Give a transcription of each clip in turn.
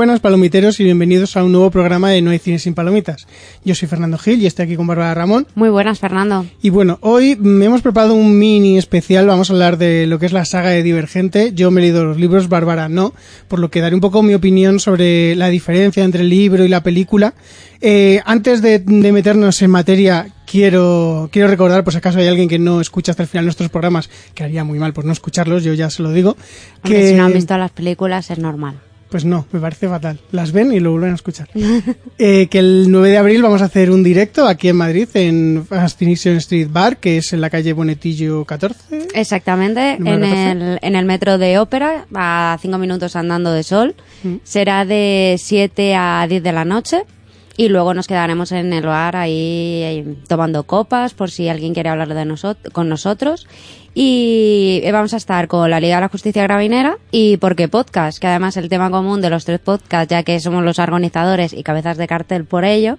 Buenas palomiteros y bienvenidos a un nuevo programa de No hay cine sin palomitas. Yo soy Fernando Gil y estoy aquí con Bárbara Ramón. Muy buenas, Fernando. Y bueno, hoy me hemos preparado un mini especial, vamos a hablar de lo que es la saga de Divergente. Yo me he leído los libros, Bárbara no, por lo que daré un poco mi opinión sobre la diferencia entre el libro y la película. Eh, antes de, de meternos en materia, quiero, quiero recordar, por si acaso hay alguien que no escucha hasta el final nuestros programas, que haría muy mal por no escucharlos, yo ya se lo digo. Hombre, que si no han visto las películas es normal. Pues no, me parece fatal. Las ven y lo vuelven a escuchar. eh, que el 9 de abril vamos a hacer un directo aquí en Madrid, en Fascination Street Bar, que es en la calle Bonetillo 14. Exactamente, en 14. el, en el metro de Ópera, a cinco minutos andando de sol. Mm. Será de 7 a 10 de la noche. Y luego nos quedaremos en el bar ahí eh, tomando copas por si alguien quiere hablar de nosot- con nosotros. Y eh, vamos a estar con la Liga de la Justicia Gravinera y Porque Podcast, que además el tema común de los tres podcasts, ya que somos los organizadores y cabezas de cartel por ello,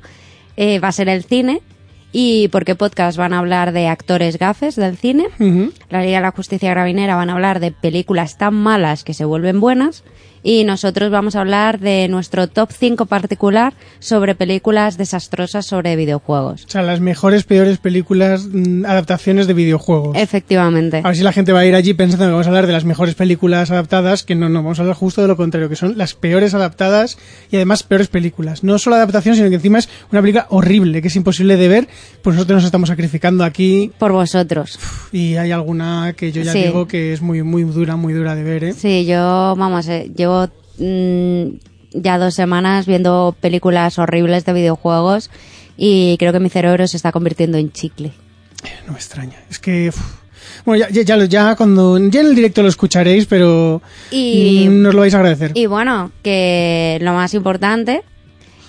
eh, va a ser el cine. Y Porque Podcast van a hablar de actores gafes del cine. La Liga de la Justicia Gravinera van a hablar de películas tan malas que se vuelven buenas y nosotros vamos a hablar de nuestro top 5 particular sobre películas desastrosas sobre videojuegos. O sea, las mejores, peores películas, mm, adaptaciones de videojuegos. Efectivamente. A ver si la gente va a ir allí pensando que vamos a hablar de las mejores películas adaptadas, que no, no, vamos a hablar justo de lo contrario, que son las peores adaptadas y además peores películas. No solo adaptación, sino que encima es una película horrible, que es imposible de ver, pues nosotros nos estamos sacrificando aquí Por vosotros. y hay alguna que yo ya Sí. digo que es muy, muy dura, muy dura de ver, ¿eh? Sí, yo, vamos, eh, llevo mm, ya dos semanas viendo películas horribles de videojuegos y creo que mi cerebro se está convirtiendo en chicle. No me extraña. Es que... Bueno, ya, ya, ya cuando... Ya en el directo lo escucharéis, pero... Y- mm, nos lo vais a agradecer. Y bueno, que lo más importante,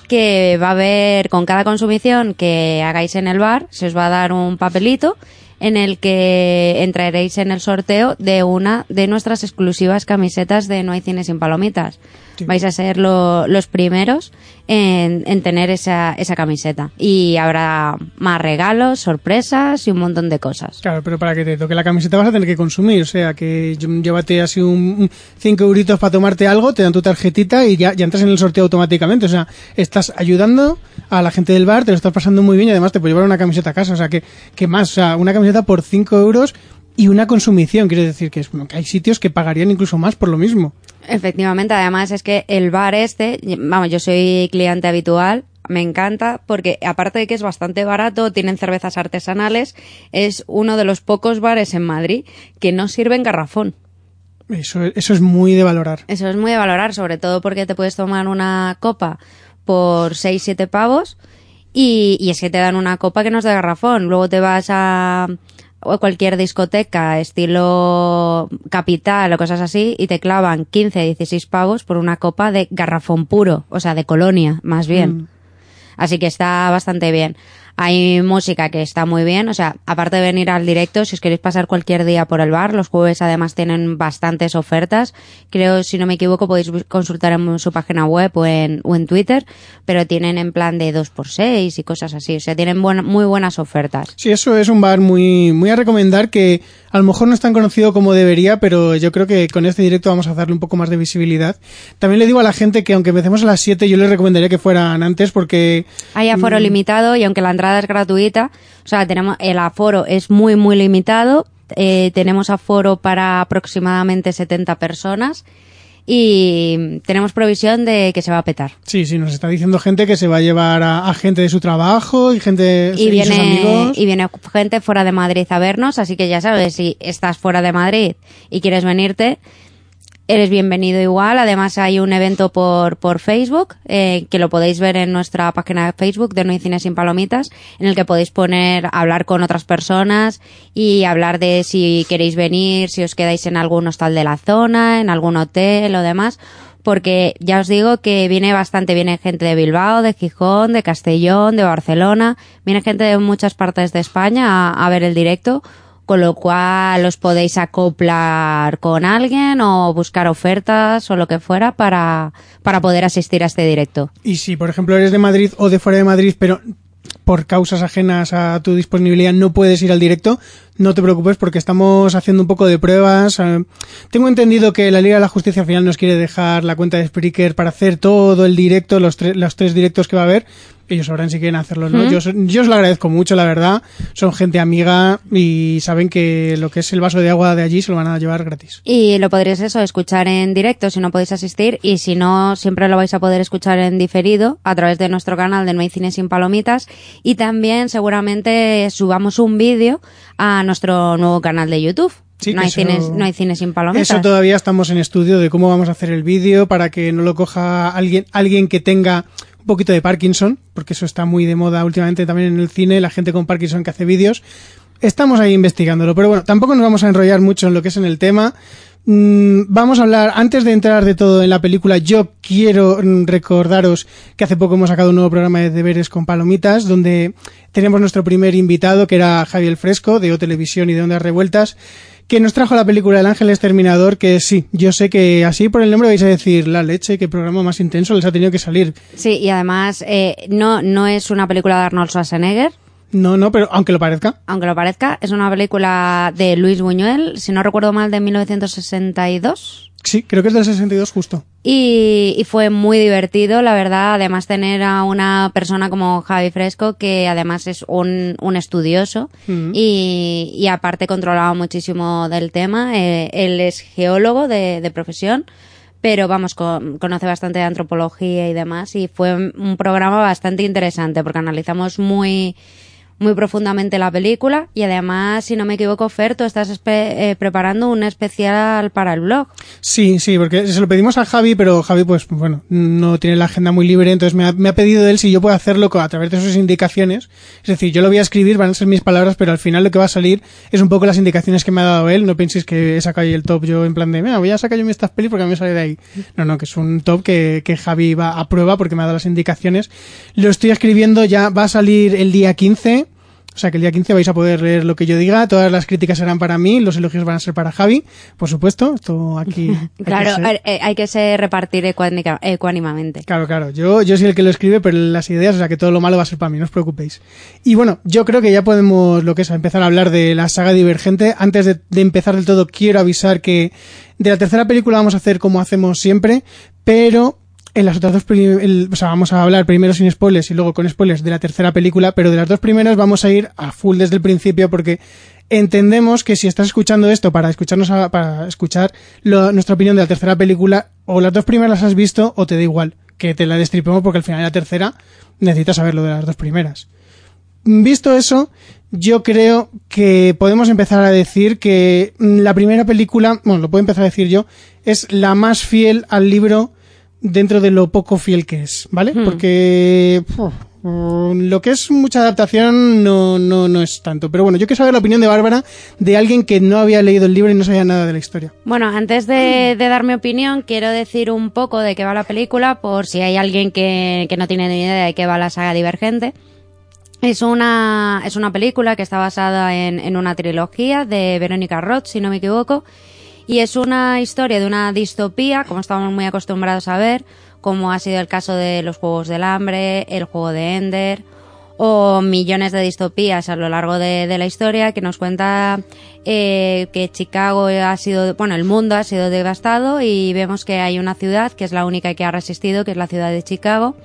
que va a haber con cada consumición que hagáis en el bar, se os va a dar un papelito en el que entraréis en el sorteo de una de nuestras exclusivas camisetas de No hay cine sin palomitas. Sí. Vais a ser lo- los primeros en, en tener esa, esa camiseta. Y habrá más regalos, sorpresas y un montón de cosas. Claro, pero para que te toque la camiseta vas a tener que consumir, o sea, que ll- llévate así un 5 euritos para tomarte algo, te dan tu tarjetita y ya, ya entras en el sorteo automáticamente, o sea, estás ayudando a la gente del bar, te lo estás pasando muy bien y además te puedes llevar una camiseta a casa, o sea, que, que más, o sea, una camiseta por 5 euros y una consumición, quiere decir que, es, que hay sitios que pagarían incluso más por lo mismo. Efectivamente, además es que el bar este, vamos, yo soy cliente habitual, me encanta porque aparte de que es bastante barato, tienen cervezas artesanales, es uno de los pocos bares en Madrid que no sirven garrafón. Eso, eso es muy de valorar. Eso es muy de valorar, sobre todo porque te puedes tomar una copa por 6-7 pavos y, y es que te dan una copa que no es de garrafón. Luego te vas a, a cualquier discoteca estilo capital o cosas así y te clavan 15-16 pavos por una copa de garrafón puro, o sea, de colonia, más bien. Así que está bastante bien. Hay música que está muy bien, o sea, aparte de venir al directo, si os queréis pasar cualquier día por el bar, los jueves además tienen bastantes ofertas. Creo, si no me equivoco, podéis consultar en su página web o en, o en Twitter, pero tienen en plan de 2x6 y cosas así, o sea, tienen buen- muy buenas ofertas. Sí, eso es un bar muy, muy a recomendar que a lo mejor no es tan conocido como debería, pero yo creo que con este directo vamos a darle un poco más de visibilidad. También le digo a la gente que aunque empecemos a las 7, yo les recomendaría que fueran antes porque Hay aforo limitado y aunque la entrada es gratuita, o sea, tenemos el aforo es muy muy limitado. eh, tenemos aforo para aproximadamente 70 personas y tenemos provisión de que se va a petar. sí, sí, nos está diciendo gente que se va a llevar a, a gente de su trabajo y gente Y y sus viene, amigos. y viene gente fuera de Madrid a vernos, así que ya sabes, si estás fuera de Madrid y quieres venirte, eres bienvenido igual. Además hay un evento por, por Facebook, eh, que lo podéis ver en nuestra página de Facebook de No hay cine sin palomitas, en el que podéis poner, hablar con otras personas y hablar de si queréis venir, si os quedáis en algún hostal de la zona, en algún hotel o demás. Porque ya os digo que viene bastante, viene gente de Bilbao, de Gijón, de Castellón, de Barcelona, viene gente de muchas partes de España a, a ver el directo, con lo cual os podéis acoplar con alguien o buscar ofertas o lo que fuera para, para poder asistir a este directo. Y si, por ejemplo, eres de Madrid o de fuera de Madrid, pero por causas ajenas a tu disponibilidad no puedes ir al directo, no te preocupes porque estamos haciendo un poco de pruebas. Eh, tengo entendido que la Liga de la Justicia al final nos quiere dejar la cuenta de Spreaker para hacer todo el directo, los, los tres directos que va a haber, ellos sabrán si quieren hacerlo no. Yo, yo os lo agradezco mucho, la verdad. Son gente amiga y saben que lo que es el vaso de agua de allí se lo van a llevar gratis. Y lo podréis eso, escuchar en directo si no podéis asistir y si no, siempre lo vais a poder escuchar en diferido a través de nuestro canal de No hay cine sin palomitas y también seguramente subamos un vídeo a nuestro nuevo canal de YouTube. no, hay cine, no hay cine sin palomitas. Eso todavía estamos en estudio de cómo vamos a hacer el vídeo para que no lo coja alguien, alguien que tenga un poquito de Parkinson, porque eso está muy de moda últimamente también en el cine, la gente con Parkinson que hace vídeos. Estamos ahí investigándolo, pero bueno, tampoco nos vamos a enrollar mucho en lo que es en el tema. Mm, vamos a hablar, antes de entrar de todo en la película, yo quiero mm, recordaros que hace poco hemos sacado un nuevo programa de deberes con palomitas, donde tenemos nuestro primer invitado, que era Javier Fresco, de O Televisión y de Ondas Revueltas que nos trajo la película El Ángel Exterminador, que sí, yo sé que así por el nombre vais a decir, la leche, qué programa más intenso les ha tenido que salir. Sí, y además eh, no, no es una película de Arnold Schwarzenegger. No, no, pero aunque lo parezca. Aunque lo parezca, es una película de Luis Buñuel, si no recuerdo mal, de 1962. Sí, creo que es del 62 justo. Y, y, fue muy divertido, la verdad, además tener a una persona como Javi Fresco, que además es un, un estudioso mm. y, y, aparte controlaba muchísimo del tema. Eh, él es geólogo de, de profesión, pero vamos, con, conoce bastante de antropología y demás y fue un programa bastante interesante porque analizamos muy muy profundamente la película y además, si no me equivoco, Fer, tú estás eh, preparando un especial para el blog. Sí, sí, porque se lo pedimos a Javi, pero Javi, pues bueno, no tiene la agenda muy libre, entonces me ha, me ha pedido él si yo puedo hacerlo a través de sus indicaciones. Es decir, yo lo voy a escribir, van a ser mis palabras, pero al final lo que va a salir es un poco las indicaciones que me ha dado él. No penséis que he sacado ahí el top yo en plan de, mira, voy a sacar yo estas pelis porque a mí me sale de ahí. No, no, que es un top que, que Javi va a prueba porque me ha dado las indicaciones. Lo estoy escribiendo, ya va a salir el día 15 o sea que el día 15 vais a poder leer lo que yo diga, todas las críticas serán para mí, los elogios van a ser para Javi, por supuesto, esto aquí... claro, eh, hay que, ser, repartir ecuánimamente. Claro, claro, yo, yo soy el que lo escribe, pero las ideas, o sea que todo lo malo va a ser para mí, no os preocupéis. Y bueno, yo creo que ya podemos, lo que es, empezar a hablar de la saga Divergente. Antes de, de empezar del todo, quiero avisar que de la tercera película vamos a hacer como hacemos siempre, pero en las otras dos, o sea, vamos a hablar primero sin spoilers y luego con spoilers de la tercera película, pero de las dos primeras vamos a ir a full desde el principio porque entendemos que si estás escuchando esto para escucharnos para escuchar nuestra opinión de la tercera película, o las dos primeras las has visto o te da igual que te la destripemos porque al final de la tercera necesitas saber lo de las dos primeras. Visto eso, yo creo que podemos empezar a decir que la primera película, bueno, lo puedo empezar a decir yo, es la más fiel al libro dentro de lo poco fiel que es, ¿vale? Hmm. Porque lo que es mucha adaptación no, no, no es tanto. Pero bueno, yo quiero saber la opinión de Bárbara de alguien que no había leído el libro y no sabía nada de la historia. Bueno, antes de, de dar mi opinión, quiero decir un poco de qué va la película, por si hay alguien que, que no tiene ni idea de qué va la saga Divergente. Es una, es una película que está basada en, en una trilogía de Verónica Roth, si no me equivoco, y es una historia de una distopía, como estamos muy acostumbrados a ver, como ha sido el caso de los Juegos del Hambre, el juego de Ender, o millones de distopías a lo largo de, la historia que nos cuenta eh, que Chicago ha sido, bueno, el mundo ha sido devastado y vemos que hay una ciudad que es la única que ha resistido, que es la ciudad de Chicago,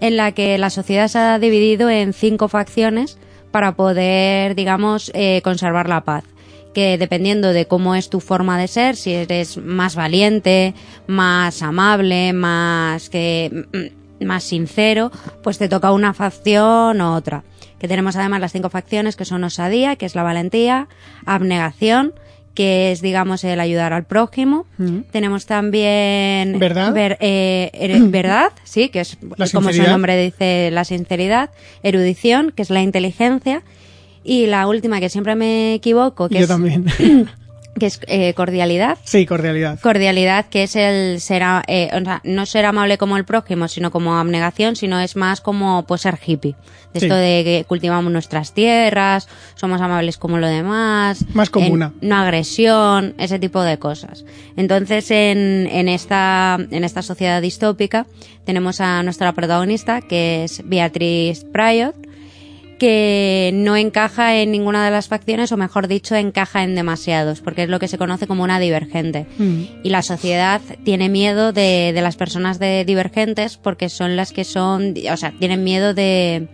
en la que la sociedad se ha dividido en cinco facciones para poder, digamos, eh, conservar la paz que dependiendo de cómo es tu forma de ser, si eres más valiente, más amable, más que mm, más sincero, pues te toca una facción u otra. Que tenemos además las cinco facciones que son osadía, que es la valentía, abnegación, que es, digamos, el ayudar al prójimo. Mm. Tenemos también... ¿Verdad? Eh, verdad, sí, que es, como su nombre dice, la sinceridad. Erudición, que es la inteligencia. Y la última, que siempre me equivoco, que Yo es... también. que es eh, cordialidad. Sí, cordialidad. Cordialidad, que es el ser, eh, o sea, no ser amable como el prójimo, sino como abnegación, sino es más como pues ser hippie. Esto de que cultivamos nuestras tierras, somos amables como lo demás. Más comuna. no agresión, ese tipo de cosas. Entonces, en, en esta, en esta sociedad distópica, tenemos a nuestra protagonista, que es Beatriz Pryor, que no encaja en ninguna de las facciones, o mejor dicho, encaja en demasiados, porque es lo que se conoce como una divergente. Mm. Y la sociedad tiene miedo de, de las personas de divergentes porque son las que son, o sea, tienen miedo de...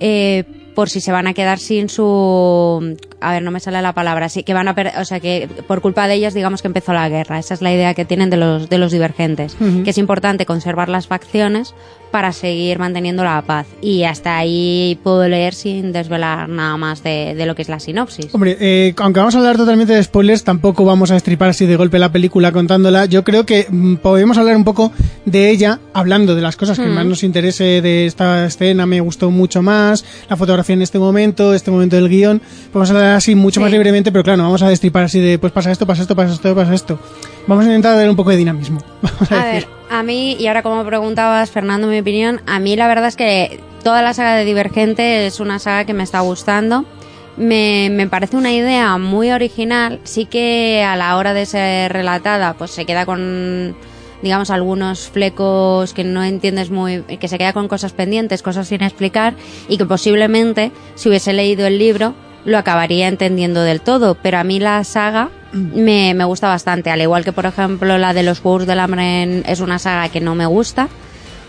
eh, por si se van a quedar sin su a ver no me sale la palabra sí que van a per- o sea que por culpa de ellas digamos que empezó la guerra esa es la idea que tienen de los de los divergentes que es importante conservar las facciones para seguir manteniendo la paz y hasta ahí puedo leer sin desvelar nada más de, de lo que es la sinopsis Hombre, eh, aunque vamos a hablar totalmente de spoilers, tampoco vamos a destripar así de golpe la película contándola. Yo creo que mm, podemos hablar un poco de ella, hablando de las cosas que Mm. más nos interese de esta escena. Me gustó mucho más la fotografía en este momento, este momento del guion. Podemos hablar así mucho más libremente, pero claro, no vamos a destripar así de pues pasa esto, pasa esto, pasa esto, pasa esto. Vamos a intentar dar un poco de dinamismo. Vamos a, A decir. ver, a mí, y ahora como preguntabas, Fernando, mi opinión, a mí la verdad es que toda la saga de Divergente es una saga que me está gustando. Me, me parece una idea muy original, sí que a la hora de ser relatada, pues se queda con, digamos, algunos flecos que no entiendes muy, que se queda con cosas pendientes, cosas sin explicar, y que posiblemente, si hubiese leído el libro, lo acabaría entendiendo del todo, pero a mí la saga me, me gusta bastante, al igual que por ejemplo la de los Juegos del Hambre en- es una saga que no me gusta,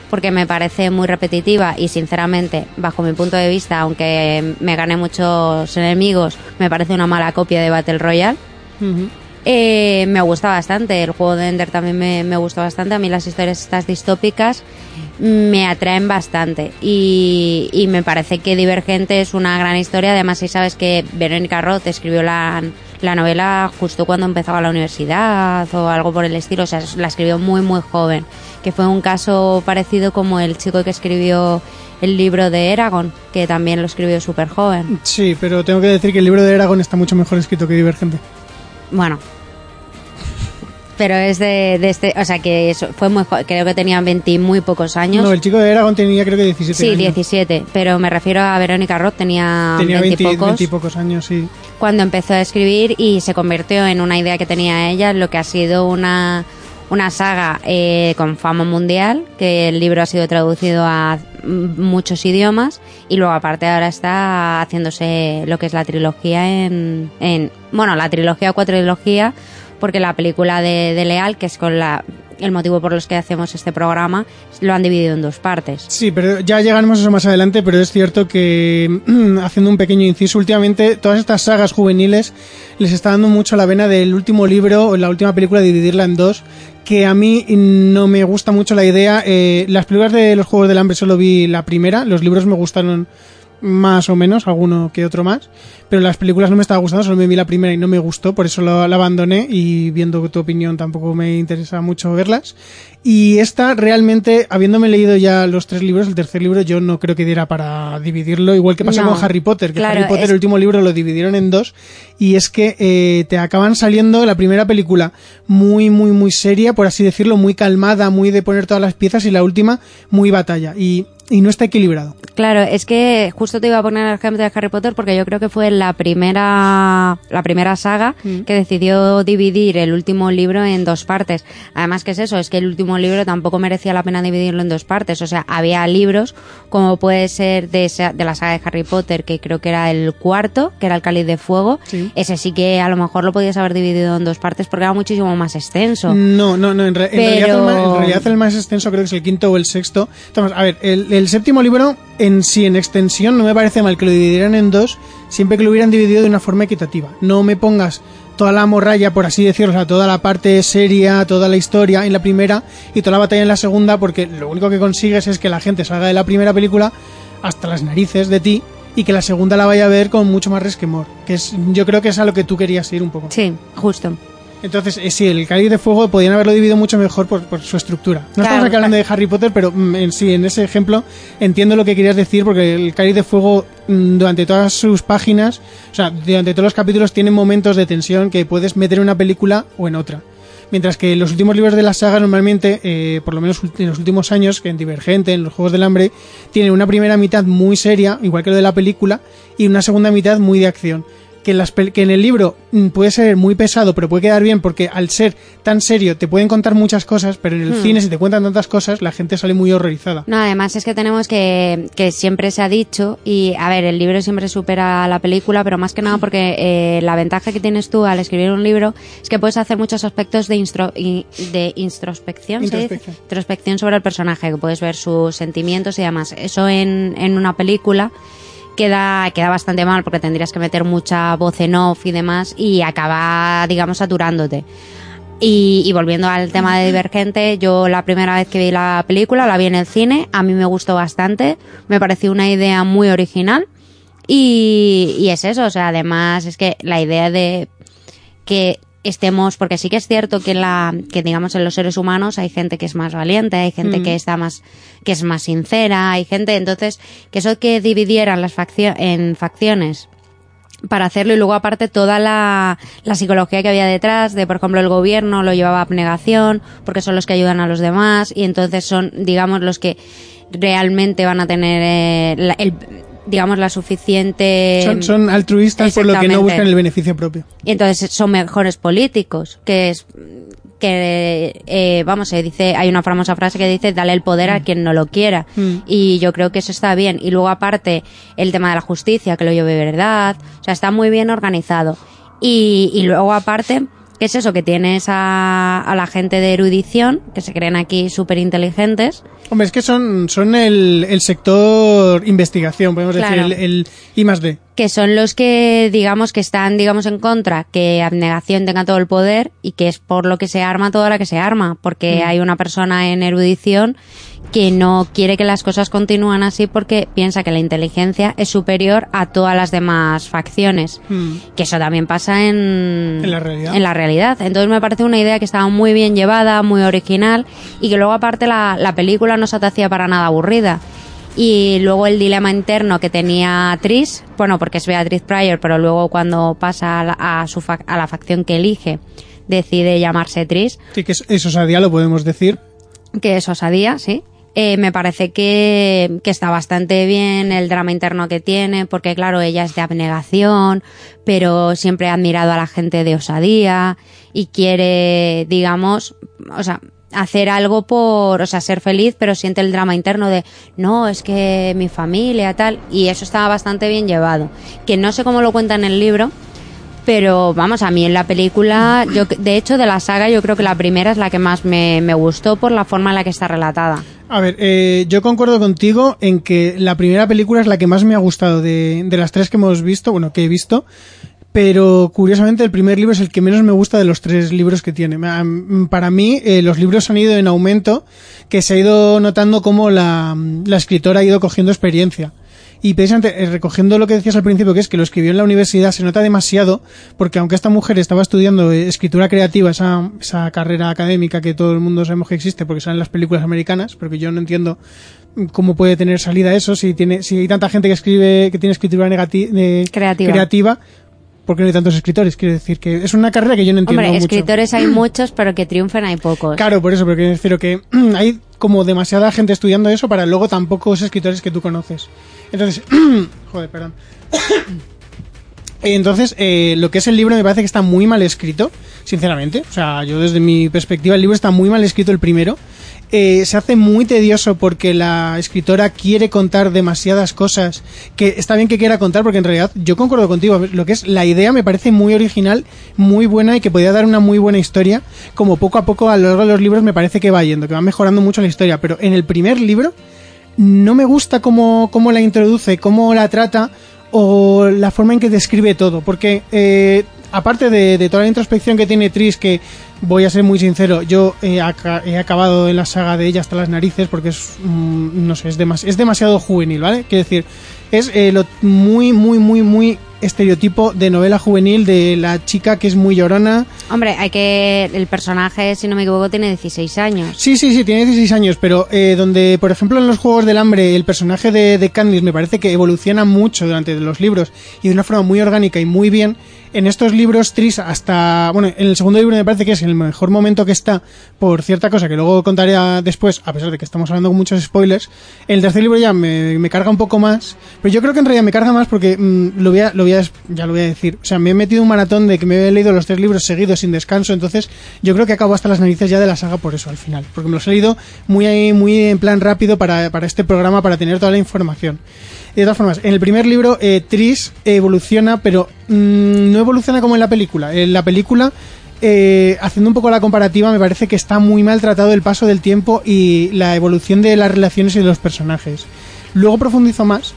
porque me parece muy repetitiva y sinceramente, bajo mi punto de vista, aunque me gané muchos enemigos, me parece una mala copia de Battle Royale. Eh, me gusta bastante, el juego de Ender también me, me gusta bastante, a mí las historias estas distópicas me atraen bastante y, y me parece que Divergente es una gran historia, además si sabes que Verónica Roth escribió la, la novela justo cuando empezaba la universidad o algo por el estilo, o sea, la escribió muy muy joven, que fue un caso parecido como el chico que escribió el libro de Eragon, que también lo escribió súper joven. Sí, pero tengo que decir que el libro de Eragon está mucho mejor escrito que Divergente. Bueno. Pero es de, de este, o sea que eso fue muy, creo que tenían 20 y muy pocos años. No, el chico de Eragon tenía creo que 17 sí, años. 17, pero me refiero a Verónica Roth, tenía, Tenía 20 y 20, pocos 20 y pocos años, sí. cuando empezó a escribir y se convirtió en una idea que tenía ella, lo que ha sido una, una saga eh, con fama mundial, que el libro ha sido traducido a muchos idiomas y luego aparte ahora está haciéndose lo que es la trilogía en, en bueno, la trilogía o cuatrilogía, porque la película de, de Leal, que es con la el motivo por los que hacemos este programa, lo han dividido en dos partes. Sí, pero ya llegaremos a eso más adelante, pero es cierto que, haciendo un pequeño inciso, últimamente todas estas sagas juveniles les está dando mucho la vena del último libro o la última película dividirla en dos, que a mí no me gusta mucho la idea. Eh, las películas de los Juegos del Hambre solo vi la primera, los libros me gustaron más o menos, alguno que otro más, pero las películas no me estaba gustando, solo me vi la primera y no me gustó, por eso la, la abandoné y viendo tu opinión tampoco me interesa mucho verlas. Y esta realmente, habiéndome leído ya los tres libros, el tercer libro yo no creo que diera para dividirlo, igual que pasó No, con Harry Potter, que claro, Harry Potter es- el último libro lo dividieron en dos y es que eh, te acaban saliendo la primera película muy, muy, muy seria, por así decirlo, muy calmada, muy de poner todas las piezas y la última muy batalla y, y no está equilibrado. Claro, es que justo te iba a poner el ejemplo de Harry Potter porque yo creo que fue la primera la primera saga Mm. que decidió dividir el último libro en dos partes. Además que es eso, es que el último libro tampoco merecía la pena dividirlo en dos partes, o sea, había libros como puede ser de, esa- de la saga de Harry Potter, que creo que era el cuarto, que era el Cáliz de Fuego. Sí. Ese sí que a lo mejor lo podías haber dividido en dos partes porque era muchísimo más extenso. No, no, no. En, re- en Pero- realidad, el ma- en realidad el más extenso creo que es el quinto o el sexto. Entonces, a ver, el, el séptimo libro en sí, en extensión, no me parece mal que lo dividieran en dos, siempre que lo hubieran dividido de una forma equitativa. No me pongas toda la morralla, por así decirlo, toda la parte seria, toda la historia en la primera y toda la batalla en la segunda, porque lo único que consigues es que la gente salga de la primera película hasta las narices de ti y que la segunda la vaya a ver con mucho más resquemor. Que es, yo creo que es a lo que tú querías ir un poco. Sí, justo. Entonces, eh, sí, el Cáliz de Fuego podían haberlo dividido mucho mejor por, por su estructura. No Claro, estamos hablando de Harry Potter, pero mm, en sí, en ese ejemplo entiendo lo que querías decir, porque el Cáliz de Fuego, mm, durante todas sus páginas, o sea, durante todos los capítulos, tiene momentos de tensión que puedes meter en una película o en otra. Mientras que los últimos libros de la saga normalmente, eh, por lo menos en los últimos años, que en Divergente, en los Juegos del Hambre, tienen una primera mitad muy seria, igual que lo de la película, y una segunda mitad muy de acción que, en las pel- que en el libro mm, puede ser muy pesado, pero puede quedar bien porque al ser tan serio te pueden contar muchas cosas, pero en el Hmm. cine si te cuentan tantas cosas la gente sale muy horrorizada. No, además es que tenemos que, que siempre se ha dicho, y a ver, el libro siempre supera a la película, pero más que nada porque eh, la ventaja que tienes tú al escribir un libro es que puedes hacer muchos aspectos de, instro- de. Introspección. Introspección sobre el personaje, que puedes ver sus sentimientos y demás. Eso en, en una película queda, queda bastante mal porque tendrías que meter mucha voz en off y demás y acaba, digamos, saturándote. Y, y volviendo al tema de Divergente, yo la primera vez que vi la película la vi en el cine, a mí me gustó bastante, me pareció una idea muy original y, y es eso, o sea, además es que la idea de que estemos, porque sí que es cierto que la, que digamos en los seres humanos hay gente que es más valiente, hay gente que está más, que es más sincera, hay gente, entonces, que eso que dividieran las faccio- en facciones para hacerlo y luego aparte toda la, la psicología que había detrás de por ejemplo el gobierno lo llevaba a abnegación porque son los que ayudan a los demás y entonces son digamos los que realmente van a tener eh, la, el, digamos la suficiente Son, son altruistas por lo que no buscan el beneficio propio. y entonces son mejores políticos, que es que eh, vamos, se dice, hay una famosa frase que dice dale el poder a quien no lo quiera. Mm. Y yo creo que eso está bien. Y luego aparte, el tema de la justicia, que lo lleve verdad, o sea, está muy bien organizado. Y, y luego aparte, ¿qué es eso? Que tienes a, a la gente de erudición, que se creen aquí súper inteligentes, Hombre, es que son, son el, el sector investigación, podemos Claro. decir, el, el I más D. que son los que digamos que están digamos en contra que abnegación tenga todo el poder y que es por lo que se arma toda la que se arma porque hay una persona en erudición que no quiere que las cosas continúen así porque piensa que la inteligencia es superior a todas las demás facciones Mm. que eso también pasa en, En la realidad. en la realidad. Entonces me parece una idea que estaba muy bien llevada, muy original y que luego aparte la, la película no se te hacía para nada aburrida. Y luego el dilema interno que tenía Tris, bueno, porque es Beatriz Pryor, pero luego cuando pasa a la, a su fac- a la facción que elige, decide llamarse Tris, Sí, que es- osadía, lo podemos decir. que es osadía, sí. Eh, me parece que, que está bastante bien el drama interno que tiene, porque claro, ella es de abnegación, pero siempre ha admirado a la gente de osadía y quiere, digamos, o sea, hacer algo por, o sea, ser feliz, pero siente el drama interno de, no, es que mi familia, tal, y eso estaba bastante bien llevado. Que no sé cómo lo cuenta en el libro, pero vamos, a mí en la película, yo de hecho de la saga yo creo que la primera es la que más me, me gustó por la forma en la que está relatada. A ver, eh, yo concuerdo contigo en que la primera película es la que más me ha gustado de, de las tres que hemos visto, bueno, que he visto, pero curiosamente el primer libro es el que menos me gusta de los tres libros que tiene. Ma- mm, Para mí, eh, los libros han ido en aumento, que se ha ido notando cómo la, la escritora ha ido cogiendo experiencia. Y precisamente eh, recogiendo lo que decías al principio, que es que lo escribió en la universidad, se nota demasiado, porque aunque esta mujer estaba estudiando eh, escritura creativa, esa, esa carrera académica que todo el mundo sabemos que existe porque salen las películas americanas, porque yo no entiendo mm, cómo puede tener salida eso si tiene si hay tanta gente que escribe que tiene escritura eh, Creativa. creativa porque no hay tantos escritores quiero decir que es una carrera que yo no entiendo Hombre, mucho escritores hay muchos, pero que triunfen hay pocos. Claro, por eso, pero quiero decir que hay como demasiada gente estudiando eso para luego tan pocos escritores que tú conoces. Entonces, joder, perdón. Entonces, eh, lo que es el libro me parece que está muy mal escrito, sinceramente. O sea, yo desde mi perspectiva, el libro está muy mal escrito el primero. Eh, se hace muy tedioso porque la escritora quiere contar demasiadas cosas que está bien que quiera contar porque en realidad yo concuerdo contigo lo que es la idea me parece muy original muy buena y que podría dar una muy buena historia como poco a poco a lo largo de los libros me parece que va yendo que va mejorando mucho la historia pero en el primer libro no me gusta cómo, cómo la introduce, cómo la trata o la forma en que describe todo. Porque eh, aparte de, de toda la introspección que tiene Tris, que voy a ser muy sincero, yo aca- he acabado en la saga de ella hasta las narices porque es, mm, no sé, es, demas- es demasiado juvenil, ¿vale? Quiero decir, es eh, lo muy, muy, muy, muy estereotipo de novela juvenil de la chica que es muy llorona, Hombre, hay que. El personaje, si no me equivoco, tiene 16 años. Sí, sí, sí, tiene 16 años, pero eh, donde, por ejemplo, en los Juegos del Hambre, el personaje de, de Candice me parece que evoluciona mucho durante los libros y de una forma muy orgánica y muy bien, en estos libros Tris hasta, bueno, en el segundo libro me parece que es el mejor momento que está por cierta cosa que luego contaré después, a pesar de que estamos hablando con muchos spoilers. El tercer libro ya me, carga un poco más, pero yo creo que en realidad me carga más porque mm, lo voy a, lo voy a, ya lo voy a decir. O sea, me he metido un maratón de que me he leído los tres libros seguidos sin descanso, entonces yo creo que acabo hasta las narices ya de la saga por eso al final, porque me los he leído muy muy en plan rápido para, para este programa, para tener toda la información. De todas formas, en el primer libro, eh, Tris evoluciona, pero mm, no evoluciona como en la película. En la película, eh, haciendo un poco la comparativa, me parece que está muy mal tratado el paso del tiempo y la evolución de las relaciones y de los personajes. Luego profundizo más,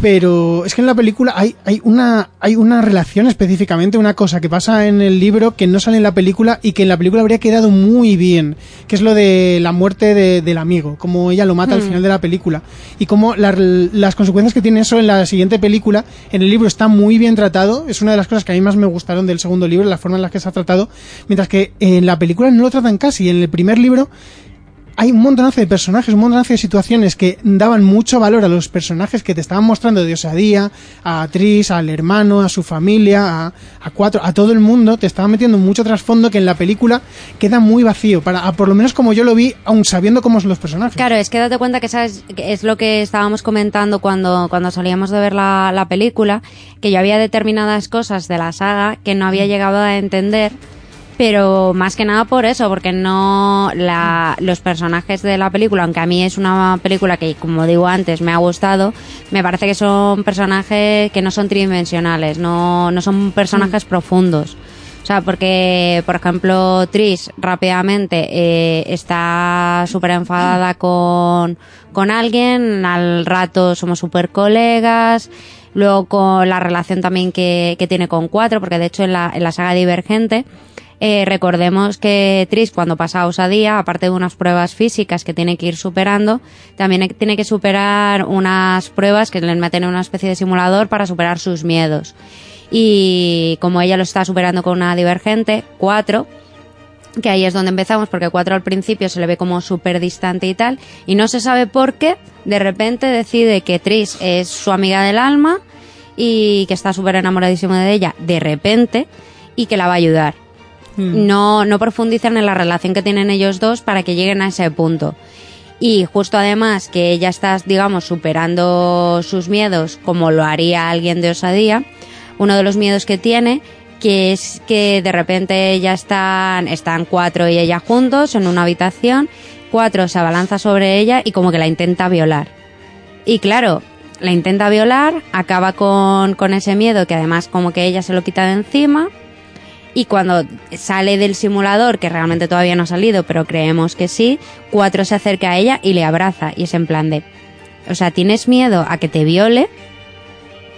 pero es que en la película hay, hay, una, hay una relación específicamente, una cosa que pasa en el libro que no sale en la película y que en la película habría quedado muy bien, que es lo de la muerte de- del amigo, como ella lo mata al final de la película y como la- las consecuencias que tiene eso en la siguiente película, en el libro está muy bien tratado, es una de las cosas que a mí más me gustaron del segundo libro, la forma en la que se ha tratado, mientras que en la película no lo tratan casi, en el primer libro hay un montonazo de personajes, un montonazo de situaciones que daban mucho valor a los personajes que te estaban mostrando de Osadía, a Tris, al hermano, a su familia, a, a cuatro, a todo el mundo, te estaban metiendo mucho trasfondo que en la película queda muy vacío, para, a- por lo menos como yo lo vi, aun sabiendo cómo son los personajes. Claro, es que date cuenta que sabes, es lo que estábamos comentando cuando, cuando salíamos de ver la, la película, que yo había determinadas cosas de la saga que no había llegado a entender, pero más que nada por eso, porque no la, los personajes de la película, aunque a mí es una película que, como digo antes, me ha gustado, me parece que son personajes que no son tridimensionales, no, no son personajes profundos. O sea, porque, por ejemplo, Tris rápidamente eh, está súper enfadada con, con alguien, al rato somos súper colegas, luego con la relación también que, que tiene con Cuatro, porque de hecho en la, en la saga Divergente, eh, recordemos que Tris cuando pasa Osadía, aparte de unas pruebas físicas que tiene que ir superando, también tiene que superar unas pruebas que le meten en una especie de simulador para superar sus miedos. Y como ella lo está superando con una divergente, cuatro, que ahí es donde empezamos, porque cuatro al principio se le ve como súper distante y tal, y no se sabe por qué, de repente decide que Tris es su amiga del alma y que está súper enamoradísimo de ella, de repente, y que la va a ayudar. No, no profundizan en la relación que tienen ellos dos para que lleguen a ese punto. Y justo además que ella está, digamos, superando sus miedos como lo haría alguien de osadía, uno de los miedos que tiene, que es que de repente ya están, están cuatro y ella juntos en una habitación, cuatro se abalanza sobre ella y como que la intenta violar. Y claro, la intenta violar, acaba con, con ese miedo que además como que ella se lo quita de encima. Y cuando sale del simulador, que realmente todavía no ha salido, pero creemos que sí, Cuatro se acerca a ella y le abraza. Y es en plan de, o sea, tienes miedo a que te viole,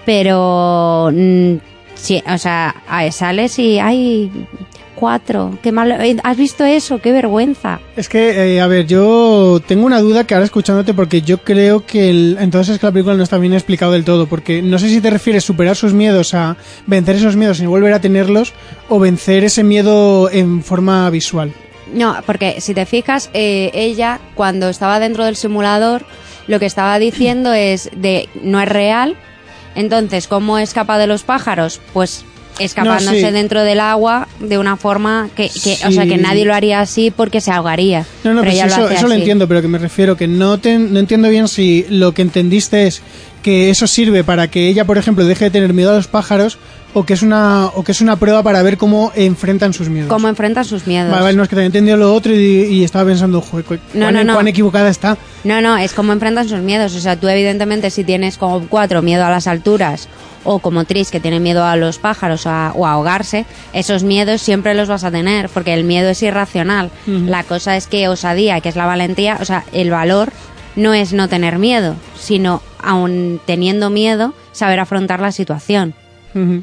pero, mm, sí, o sea, sales y, ay, Cuatro, qué mal, eh, ¿has visto eso? Qué vergüenza. Es que, eh, a ver, yo tengo una duda que ahora escuchándote porque yo creo que el- entonces es que la película no está bien explicado del todo, porque no sé si te refieres superar sus miedos a vencer esos miedos y volver a tenerlos o vencer ese miedo en forma visual. No, porque si te fijas, eh, ella cuando estaba dentro del simulador, lo que estaba diciendo es de no es real. Entonces, ¿cómo escapa de los pájaros? Pues escapándose No, sí. dentro del agua de una forma que, que o sea, que nadie lo haría así porque se ahogaría. No, no, Pero pues eso, lo eso lo entiendo, pero que me refiero que no, te- no entiendo bien si lo que entendiste es que eso sirve para que ella, por ejemplo, deje de tener miedo a los pájaros o que es una, o que es una prueba para ver cómo enfrentan sus miedos. Cómo enfrentan sus miedos. Vale, vale, no, es que también entendió lo otro y, y estaba pensando, joder, cu- No, cuán, no, no. cuán equivocada está. No, no, es como enfrentan sus miedos. O sea, tú evidentemente si tienes como cuatro miedo a las alturas o como Tris que tiene miedo a los pájaros o a, o a ahogarse, esos miedos siempre los vas a tener porque el miedo es irracional. La cosa es que osadía, que es la valentía, o sea, el valor no es no tener miedo, sino aun teniendo miedo, saber afrontar la situación.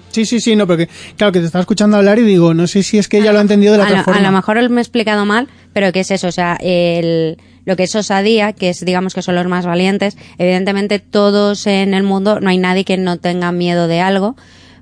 Sí, sí, sí, no, porque claro que te estaba escuchando hablar y digo, no sé si es que ella lo ha entendido de la a, otra lo, forma. a lo mejor me he explicado mal, pero ¿qué es eso? O sea, el, lo que es osadía, que es, digamos, que son los más valientes, evidentemente todos en el mundo, no hay nadie que no tenga miedo de algo,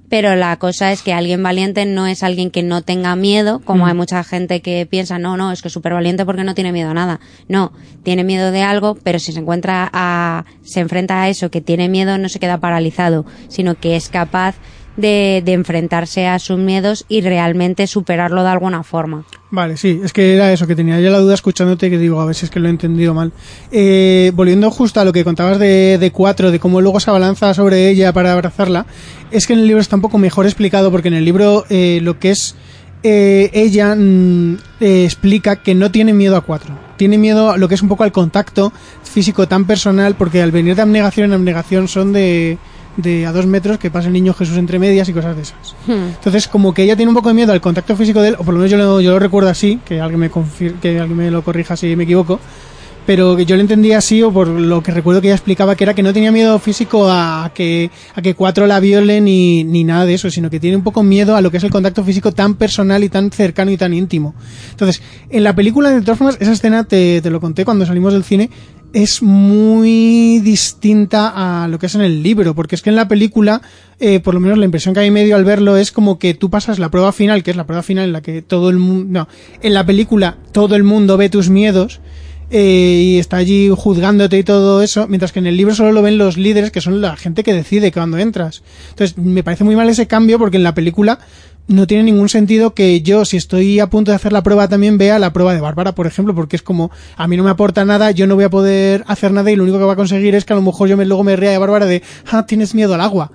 pero la cosa es que alguien valiente no es alguien que no tenga miedo, como hay mucha gente que piensa, no, no, es que es súper valiente porque no tiene miedo a nada. No, tiene miedo de algo, pero si se encuentra a, se enfrenta a eso que tiene miedo, no se queda paralizado, sino que es capaz de, de enfrentarse a sus miedos y realmente superarlo de alguna forma. Vale, sí, es que era eso, que tenía ya la duda escuchándote que digo, a ver si es que lo he entendido mal. Eh, volviendo justo a lo que contabas de, de Cuatro, de cómo luego se abalanza sobre ella para abrazarla, es que en el libro está un poco mejor explicado, porque en el libro eh, lo que es eh, ella mm, eh, explica que no tiene miedo a Cuatro. Tiene miedo a lo que es un poco al contacto físico tan personal, porque al venir de abnegación en abnegación son de, de a dos metros que pasa el niño Jesús entre medias y cosas de esas. Hmm. Entonces, como que ella tiene un poco de miedo al contacto físico de él, o por lo menos yo lo, yo lo recuerdo así, que alguien me que alguien me lo corrija si me equivoco, pero que yo lo entendía así, o por lo que recuerdo que ella explicaba, que era que no tenía miedo físico a que, a que cuatro la violen ni, ni nada de eso, sino que tiene un poco miedo a lo que es el contacto físico tan personal y tan cercano y tan íntimo. Entonces, en la película, de todas formas, esa escena, te, te lo conté cuando salimos del cine, es muy distinta a lo que es en el libro, porque es que en la película, eh, por lo menos la impresión que hay medio al verlo es como que tú pasas la prueba final, que es la prueba final en la que todo el mundo, no, en la película todo el mundo ve tus miedos, eh, y está allí juzgándote y todo eso, mientras que en el libro solo lo ven los líderes, que son la gente que decide cuando entras. Entonces, me parece muy mal ese cambio porque en la película no tiene ningún sentido que yo, si estoy a punto de hacer la prueba, también vea la prueba de Bárbara, por ejemplo, porque es como, a mí no me aporta nada, yo no voy a poder hacer nada y lo único que va a conseguir es que a lo mejor yo me, luego me ría de Bárbara de, ah, tienes miedo al agua.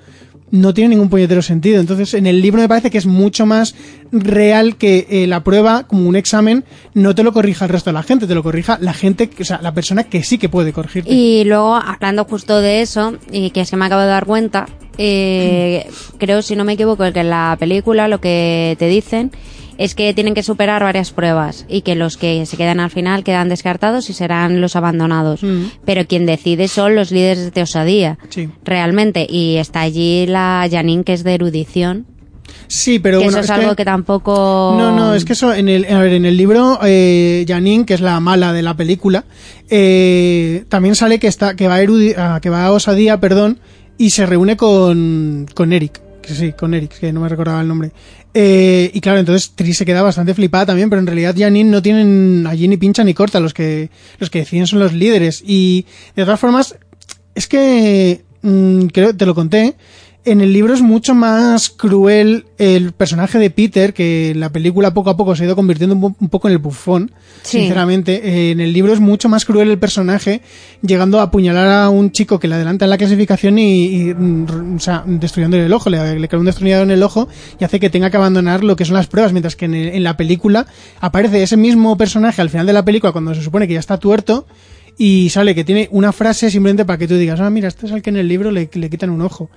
No tiene ningún puñetero sentido. Entonces, en el libro me parece que es mucho más real que eh, la prueba, como un examen, no te lo corrija el resto de la gente, te lo corrija la gente, o sea, la persona que sí que puede corregirte. Y luego, hablando justo de eso, y que es que me acabo de dar cuenta, eh, creo, si no me equivoco, que en la película lo que te dicen es que tienen que superar varias pruebas y que los que se quedan al final quedan descartados y serán los abandonados. Mm. Pero quien decide son los líderes de osadía, Sí. realmente. Y está allí la Janine, que es de erudición, Sí, pero que bueno, eso es, es algo que, tampoco... No, no, es que eso, en el, a ver, en el libro, eh, Janine, que es la mala de la película, eh, también sale que está, que va a, erudi- a- que va a Osadía, perdón, y se reúne con, con Eric, sí, con Eric, que no me recordaba el nombre. Eh, y claro, entonces Tris se queda bastante flipada también, pero en realidad Janine no tienen allí ni pincha ni corta, los que, los que deciden son los líderes. Y de todas formas, es que, mm, creo, te lo conté, en el libro es mucho más cruel el personaje de Peter, que en la película poco a poco se ha ido convirtiendo un, po- un poco en el bufón, Sí. sinceramente. Eh, en el libro es mucho más cruel el personaje, llegando a apuñalar a un chico que le adelanta en la clasificación y, y, mm, o sea, destruyéndole el ojo, le, le cae un destornillador en el ojo y hace que tenga que abandonar lo que son las pruebas, mientras que en, el- en la película aparece ese mismo personaje al final de la película cuando se supone que ya está tuerto y sale que tiene una frase simplemente para que tú digas, ah, mira, este es el que en el libro le, le quitan un ojo.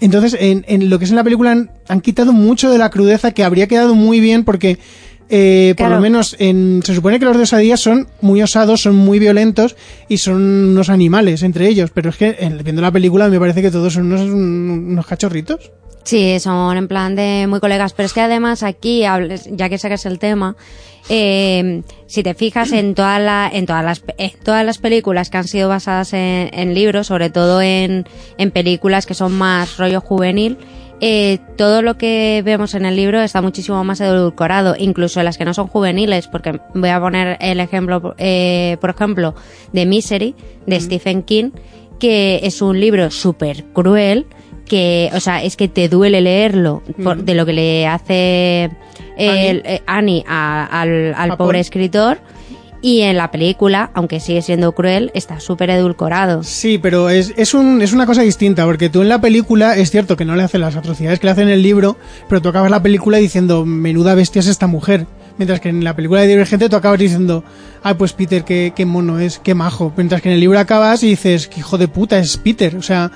Entonces, en, en lo que es en la película han, han quitado mucho de la crudeza que habría quedado muy bien porque, eh, por lo menos, en, se supone que los de osadía son muy osados, son muy violentos y son unos animales entre ellos, pero es que en- viendo la película me parece que todos son unos, unos cachorritos. Sí, son en plan de muy colegas, pero es que además aquí, ya que sacas el tema, eh, si te fijas en, toda la, en, todas las, en todas las películas que han sido basadas en, en libros, sobre todo en, en películas que son más rollo juvenil, eh, todo lo que vemos en el libro está muchísimo más edulcorado, incluso las que no son juveniles, porque voy a poner el ejemplo, eh, por ejemplo, de Misery, de Stephen King, que es un libro súper cruel, que, o sea, es que te duele leerlo por- de lo que le hace el, eh, Annie a- al, pobre escritor. Y en la película, aunque sigue siendo cruel, está súper edulcorado. Sí, pero es, es, un, es una cosa distinta, porque tú en la película es cierto que no le hace las atrocidades que le hace en el libro, pero tú acabas la película diciendo, menuda bestia es esta mujer. Mientras que en la película de Divergente tú acabas diciendo, ah, pues Peter, qué, qué mono es, qué majo. Mientras que en el libro acabas y dices, qué hijo de puta es Peter. O sea,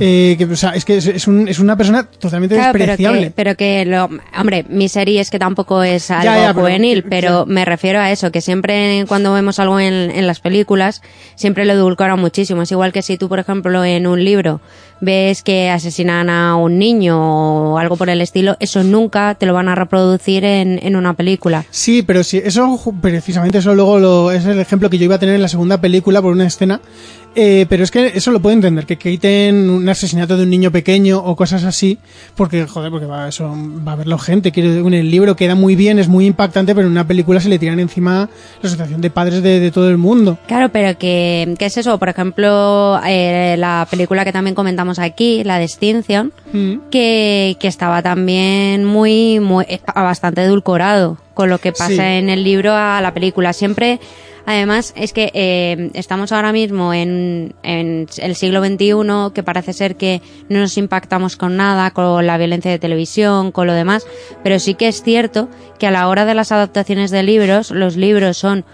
eh, que, o sea es que es, es un- es una persona totalmente Claro, pero despreciable. que, pero que lo, hombre, mi serie es que tampoco es algo Ya, ya, pero- juvenil, pero me refiero a eso, que siempre cuando vemos algo en, en las películas, siempre lo edulcoran muchísimo. Es igual que si tú, por ejemplo, en un libro ves que asesinan a un niño o algo por el estilo, eso nunca te lo van a reproducir en, en una película. Sí, pero sí, eso precisamente eso luego lo, es el ejemplo que yo iba a tener en la segunda película por una escena. Eh, pero es que eso lo puedo entender, que quiten un asesinato de un niño pequeño o cosas así, porque, joder, porque va, eso, va a verlo gente. Quiero en el libro queda muy bien, es muy impactante, pero en una película se le tiran encima la asociación de padres de, de todo el mundo. Claro, pero que, ¿qué es eso? Por ejemplo, eh, la película que también comentamos aquí, la de Extinction, Mm. que, que estaba también muy, muy estaba bastante edulcorado con lo que pasa Sí. en el libro a la película. Siempre, además, es que eh, estamos ahora mismo en, en el siglo XXI, que parece ser que no nos impactamos con nada, con la violencia de televisión, con lo demás, pero sí que es cierto que a la hora de las adaptaciones de libros, los libros son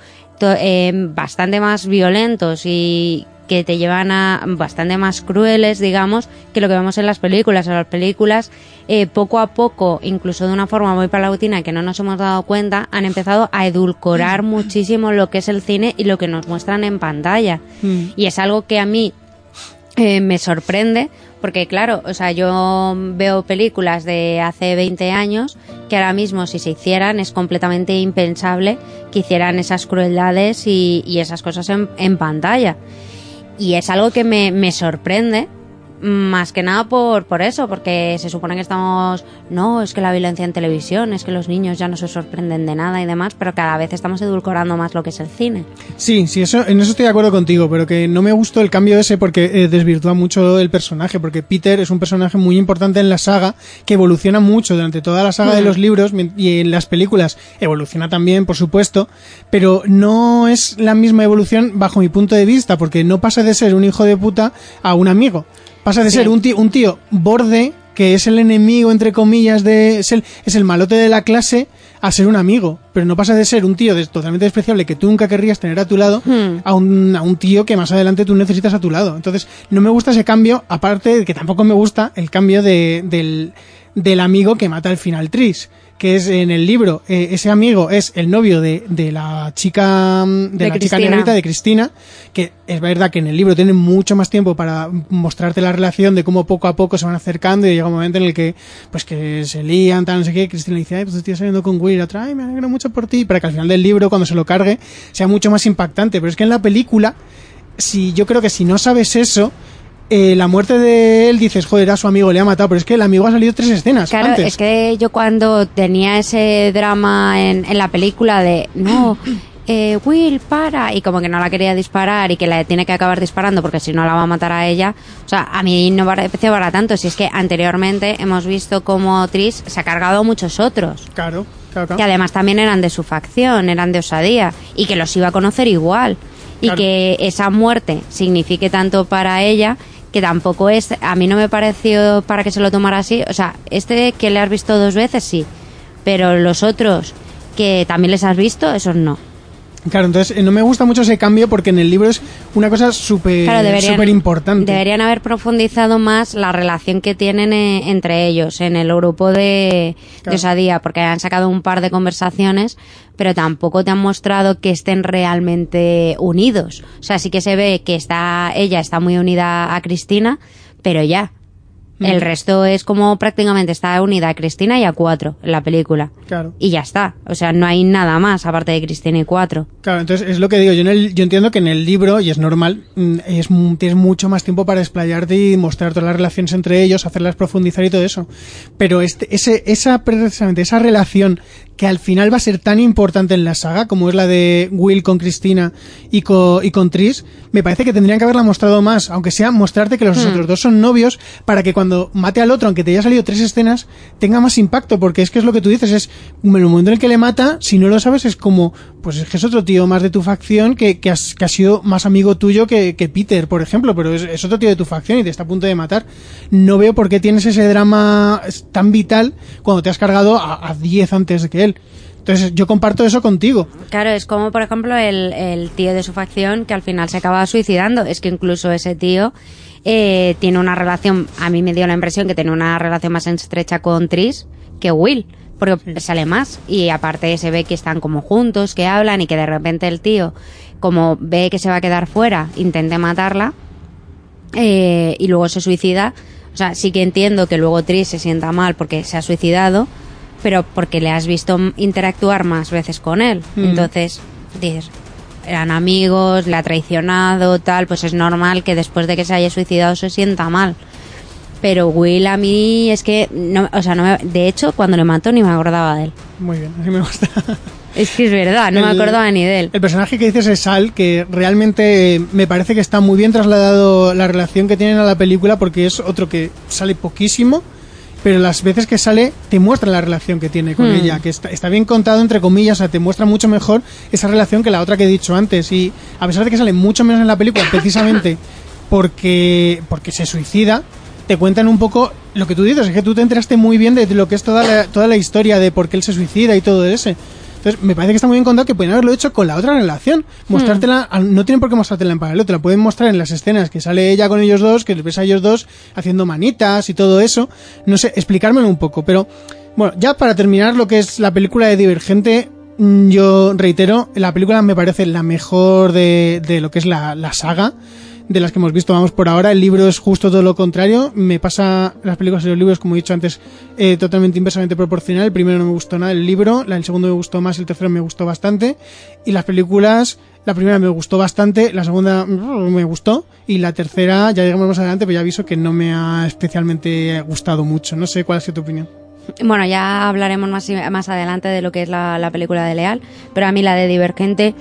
eh, bastante más violentos y que te llevan a bastante más crueles, digamos, que lo que vemos en las películas. En las películas, eh, poco a poco, incluso de una forma muy paulatina que no nos hemos dado cuenta, han empezado a edulcorar muchísimo lo que es el cine y lo que nos muestran en pantalla. Mm. Y es algo que a mí eh, me sorprende porque claro, o sea, yo veo películas de hace 20 años que ahora mismo si se hicieran es completamente impensable que hicieran esas crueldades y, y esas cosas en, en pantalla. Y es algo que me, me sorprende más que nada por, por eso, porque se supone que estamos, no, es que la violencia en televisión, es que los niños ya no se sorprenden de nada y demás, pero cada vez estamos edulcorando más lo que es el cine. Sí, sí, eso, en eso estoy de acuerdo contigo, pero que no me gustó el cambio ese porque eh, desvirtúa mucho el personaje, porque Peter es un personaje muy importante en la saga, que evoluciona mucho durante toda la saga de los libros y en las películas evoluciona también, por supuesto, pero no es la misma evolución bajo mi punto de vista, porque no pasa de ser un hijo de puta a un amigo. Pasa de Sí. ser un tío, un tío borde, que es el enemigo, entre comillas, de, es el, es el malote de la clase, a ser un amigo. Pero no pasa de ser un tío totalmente despreciable que tú nunca querrías tener a tu lado, Hmm. a, un, a un tío que más adelante tú necesitas a tu lado. Entonces, no me gusta ese cambio, aparte de que tampoco me gusta el cambio de, del, del amigo que mata al final Tris. Que es en el libro, eh, ese amigo es el novio de, de la chica, mm, de, De la chica Cristina. negrita, de Cristina, que es verdad que en el libro tienen mucho más tiempo para mostrarte la relación de cómo poco a poco se van acercando y llega un momento en el que pues que se lían, tal, no sé qué, Cristina dice, ay, pues estoy saliendo con Will, y otra, ay, me alegro mucho por ti, para que al final del libro, cuando se lo cargue, sea mucho más impactante. Pero es que en la película, si yo creo que si no sabes eso, eh, la muerte de él dices, joder, a su amigo le ha matado, pero es que el amigo ha salido tres escenas Claro, antes. es que yo cuando tenía ese drama en, en la película de no, eh, Will, para, y como que no la quería disparar y que la tiene que acabar disparando porque si no la va a matar a ella, o sea, a mí no me pareció para tanto, si es que anteriormente hemos visto como Tris se ha cargado a muchos otros. Claro, claro, claro. que además también eran de su facción, eran de osadía, y que los iba a conocer igual. Y Claro. que esa muerte signifique tanto para ella que tampoco es, a mí no me pareció para que se lo tomara así, o sea, este que le has visto dos veces sí, pero los otros que también les has visto, esos no. Claro, entonces eh, no me gusta mucho ese cambio porque en el libro es una cosa súper Claro, importante. deberían haber profundizado más la relación que tienen eh, entre ellos en el grupo de, de Claro. osadía, porque han sacado un par de conversaciones, pero tampoco te han mostrado que estén realmente unidos. O sea, sí que se ve que está ella está muy unida a Cristina, pero ya. El resto es como prácticamente está unida a Cristina y a cuatro en la película. Claro. Y ya está. O sea, no hay nada más aparte de Cristina y cuatro. Claro, entonces es lo que digo. Yo, en el, yo entiendo que en el libro, y es normal, mm, es, tienes mucho más tiempo para explayarte y mostrar todas las relaciones entre ellos, hacerlas profundizar y todo eso. Pero este, ese, esa, precisamente esa relación que al final va a ser tan importante en la saga, como es la de Will con Cristina y con, y con Tris, me parece que tendrían que haberla mostrado más, aunque sea mostrarte que los Hmm. otros dos son novios, para que cuando mate al otro, aunque te haya salido tres escenas, tenga más impacto, porque es que es lo que tú dices, es en el momento en el que le mata, si no lo sabes, es como, pues es que es otro tío más de tu facción que, que, has- que ha sido más amigo tuyo que, Peter, por ejemplo, pero es, es otro tío de tu facción y te está a punto de matar. No veo por qué tienes ese drama tan vital cuando te has cargado a a 10 antes que él. Entonces yo comparto eso contigo. Claro, es como, por ejemplo, el, el tío de su facción que al final se acaba suicidando. Es que incluso ese tío eh, tiene una relación, a mí me dio la impresión que tiene una relación más estrecha con Tris que Will, porque sale más. Y aparte se ve que están como juntos, que hablan y que de repente el tío, como ve que se va a quedar fuera, intente matarla eh, y luego se suicida. O sea, sí que entiendo que luego Tris se sienta mal porque se ha suicidado, pero porque le has visto interactuar más veces con él. Mm. Entonces, dices, eran amigos, le ha traicionado, tal, pues es normal que después de que se haya suicidado se sienta mal. Pero Will a mí es que, no, o sea, no me- de hecho, cuando le mató ni me acordaba de él. Muy bien, así me gusta. Es que es verdad, no me El- acordaba ni de él. El personaje que dices es Sal, que realmente me parece que está muy bien trasladado la relación que tienen a la película porque es otro que sale poquísimo, pero las veces que sale te muestra la relación que tiene con Hmm. ella, que está, está bien contado entre comillas, o sea, te muestra mucho mejor esa relación que la otra que he dicho antes y a pesar de que sale mucho menos en la película precisamente porque, porque se suicida, te cuentan un poco lo que tú dices, es que tú te enteraste muy bien de lo que es toda la, toda la historia de por qué él se suicida y todo ese. Entonces, me parece que está muy bien contado que pueden haberlo hecho con la otra relación. Mostrártela, al- no tienen por qué mostrártela en paralelo, te la pueden mostrar en las escenas que sale ella con ellos dos, que les ves a ellos dos haciendo manitas y todo eso. No sé, explicármelo un poco, pero bueno, ya para terminar lo que es la película de Divergente, mm, yo reitero, la película me parece la mejor de, de lo que es la, la saga de las que hemos visto, vamos por ahora. El libro es justo todo lo contrario. Me pasa las películas y los libros, como he dicho antes, eh, totalmente inversamente proporcional. El primero no me gustó nada, el libro. El segundo me gustó más, el tercero me gustó bastante. Y las películas, la primera me gustó bastante, la segunda mm, me gustó. Y la tercera, ya llegamos más adelante, pero ya aviso que no me ha especialmente gustado mucho. No sé cuál ha sido tu opinión. Bueno, ya hablaremos más, más adelante de lo que es la película de Leal, pero a mí la de Divergente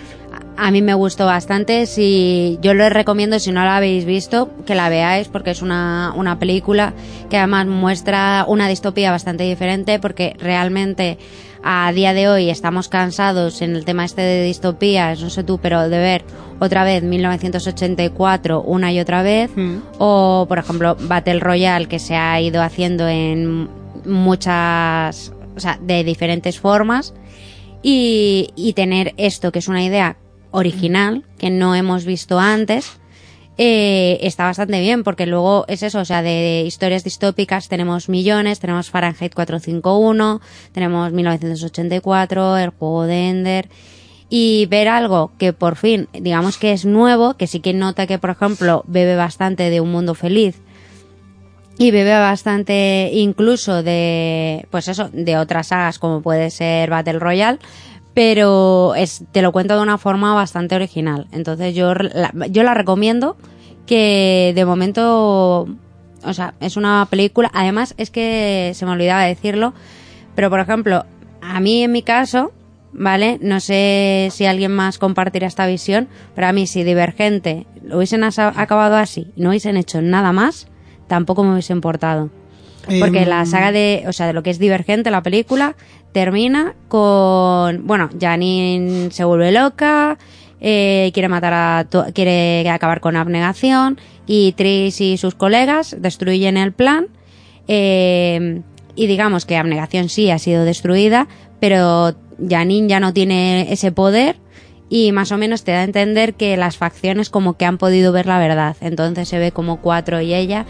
a mí me gustó bastante. Si yo les recomiendo, si no la habéis visto, que la veáis porque es una, una película que además muestra una distopía bastante diferente porque realmente a día de hoy estamos cansados en el tema este de distopías, no sé tú, pero de ver otra vez 1984 una y otra vez Mm. o por ejemplo Battle Royale que se ha ido haciendo en muchas, o sea, de diferentes formas y, y tener esto que es una idea original que no hemos visto antes. Eh, está bastante bien porque luego es eso, o sea, de historias distópicas tenemos millones, tenemos Fahrenheit 451, tenemos 1984, el juego de Ender y ver algo que por fin, digamos que es nuevo, que sí que nota que por ejemplo bebe bastante de un mundo feliz y bebe bastante incluso de pues eso de otras sagas como puede ser Battle Royale pero es, te lo cuento de una forma bastante original entonces yo la, yo la recomiendo que de momento o sea es una película además es que se me olvidaba decirlo pero por ejemplo a mí en mi caso ¿vale? No sé si alguien más compartirá esta visión, pero a mí si Divergente lo hubiesen acabado así y no hubiesen hecho nada más, tampoco me hubiese importado. Porque Em, la saga de, o sea, de lo que es Divergente, la película, termina con, bueno, Janine se vuelve loca, eh, quiere matar a, quiere acabar con abnegación y Tris y sus colegas destruyen el plan eh, y digamos que abnegación sí ha sido destruida, pero Janine ya no tiene ese poder y más o menos te da a entender que las facciones como que han podido ver la verdad. Entonces se ve como Cuatro y ella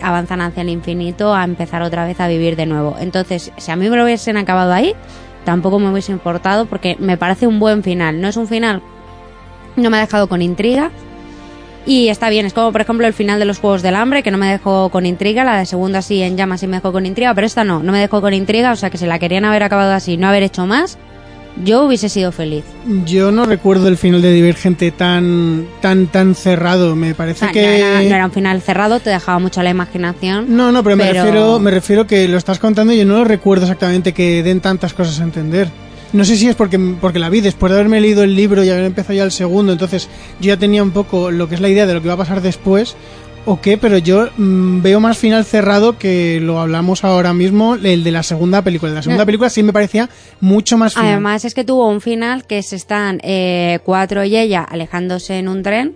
avanzan hacia el infinito a empezar otra vez a vivir de nuevo. Entonces, si a mí me lo hubiesen acabado ahí, tampoco me hubiese importado porque me parece un buen final. No es un final, no me ha dejado con intriga. Y está bien, es como por ejemplo el final de los Juegos del Hambre, que no me dejó con intriga, la de segunda sí en llamas sí me dejó con intriga, pero esta no, no me dejó con intriga, o sea que si la querían haber acabado así, no haber hecho más, yo hubiese sido feliz. Yo no recuerdo el final de Divergente tan tan tan cerrado. Me parece sea, que no, era, no era un final cerrado, te dejaba mucho la imaginación. No, no, pero, me refiero me refiero que lo estás contando y yo no lo recuerdo exactamente que den tantas cosas a entender. No sé si es porque, porque la vi después de haberme leído el libro y haber empezado ya el segundo, entonces yo ya tenía un poco lo que es la idea de lo que va a pasar después o qué, pero yo mm, veo más final cerrado que lo hablamos ahora mismo, el de la segunda película. La segunda No. película sí me parecía mucho más final. Además es que tuvo un final que se están eh, Cuatro y ella alejándose en un tren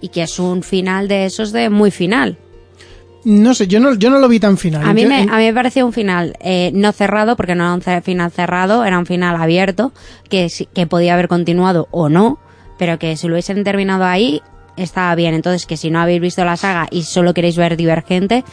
y que es un final de esos de muy final. No sé, yo no, yo no lo vi tan final. A mí, me, a mí me pareció un final eh, no cerrado, porque no era un final cerrado, era un final abierto, que, que podía haber continuado o no, pero que si lo hubiesen terminado ahí, estaba bien. Entonces, que si no habéis visto la saga y solo queréis ver Divergente,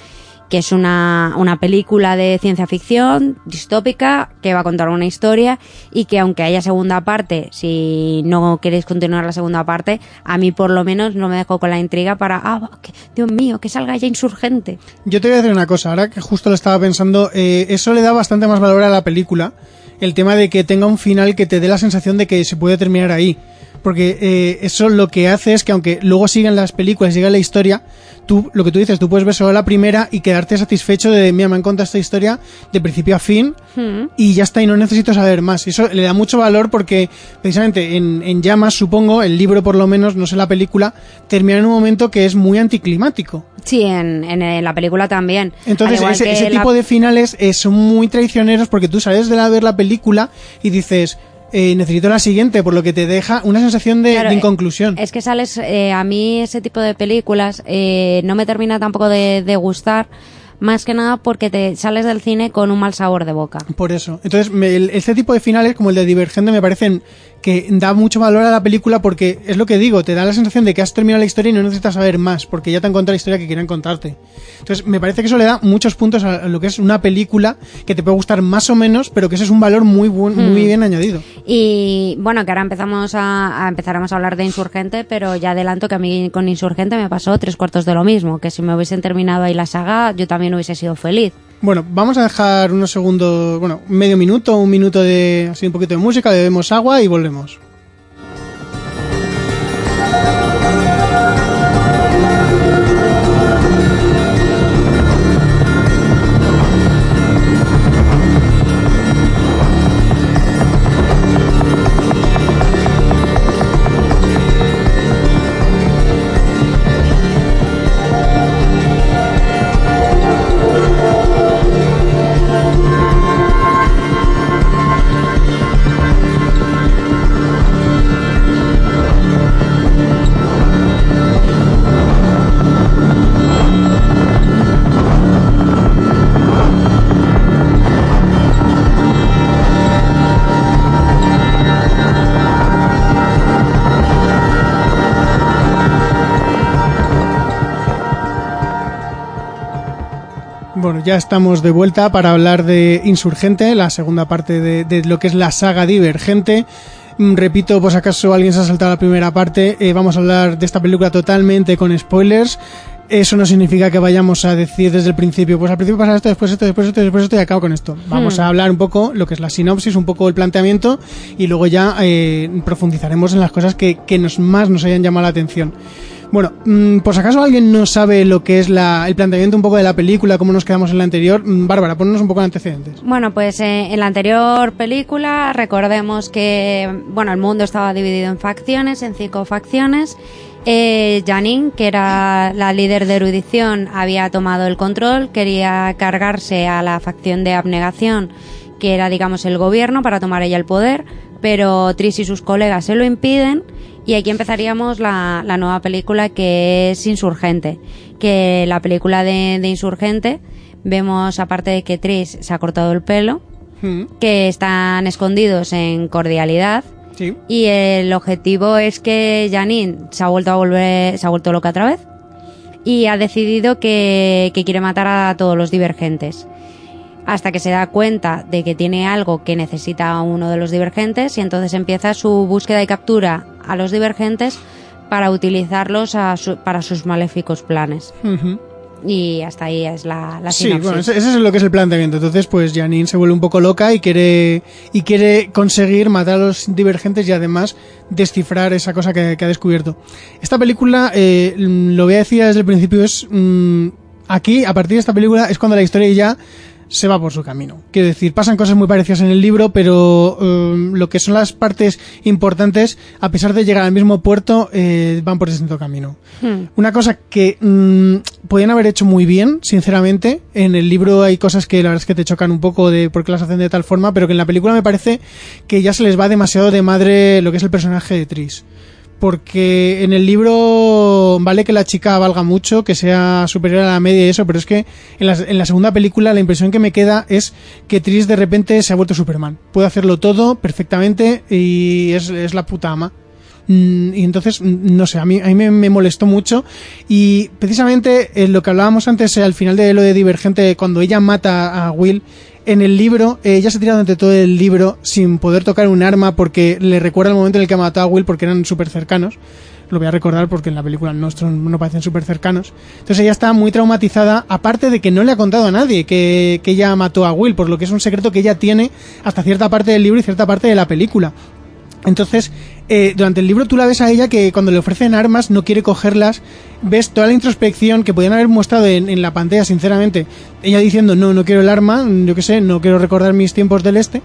que es una, una película de ciencia ficción distópica que va a contar una historia y que aunque haya segunda parte, si no queréis continuar la segunda parte, a mí por lo menos no me dejó con la intriga para, ah, que- Dios mío, que salga ya insurgente. Yo te voy a decir una cosa, ahora que justo lo estaba pensando, eh, eso le da bastante más valor a la película, el tema de que tenga un final que te dé la sensación de que se puede terminar ahí. Porque eh, eso lo que hace es que aunque luego sigan las películas, siga la historia, tú, lo que tú dices, tú puedes ver solo la primera y quedarte satisfecho de, mira, me han contado esta historia de principio a fin Hmm. y ya está, y no necesito saber más. Y eso le da mucho valor porque, precisamente, en, en Llamas, supongo, el libro por lo menos, no sé la película, termina en un momento que es muy anticlimático. Sí, en, en, la película también. Entonces, ese, que ese la- tipo de finales eh, son muy traicioneros porque tú sales de la, ver la película y dices, eh, necesito la siguiente, por lo que te deja una sensación de, Claro, de eh, inconclusión. Es que sales, eh, a mí ese tipo de películas eh, no me termina tampoco de, de gustar, más que nada porque te sales del cine con un mal sabor de boca. Por eso. Entonces, me- el- este tipo de finales, como el de Divergente, me parecen que da mucho valor a la película porque es lo que digo, te da la sensación de que has terminado la historia y no necesitas saber más, porque ya te han contado la historia que quieren contarte. Entonces, me parece que eso le da muchos puntos a lo que es una película que te puede gustar más o menos, pero que ese es un valor muy, buen, muy bien añadido. Y bueno, que ahora empezamos a, a empezaremos a hablar de Insurgente, pero ya adelanto que a mí con Insurgente me pasó tres cuartos de lo mismo, que si me hubiesen terminado ahí la saga, yo también hubiese sido feliz. Bueno, vamos a dejar unos segundos, bueno, medio minuto, un minuto de así un poquito de música, bebemos agua y volvemos. Ya estamos de vuelta para hablar de Insurgente, la segunda parte de, de lo que es la saga Divergente. Mm, Repito, por si acaso alguien se ha saltado la primera parte, eh, vamos a hablar de esta película totalmente con spoilers. Eso no significa que vayamos a decir desde el principio, pues al principio pasa esto, después esto, después esto, después esto y acabo con esto. Vamos Hmm. a hablar un poco lo que es la sinopsis, un poco el planteamiento y luego ya eh, profundizaremos en las cosas que, que nos, más nos hayan llamado la atención. Bueno, mm, por si acaso alguien no sabe lo que es la, el planteamiento un poco de la película, cómo nos quedamos en la anterior, mm, Bárbara, ponnos un poco de antecedentes. Bueno, pues eh, en la anterior película recordemos que bueno el mundo estaba dividido en facciones, en cinco facciones. Eh, Janine, que era la líder de erudición, había tomado el control, quería cargarse a la facción de abnegación, que era digamos el gobierno, para tomar ella el poder, pero Tris y sus colegas se lo impiden. Y aquí empezaríamos la, la nueva película que es Insurgente, que la película de, de Insurgente vemos aparte de que Tris se ha cortado el pelo, Mm, que están escondidos en cordialidad Sí. y el objetivo es que Janine se ha vuelto a volver, se ha vuelto loca otra vez y ha decidido que, que quiere matar a todos los divergentes. Hasta que se da cuenta de que tiene algo que necesita a uno de los divergentes y entonces empieza su búsqueda y captura a los divergentes para utilizarlos a su- para sus maléficos planes. Y hasta ahí es la, la Sí, sinopsis. bueno, ese, ese es lo que es el planteamiento. Entonces, pues Janine se vuelve un poco loca y quiere y quiere conseguir matar a los divergentes y además descifrar esa cosa que, que ha descubierto. Esta película, eh, lo voy a decir desde el principio, es mm, aquí, a partir de esta película, es cuando la historia ya se va por su camino. Quiero decir, pasan cosas muy parecidas en el libro, pero um, lo que son las partes importantes, a pesar de llegar al mismo puerto, eh, van por distinto camino. Hmm. Una cosa que mm, podían haber hecho muy bien, sinceramente. En el libro hay cosas que la verdad es que te chocan un poco de por qué las hacen de tal forma, pero que en la película me parece que ya se les va demasiado de madre lo que es el personaje de Tris. Porque en el libro vale que la chica valga mucho, que sea superior a la media y eso, pero es que en la, en la segunda película la impresión que me queda es que Tris de repente se ha vuelto Superman. Puede hacerlo todo perfectamente y es, la puta ama. Mm, Y entonces, mm, no sé, a mí, a mí me, me molestó mucho. Y precisamente eh, lo que hablábamos antes eh, al final de lo de Divergente, cuando ella mata a Will, en el libro, eh, ella se tira durante todo el libro sin poder tocar un arma porque le recuerda el momento en el que mató a Will porque eran súper cercanos. Lo voy a recordar porque en la película no, no parecen súper cercanos. Entonces ella está muy traumatizada, aparte de que no le ha contado a nadie que, que ella mató a Will, por lo que es un secreto que ella tiene hasta cierta parte del libro y cierta parte de la película. Entonces, eh, durante el libro tú la ves a ella que cuando le ofrecen armas no quiere cogerlas. Ves toda la introspección que podían haber mostrado en, en la pantalla, sinceramente. Ella diciendo, no, no quiero el arma, yo qué sé, no quiero recordar mis tiempos del este.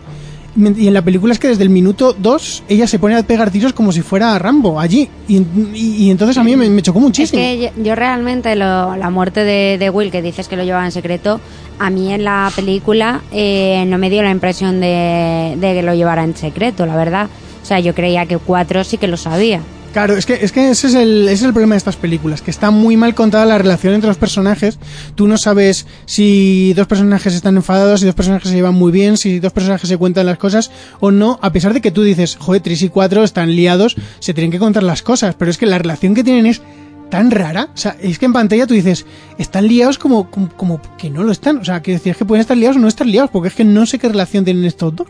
Y en la película es que desde el minuto 2 ella se pone a pegar tiros como si fuera Rambo allí. Y, y- y entonces a mí me, me chocó muchísimo. yo, realmente la muerte de, de Will, que dices que lo llevaba en secreto, a mí en la película eh, no me dio la impresión de, de que lo llevara en secreto, la verdad. O sea, yo creía que cuatro sí que lo sabía. Claro, es que, es que ese, es el, es el problema de estas películas, que está muy mal contada la relación entre los personajes. Tú no sabes si dos personajes están enfadados, si dos personajes se llevan muy bien, si dos personajes se cuentan las cosas o no, a pesar de que tú dices, joder, Tris y cuatro están liados, se tienen que contar las cosas, pero es que la relación que tienen es tan rara, o sea, es que en pantalla tú dices, están liados como, como, como que no lo están, o sea, que decir, es que pueden estar liados o no estar liados, porque es que no sé qué relación tienen estos dos.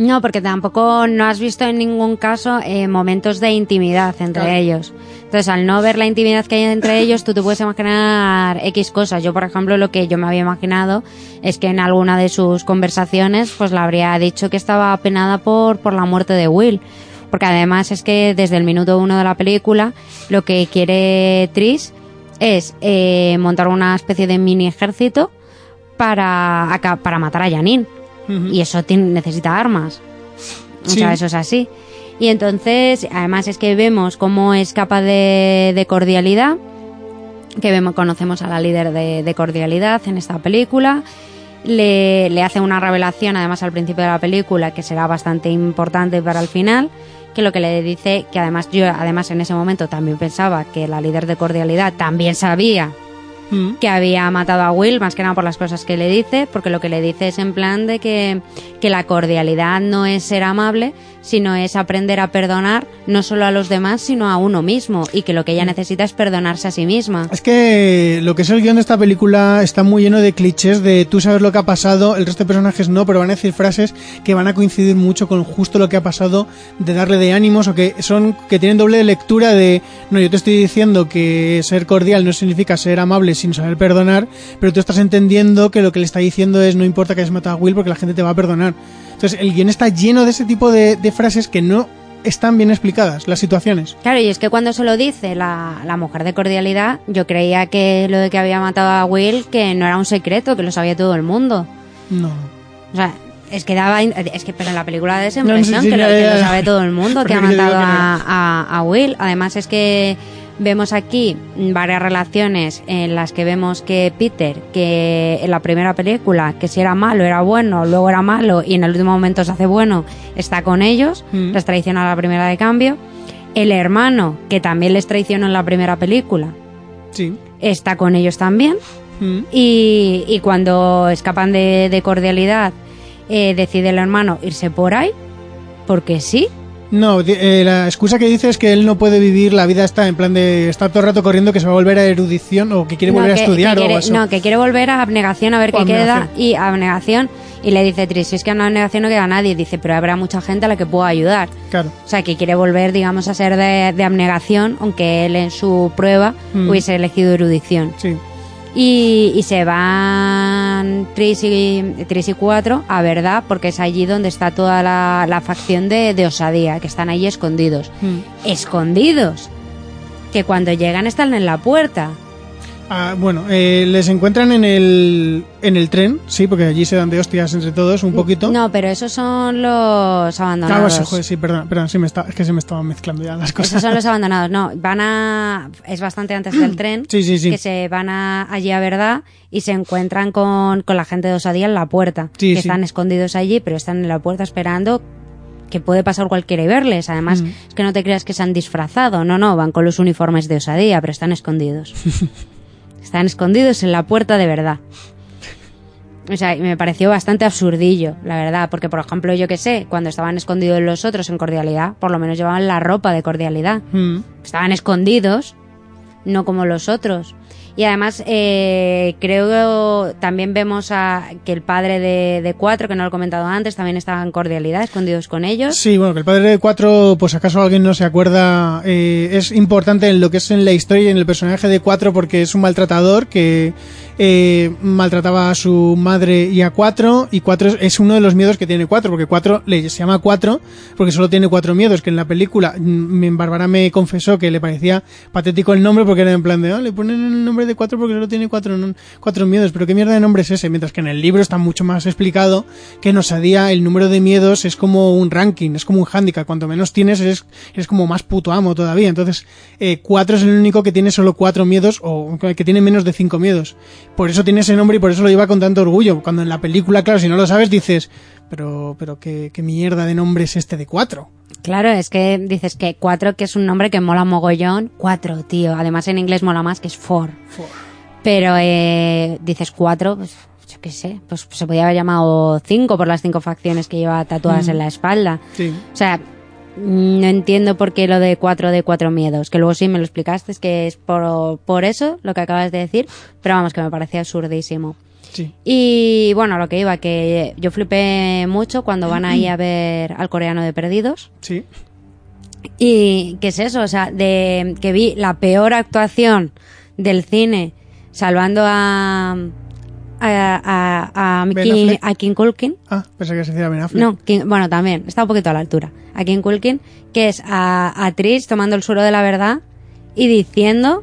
No, porque tampoco no has visto en ningún caso eh, momentos de intimidad entre Claro. ellos. Entonces, al no ver la intimidad que hay entre ellos, tú te puedes imaginar X cosas. Yo, por ejemplo, lo que yo me había imaginado es que en alguna de sus conversaciones, pues le habría dicho que estaba apenada por, por la muerte de Will. Porque además es que desde el minuto uno de la película, lo que quiere Tris es eh, montar una especie de mini ejército para, para matar a Janine. Y eso tiene- necesita armas. O sea, eso es así. Y entonces, además es que vemos cómo es capaz de, de cordialidad, que vemos, conocemos a la líder de, de cordialidad en esta película. Le, le hace una revelación, además al principio de la película, que será bastante importante para el final, que lo que le dice, que además yo, además en ese momento también pensaba que la líder de cordialidad también sabía Mm. que había matado a Will, más que nada por las cosas que le dice, porque lo que le dice es en plan de que, que la cordialidad no es ser amable, sino es aprender a perdonar no solo a los demás, sino a uno mismo, y que lo que ella necesita es perdonarse a sí misma. Es que lo que es el guion de esta película está muy lleno de clichés de tú sabes lo que ha pasado, el resto de personajes no, pero van a decir frases que van a coincidir mucho con justo lo que ha pasado, de darle de ánimos o que son que tienen doble lectura de no, yo te estoy diciendo que ser cordial no significa ser amable sin saber perdonar, pero tú estás entendiendo que lo que le está diciendo es no importa que hayas matado a Will porque la gente te va a perdonar. Entonces el guion está lleno de ese tipo de, de frases que no están bien explicadas, las situaciones. Claro, y es que cuando se lo dice la, la mujer de cordialidad, yo creía que lo de que había matado a Will, que no era un secreto, que lo sabía todo el mundo. No. O sea, es que daba. Es que, pero en la película da esa No, impresión sí, que, lo, que lo sabe todo el mundo, que ha matado que no a, a- a Will. Además, es que vemos aquí varias relaciones en las que vemos que Peter, que en la primera película, que si era malo, era bueno, luego era malo y en el último momento se hace bueno, está con ellos, Mm. les traiciona a la primera de cambio. El hermano, que también les traicionó en la primera película, Sí. está con ellos también. Mm. Y, y cuando escapan de, de cordialidad, eh, decide el hermano irse por ahí, porque sí. No, eh, la excusa que dice es que él no puede vivir la vida está en plan de estar todo el rato corriendo que se va a volver a erudición o que quiere no, volver que- a estudiar o quiere, algo así. No, que quiere volver a abnegación a ver O qué queda. Y abnegación. Y le dice Tris, si es que en abnegación no queda nadie. Dice, pero habrá mucha gente a la que puedo ayudar. Claro. O sea, que quiere volver, digamos, a ser de, de abnegación, aunque él en su prueba Mm. hubiese elegido erudición. Sí. Y, y se van Tris y, Tris y cuatro a verdad, porque es allí donde está toda la, la facción de, de osadía, que están allí escondidos. Mm. Escondidos. Que cuando llegan están en la puerta. Ah, bueno, eh, les encuentran en el, en el tren, sí, porque allí se dan de hostias entre todos un poquito. No, pero esos son los Ah, abandonados. sí, joder, sí, perdón, perdón, sí me está, es que se me estaban mezclando ya las cosas. Esos son los abandonados. No, van a. Es bastante antes del tren. Sí, sí, sí. Que se van a, allí a verdad y se encuentran con, con la gente de Osadía en la puerta. Sí, que están escondidos allí, pero están en la puerta esperando que puede pasar cualquiera y verles. Además, Mm. es que no te creas que se han disfrazado. No, no, van con los uniformes de Osadía, pero están escondidos. están escondidos en la puerta de verdad. O sea, y me pareció bastante absurdillo, la verdad, porque por ejemplo, yo que sé, cuando estaban escondidos los otros en cordialidad, por lo menos llevaban la ropa de cordialidad. Mm. Estaban escondidos, no como los otros. Y además, eh, creo también vemos a que el padre de, Cuatro, que no lo he comentado antes, también estaba en cordialidad, escondidos con ellos. Sí, bueno, que el padre de Cuatro, pues acaso alguien no se acuerda, eh, es importante en lo que es en la historia y en el personaje de Cuatro porque es un maltratador que eh, maltrataba a su madre y a Cuatro y Cuatro es, uno de los miedos que tiene Cuatro porque Cuatro le se llama Cuatro porque solo tiene cuatro miedos que en la película mm, Bárbara me confesó que le parecía patético el nombre porque era en plan de "Ah, le ponen el nombre de Cuatro porque solo tiene cuatro, cuatro miedos pero qué mierda de nombre es ese mientras que en el libro está mucho más explicado que en Osadía el número de miedos es como un ranking es como un handicap cuanto menos tienes eres, eres como más puto amo todavía entonces eh, cuatro es el único que tiene solo cuatro miedos o que tiene menos de cinco miedos por eso tiene ese nombre y por eso lo lleva con tanto orgullo. Cuando en la película, claro, si no lo sabes, dices, pero, pero qué, qué mierda de nombre es este de cuatro. Claro, es que dices que Cuatro, que es un nombre que mola mogollón. Cuatro, tío. Además en inglés mola más que es four. Pero eh, dices cuatro, pues yo qué sé, pues se podía haber llamado cinco por las cinco facciones que lleva tatuadas en la espalda. Sí. O sea, mm, no entiendo por qué lo de cuatro de cuatro miedos, que luego sí me lo explicaste, es que es por, por eso lo que acabas de decir, pero vamos, que me parecía absurdísimo. Sí. Y bueno, lo que iba, que yo flipé mucho cuando van ahí a ver al coreano de Perdidos. Sí. Y qué es eso, o sea, de que vi la peor actuación del cine salvando a a, a, a, King, a King Culkin. Ah, pensé que se decía Ben Affleck. No, King- bueno, también, está un poquito a la altura. A King Culkin, que es a, a Trish tomando el suelo de la verdad y diciendo,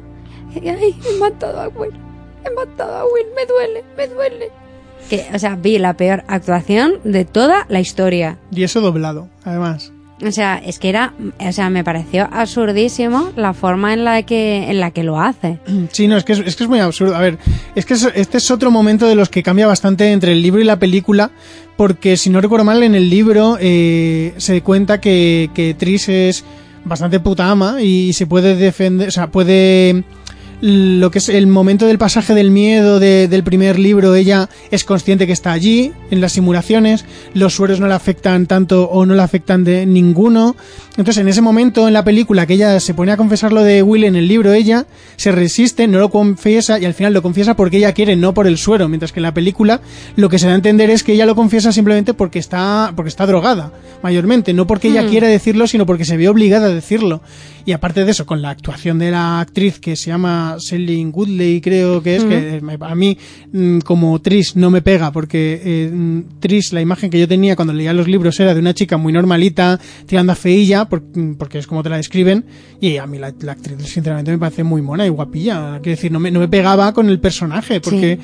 ay, he matado a he matado a Will, me duele, me duele. Que, o sea, vi la peor actuación de toda la historia. Y eso doblado, además. O sea, es que era, o sea, me pareció absurdísimo la forma en la que, en la que lo hace. Sí, no, es que es, es que es muy absurdo. A ver, es que es- este es otro momento de los que cambia bastante entre el libro y la película, porque si no recuerdo mal, en el libro eh, se cuenta que, que Tris es bastante puta ama y se puede defender, o sea, puede lo que es el momento del pasaje del miedo de- del primer libro, ella es consciente que está allí, en las simulaciones, los sueros no le afectan tanto o no le afectan de ninguno. Entonces, en ese momento en la película que ella se pone a confesar lo de Will en el libro, ella se resiste, no lo confiesa y al final lo confiesa porque ella quiere, no por el suero, mientras que en la película lo que se da a entender es que ella lo confiesa simplemente porque está, porque está drogada, mayormente, no porque ella quiera decirlo, sino porque se ve obligada a decirlo. Y aparte de eso, con la actuación de la actriz que se llama Selling Woodley, creo que es, que a mí mm, como Tris no me pega, porque eh, mm, Tris, la imagen que yo tenía cuando leía los libros era de una chica muy normalita, tirando a feilla, mm, porque es como te la describen, y a mí la, la actriz sinceramente me parece muy mona y guapilla. Quiero decir, no me, no me pegaba con el personaje, porque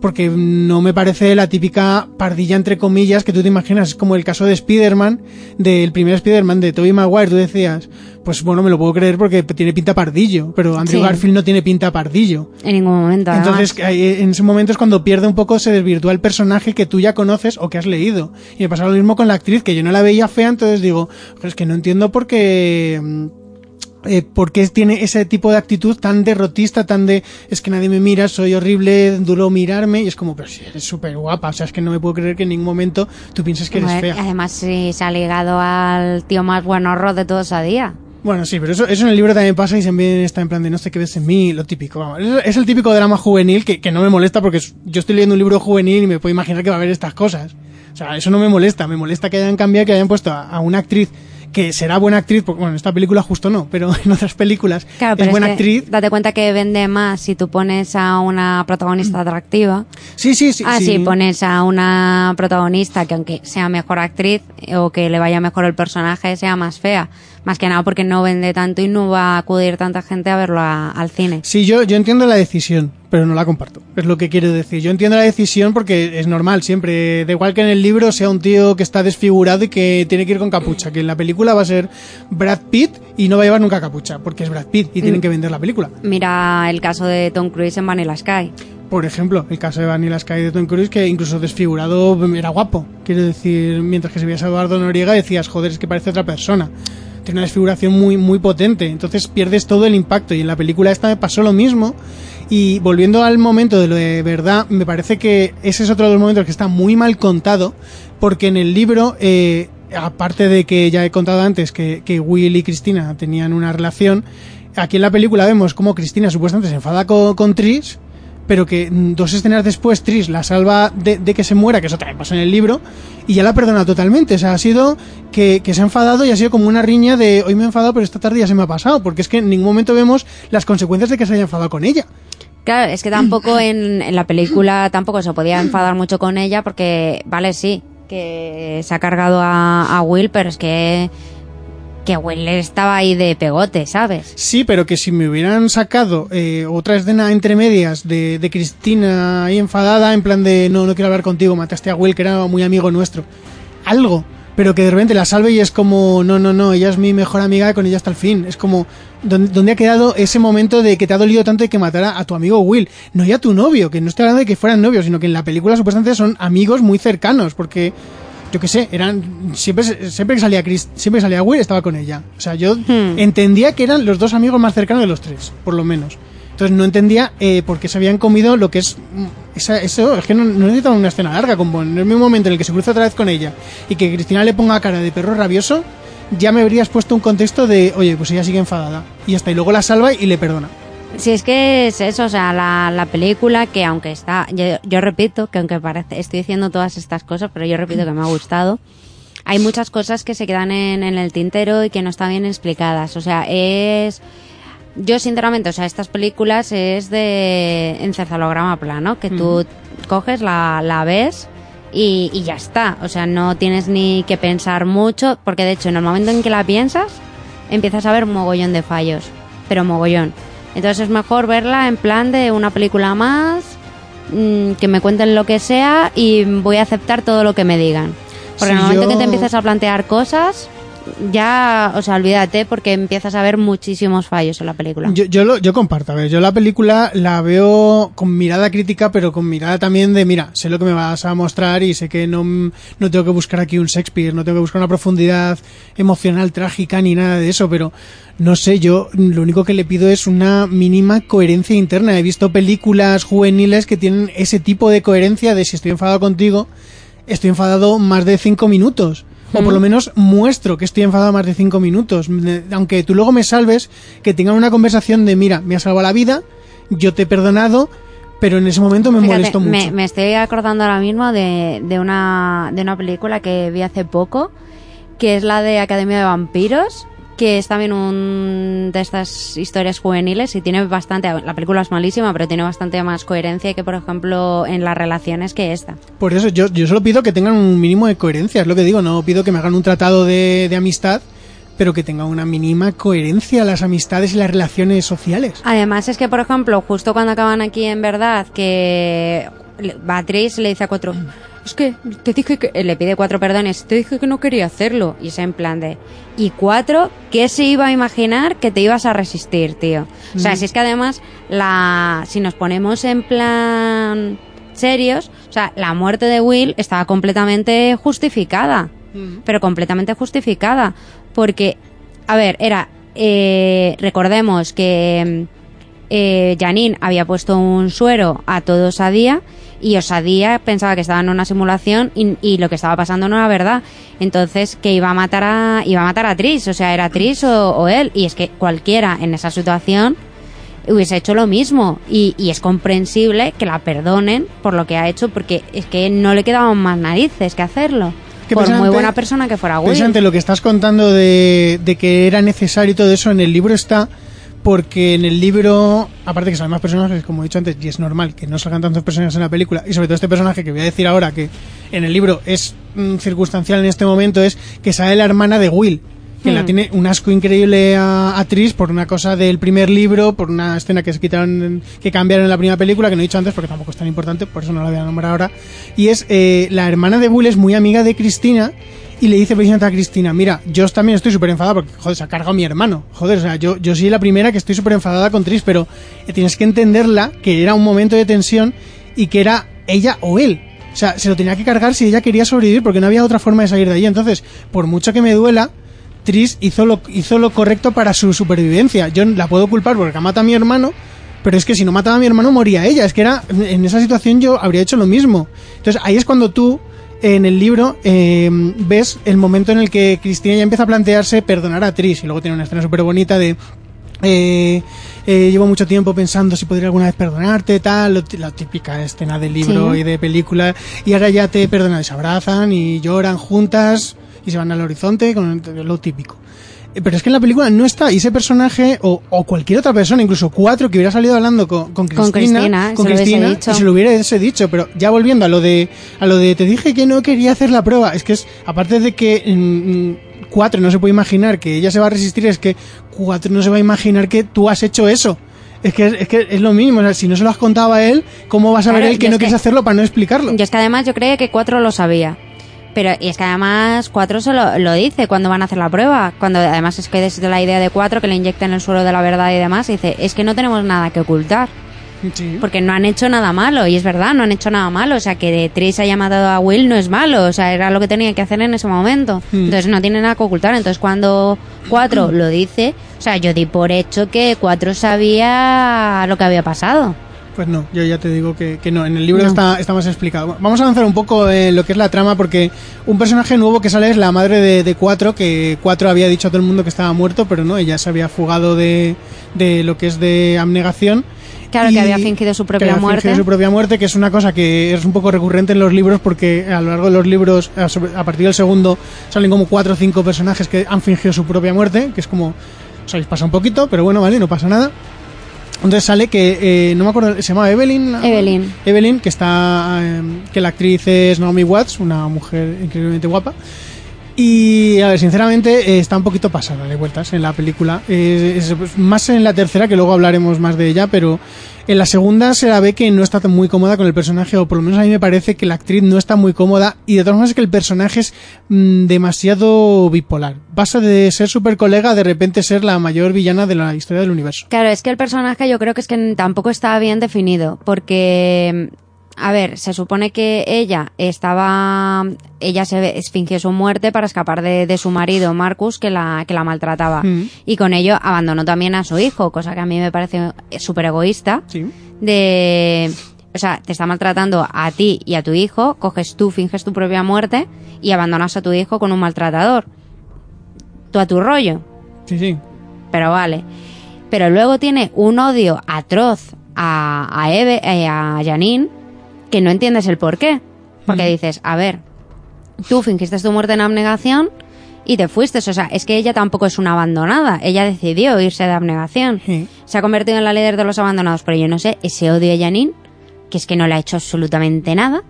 porque no me parece la típica pardilla entre comillas que tú te imaginas, es como el caso de Spider-Man, del primer Spider-Man de Tobey Maguire, tú decías, pues bueno, me lo puedo creer porque tiene pinta pardillo, pero Andrew Sí. Garfield no tiene pinta pardillo. En ningún momento. además. Entonces, en ese momento es cuando pierde un poco, se desvirtúa el personaje que tú ya conoces o que has leído. Y me pasa lo mismo con la actriz, que yo no la veía fea, entonces digo, "Joder, es que no entiendo por qué... eh, por qué tiene ese tipo de actitud tan derrotista, tan de es que nadie me mira, soy horrible, duro mirarme, y es como, pero si eres súper guapa, o sea, es que no me puedo creer que en ningún momento tú pienses que eres Joder, fea. Además, sí, se ha ligado al tío más buenorro de todos a día. Bueno, sí, pero eso, eso en el libro también pasa y también está en plan de no sé qué ves en mí, lo típico. Vamos. Es, es el típico drama juvenil que, que no me molesta porque yo estoy leyendo un libro juvenil y me puedo imaginar que va a haber estas cosas. O sea, eso no me molesta, me molesta que hayan cambiado, que hayan puesto a, a una actriz que será buena actriz, porque bueno, en esta película justo no, pero en otras películas Claro, es buena que actriz. date cuenta que vende más si tú pones a una protagonista atractiva. Sí, sí, sí. ah, sí. si pones a una protagonista que aunque sea mejor actriz eh, o que le vaya mejor el personaje, sea más fea. Más que nada porque no vende tanto y no va a acudir tanta gente a verlo a- al cine. Sí, yo, yo entiendo la decisión, pero no la comparto. Es lo que quiero decir. Yo entiendo la decisión porque es normal siempre. Da igual que en el libro sea un tío que está desfigurado y que tiene que ir con capucha. Que en la película va a ser Brad Pitt y no va a llevar nunca capucha, porque es Brad Pitt y tienen que vender la película. Mira el caso de Tom Cruise en Vanilla Sky. Por ejemplo, el caso de Vanilla Sky de Tom Cruise, que incluso desfigurado era guapo. Quiero decir, mientras que si veías a Eduardo Noriega decías, joder, es que parece otra persona. Tiene una desfiguración muy, muy potente. Entonces pierdes todo el impacto. Y en la película esta me pasó lo mismo. Y volviendo al momento de lo de verdad, me parece que ese es otro de los momentos que está muy mal contado. Porque en el libro, eh, aparte de que ya he contado antes que, que Will y Cristina tenían una relación, aquí en la película vemos como Cristina supuestamente se enfada con, con Tris, pero que dos escenas después Tris la salva de, de que se muera, que eso también pasa en el libro, y ya la perdona totalmente. O sea, ha sido que, que se ha enfadado y ha sido como una riña de hoy me he enfadado, pero esta tarde ya se me ha pasado, porque es que en ningún momento vemos las consecuencias de que se haya enfadado con ella. Claro, es que tampoco en, la película tampoco se podía enfadar mucho con ella porque, vale, sí, que se ha cargado a, a Will, pero es que que Will estaba ahí de pegote, ¿sabes? Sí, pero que si me hubieran sacado eh, otra escena entre medias de, de Cristina ahí enfadada, en plan de no, no quiero hablar contigo, mataste a Will, que era muy amigo nuestro. Algo, pero que de repente la salve y es como, no, no, no, ella es mi mejor amiga, con ella hasta el fin. Es como, ¿dónde, ha quedado ese momento de que te ha dolido tanto de que matara a tu amigo Will? No ya a tu novio, que no estoy hablando de que fueran novios, sino que en la película supuestamente son amigos muy cercanos, porque yo qué sé, eran siempre siempre que salía Chris, siempre que salía Will estaba con ella. O sea, yo Hmm. entendía que eran los dos amigos más cercanos de los tres, por lo menos. Entonces no entendía eh, por qué se habían comido lo que es mm, eso, es que no, no una escena larga, como en el mismo momento en el que se cruza otra vez con ella y que Cristina le ponga cara de perro rabioso, ya me habrías puesto un contexto de, oye, pues ella sigue enfadada. Y hasta y luego la salva y le perdona. Si es que es eso, o sea, la, la película que aunque está, yo, yo repito que aunque parece, estoy diciendo todas estas cosas, pero yo repito que me ha gustado, hay muchas cosas que se quedan en, en el tintero y que no están bien explicadas. O sea, es, yo sinceramente, o sea, estas películas es de encefalograma plano, que tú coges, la, la ves y, y ya está. O sea, no tienes ni que pensar mucho, porque de hecho en el momento en que la piensas, empiezas a ver un mogollón de fallos, pero mogollón. Entonces es mejor verla en plan de una película más, mm, que me cuenten lo que sea y voy a aceptar todo lo que me digan. Porque en el momento yo- que te empiezas a plantear cosas, ya, o sea, olvídate porque empiezas a ver muchísimos fallos en la película. Yo, yo, lo, yo comparto, a ver, yo la película la veo con mirada crítica, pero con mirada también de, mira, sé lo que me vas a mostrar y sé que no, no tengo que buscar aquí un Shakespeare, no tengo que buscar una profundidad emocional, trágica, ni nada de eso, pero no sé, yo lo único que le pido es una mínima coherencia interna. He visto películas juveniles que tienen ese tipo de coherencia de si estoy enfadado contigo, estoy enfadado más de cinco minutos. O por lo menos muestro que estoy enfadado más de cinco minutos. Aunque tú luego me salves, que tengan una conversación de, mira, me has salvado la vida, yo te he perdonado, pero en ese momento me Fíjate, molesto mucho. Me, me estoy acordando ahora mismo de, de, una, de una película que vi hace poco, que es la de Academia de Vampiros, que es también un de estas historias juveniles y tiene bastante, la película es malísima, pero tiene bastante más coherencia que, por ejemplo, en las relaciones que esta. Por eso yo, yo solo pido que tengan un mínimo de coherencia, es lo que digo, no pido que me hagan un tratado de, de amistad, pero que tenga una mínima coherencia las amistades y las relaciones sociales. Además es que, por ejemplo, justo cuando acaban aquí en verdad, que Beatriz le dice a Cuatro, es que te dije que... Le pide Cuatro perdones, te dije que no quería hacerlo. Y es en plan de... Y Cuatro, ¿qué se iba a imaginar que te ibas a resistir, tío? O sea, si es que además, la si nos ponemos en plan serios, o sea, la muerte de Will estaba completamente justificada pero completamente justificada. Porque, a ver, era. eh, recordemos que mm, eh, Janine había puesto un suero a todo Osadía y Osadía pensaba que estaba en una simulación y, y lo que estaba pasando no era verdad. Entonces, que iba a matar a, iba a matar a Tris, o sea, era Tris o, o él. Y es que cualquiera en esa situación hubiese hecho lo mismo y, y es comprensible que la perdonen por lo que ha hecho porque es que no le quedaban más narices que hacerlo. Que por muy buena persona que fuera Will. Precisamente lo que estás contando de, de que era necesario y todo eso en el libro está porque en el libro, aparte que salen más personajes, como he dicho antes, y es normal que no salgan tantos personajes en la película, y sobre todo este personaje que voy a decir ahora, que en el libro es mm, circunstancial en este momento, es que sale la hermana de Will, que la Hmm. tiene un asco increíble a, a Tris por una cosa del primer libro, por una escena que se quitaron, que cambiaron en la primera película, que no he dicho antes porque tampoco es tan importante, por eso no la voy a nombrar ahora. Y es, eh, la hermana de Will es muy amiga de Cristina y le dice precisamente a Cristina, mira, yo también estoy súper enfadada porque, joder, se ha cargado mi hermano. Joder, o sea, yo, yo soy la primera que estoy súper enfadada con Tris, pero eh, tienes que entenderla que era un momento de tensión y que era ella o él. O sea, se lo tenía que cargar si ella quería sobrevivir porque no había otra forma de salir de allí. Entonces, por mucho que me duela, Tris hizo lo, hizo lo correcto para su supervivencia. Yo la puedo culpar porque mata a mi hermano, pero es que si no mataba a mi hermano moría ella. Es que era en esa situación yo habría hecho lo mismo. Entonces ahí es cuando tú en el libro eh, ves el momento en el que Cristina ya empieza a plantearse perdonar a Tris y luego tiene una escena súper bonita de eh, eh, llevo mucho tiempo pensando si podría alguna vez perdonarte, tal, la típica escena de libro Sí. y de película, y ahora ya te perdonan, se abrazan y lloran juntas y se van al horizonte, con lo típico. Eh, Pero es que en la película no está, y ese personaje, o, o cualquier otra persona, incluso cuatro, que hubiera salido hablando con, con Cristina, Cristina, con se lo Cristina, y se lo hubiese dicho, pero ya volviendo a lo de, a lo de te dije que no quería hacer la prueba, es que es, aparte de que mm, mm, cuatro no se puede imaginar que ella se va a resistir, es que cuatro no se va a imaginar que tú has hecho eso. Es que es, que es lo mismo, o sea, si no se lo has contado a él, ¿cómo vas a ver él que no es quieres que- hacerlo para no explicarlo? Yo es que además yo creía que cuatro lo sabía. Pero, y es que además cuatro se lo, lo dice cuando van a hacer la prueba. Cuando además es que desde la idea de cuatro que le inyectan el suelo de la verdad y demás, y dice, es que no tenemos nada que ocultar. Sí. Porque no han hecho nada malo, y es verdad, no han hecho nada malo. O sea, que Tris haya matado a Will no es malo, o sea, era lo que tenía que hacer en ese momento. Hmm. Entonces no tiene nada que ocultar. Entonces cuando Cuatro lo dice, o sea, yo di por hecho que Cuatro sabía lo que había pasado. Pues no, yo ya te digo que, que no, en el libro No. está, está más explicado. Vamos a avanzar un poco en lo que es la trama, porque un personaje nuevo que sale es la madre de, de Cuatro, que Cuatro había dicho a todo el mundo que estaba muerto, pero no, ella se había fugado de, de lo que es de abnegación. Claro, que había fingido su propia que había muerte. fingido su propia muerte, que es una cosa que es un poco recurrente en los libros, porque a lo largo de los libros, a partir del segundo, salen como cuatro o cinco personajes que han fingido su propia muerte, que es como, os habéis pasado un poquito, pero bueno, vale, no pasa nada. Entonces sale que, eh, no me acuerdo, se llama Evelyn. Evelyn. Evelyn, que está, eh, que la actriz es Naomi Watts, una mujer increíblemente guapa. Y, a ver, sinceramente, eh, está un poquito pasada de vueltas en la película. Es- más en la tercera, que luego hablaremos más de ella, pero en la segunda se la ve que no está muy cómoda con el personaje, o por lo menos a mí me parece que la actriz no está muy cómoda, y de todas formas es que el personaje es mm, demasiado bipolar. Pasa de ser super colega a de repente ser la mayor villana de la historia del universo. Claro, es que el personaje yo creo que es que tampoco está bien definido, porque, a ver, se supone que ella estaba, ella se fingió su muerte para escapar de, de su marido Marcus que la, que la maltrataba Mm. y con ello abandonó también a su hijo, cosa que a mí me parece súper egoísta Sí. de, o sea, te está maltratando a ti y a tu hijo, coges tú, finges tu propia muerte y abandonas a tu hijo con un maltratador. Tú a tu rollo Sí, sí. pero vale. Pero luego tiene un odio atroz a, a Eve, eh, a Janine, que no entiendes el por qué. Porque Mm. dices, a ver, tú fingiste tu muerte en abnegación y te fuiste. O sea, es que ella tampoco es una abandonada. Ella decidió irse de abnegación. Sí. Se ha convertido en la líder de los abandonados. Pero yo no sé, ese odio a Janine, que es que no le ha hecho absolutamente nada.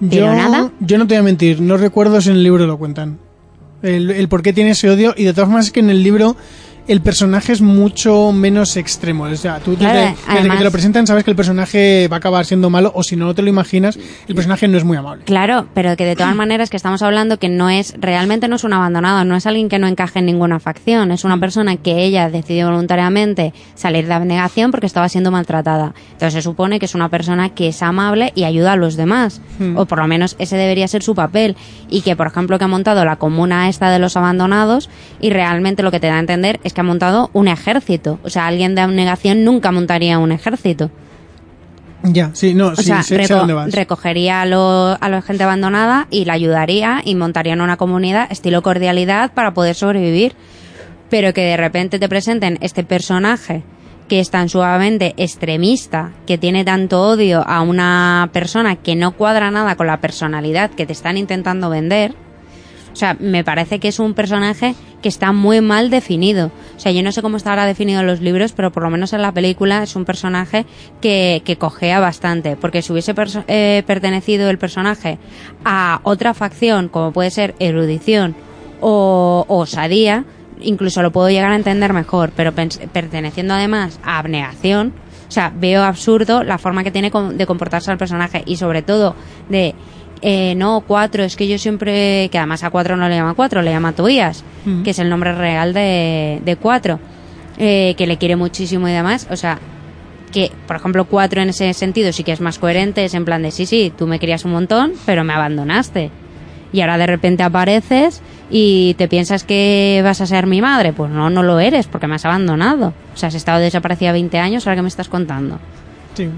Pero yo, nada. Yo no te voy a mentir, no recuerdo si en el libro lo cuentan. El, el por qué tiene ese odio, y de todas formas es que en el libro el personaje es mucho menos extremo. O sea, tú desde, que te lo presentan sabes que el personaje va a acabar siendo malo, o si no te lo imaginas, el personaje no es muy amable. Claro, pero que de todas maneras que estamos hablando que no es, realmente no es un abandonado, no es alguien que no encaje en ninguna facción, es una persona que ella decidió voluntariamente salir de abnegación porque estaba siendo maltratada. Entonces se supone que es una persona que es amable y ayuda a los demás, Hmm. o por lo menos ese debería ser su papel, y que por ejemplo que ha montado la comuna esta de los abandonados y realmente lo que te da a entender es que ha montado un ejército, o sea, alguien de abnegación nunca montaría un ejército. Ya, sí, no, O sí, sea, sé, sé dónde vas. recogería a, lo- a la gente abandonada y la ayudaría y montarían una comunidad estilo cordialidad para poder sobrevivir. Pero que de repente te presenten este personaje que es tan suavemente extremista, que tiene tanto odio a una persona que no cuadra nada con la personalidad que te están intentando vender. O sea, me parece que es un personaje que está muy mal definido. O sea, yo no sé cómo estará definido en los libros, pero por lo menos en la película es un personaje que, que cojea bastante. Porque si hubiese eh, pertenecido el personaje a otra facción, como puede ser erudición o, osadía, incluso lo puedo llegar a entender mejor. Pero perteneciendo además a abnegación, o sea, veo absurdo la forma que tiene de comportarse el personaje y sobre todo de eh, no, cuatro, es que yo siempre, que además a cuatro no le llama cuatro, le llama Tobías, Mm. que es el nombre real de, de cuatro, eh, que le quiere muchísimo y demás, o sea, que por ejemplo cuatro en ese sentido sí que es más coherente, es en plan de sí, sí, tú me querías un montón, pero me abandonaste. Y ahora de repente apareces y te piensas que vas a ser mi madre. Pues no, no lo eres, porque me has abandonado. O sea, has estado desaparecida 20 años, ahora que me estás contando. Sí.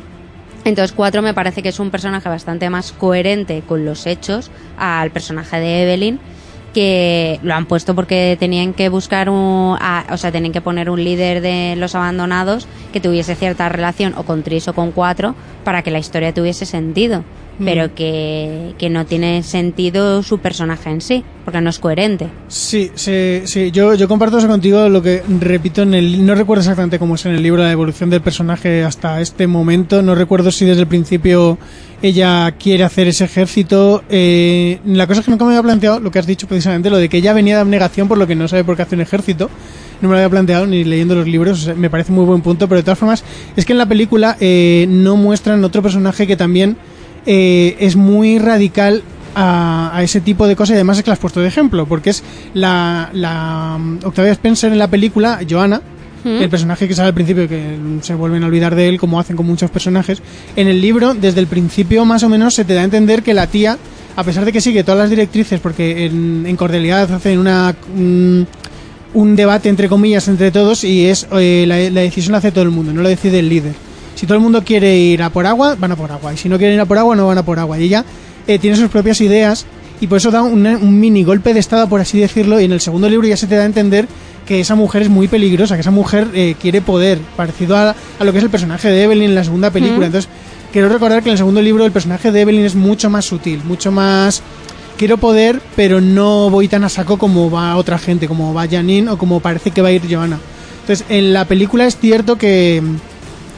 Entonces, Cuatro me parece que es un personaje bastante más coherente con los hechos al personaje de Evelyn que lo han puesto porque tenían que buscar un, a- o sea, tenían que poner un líder de los abandonados que tuviese cierta relación o con Tris o con Cuatro para que la historia tuviese sentido, pero que, que no tiene sentido su personaje en sí, porque no es coherente. Sí, sí, sí. Yo, yo comparto eso contigo. Lo que repito en el. No recuerdo exactamente cómo es en el libro la evolución del personaje hasta este momento. No recuerdo si desde el principio ella quiere hacer ese ejército. Eh, la cosa es que nunca me había planteado lo que has dicho precisamente, lo de que ella venía de abnegación por lo que no sabe por qué hace un ejército. No me lo había planteado ni leyendo los libros. o sea, me parece muy buen punto. Pero de todas formas, es que en la película eh, no muestran otro personaje que también eh, es muy radical a, a ese tipo de cosas y además es que la has puesto de ejemplo porque es la, la um, Octavia Spencer en la película Joanna el personaje que sale al principio que se vuelven a olvidar de él como hacen con muchos personajes en el libro desde el principio más o menos se te da a entender que la tía a pesar de que sigue todas las directrices porque en, en cordialidad hacen una un, un debate entre comillas entre todos y es eh, la, la decisión la hace todo el mundo no lo decide el líder si todo el mundo quiere ir a por agua, van a por agua. Y si no quieren ir a por agua, no van a por agua. Y ella eh, tiene sus propias ideas y por eso da una- un mini golpe de estado, por así decirlo. Y en el segundo libro ya se te da a entender que esa mujer es muy peligrosa, que esa mujer eh, quiere poder, parecido a, a lo que es el personaje de Evelyn en la segunda película. Entonces, quiero recordar que en el segundo libro el personaje de Evelyn es mucho más sutil, mucho más... Quiero poder, pero no voy tan a saco como va otra gente, como va Janine o como parece que va a ir Joanna. Entonces, en la película es cierto que,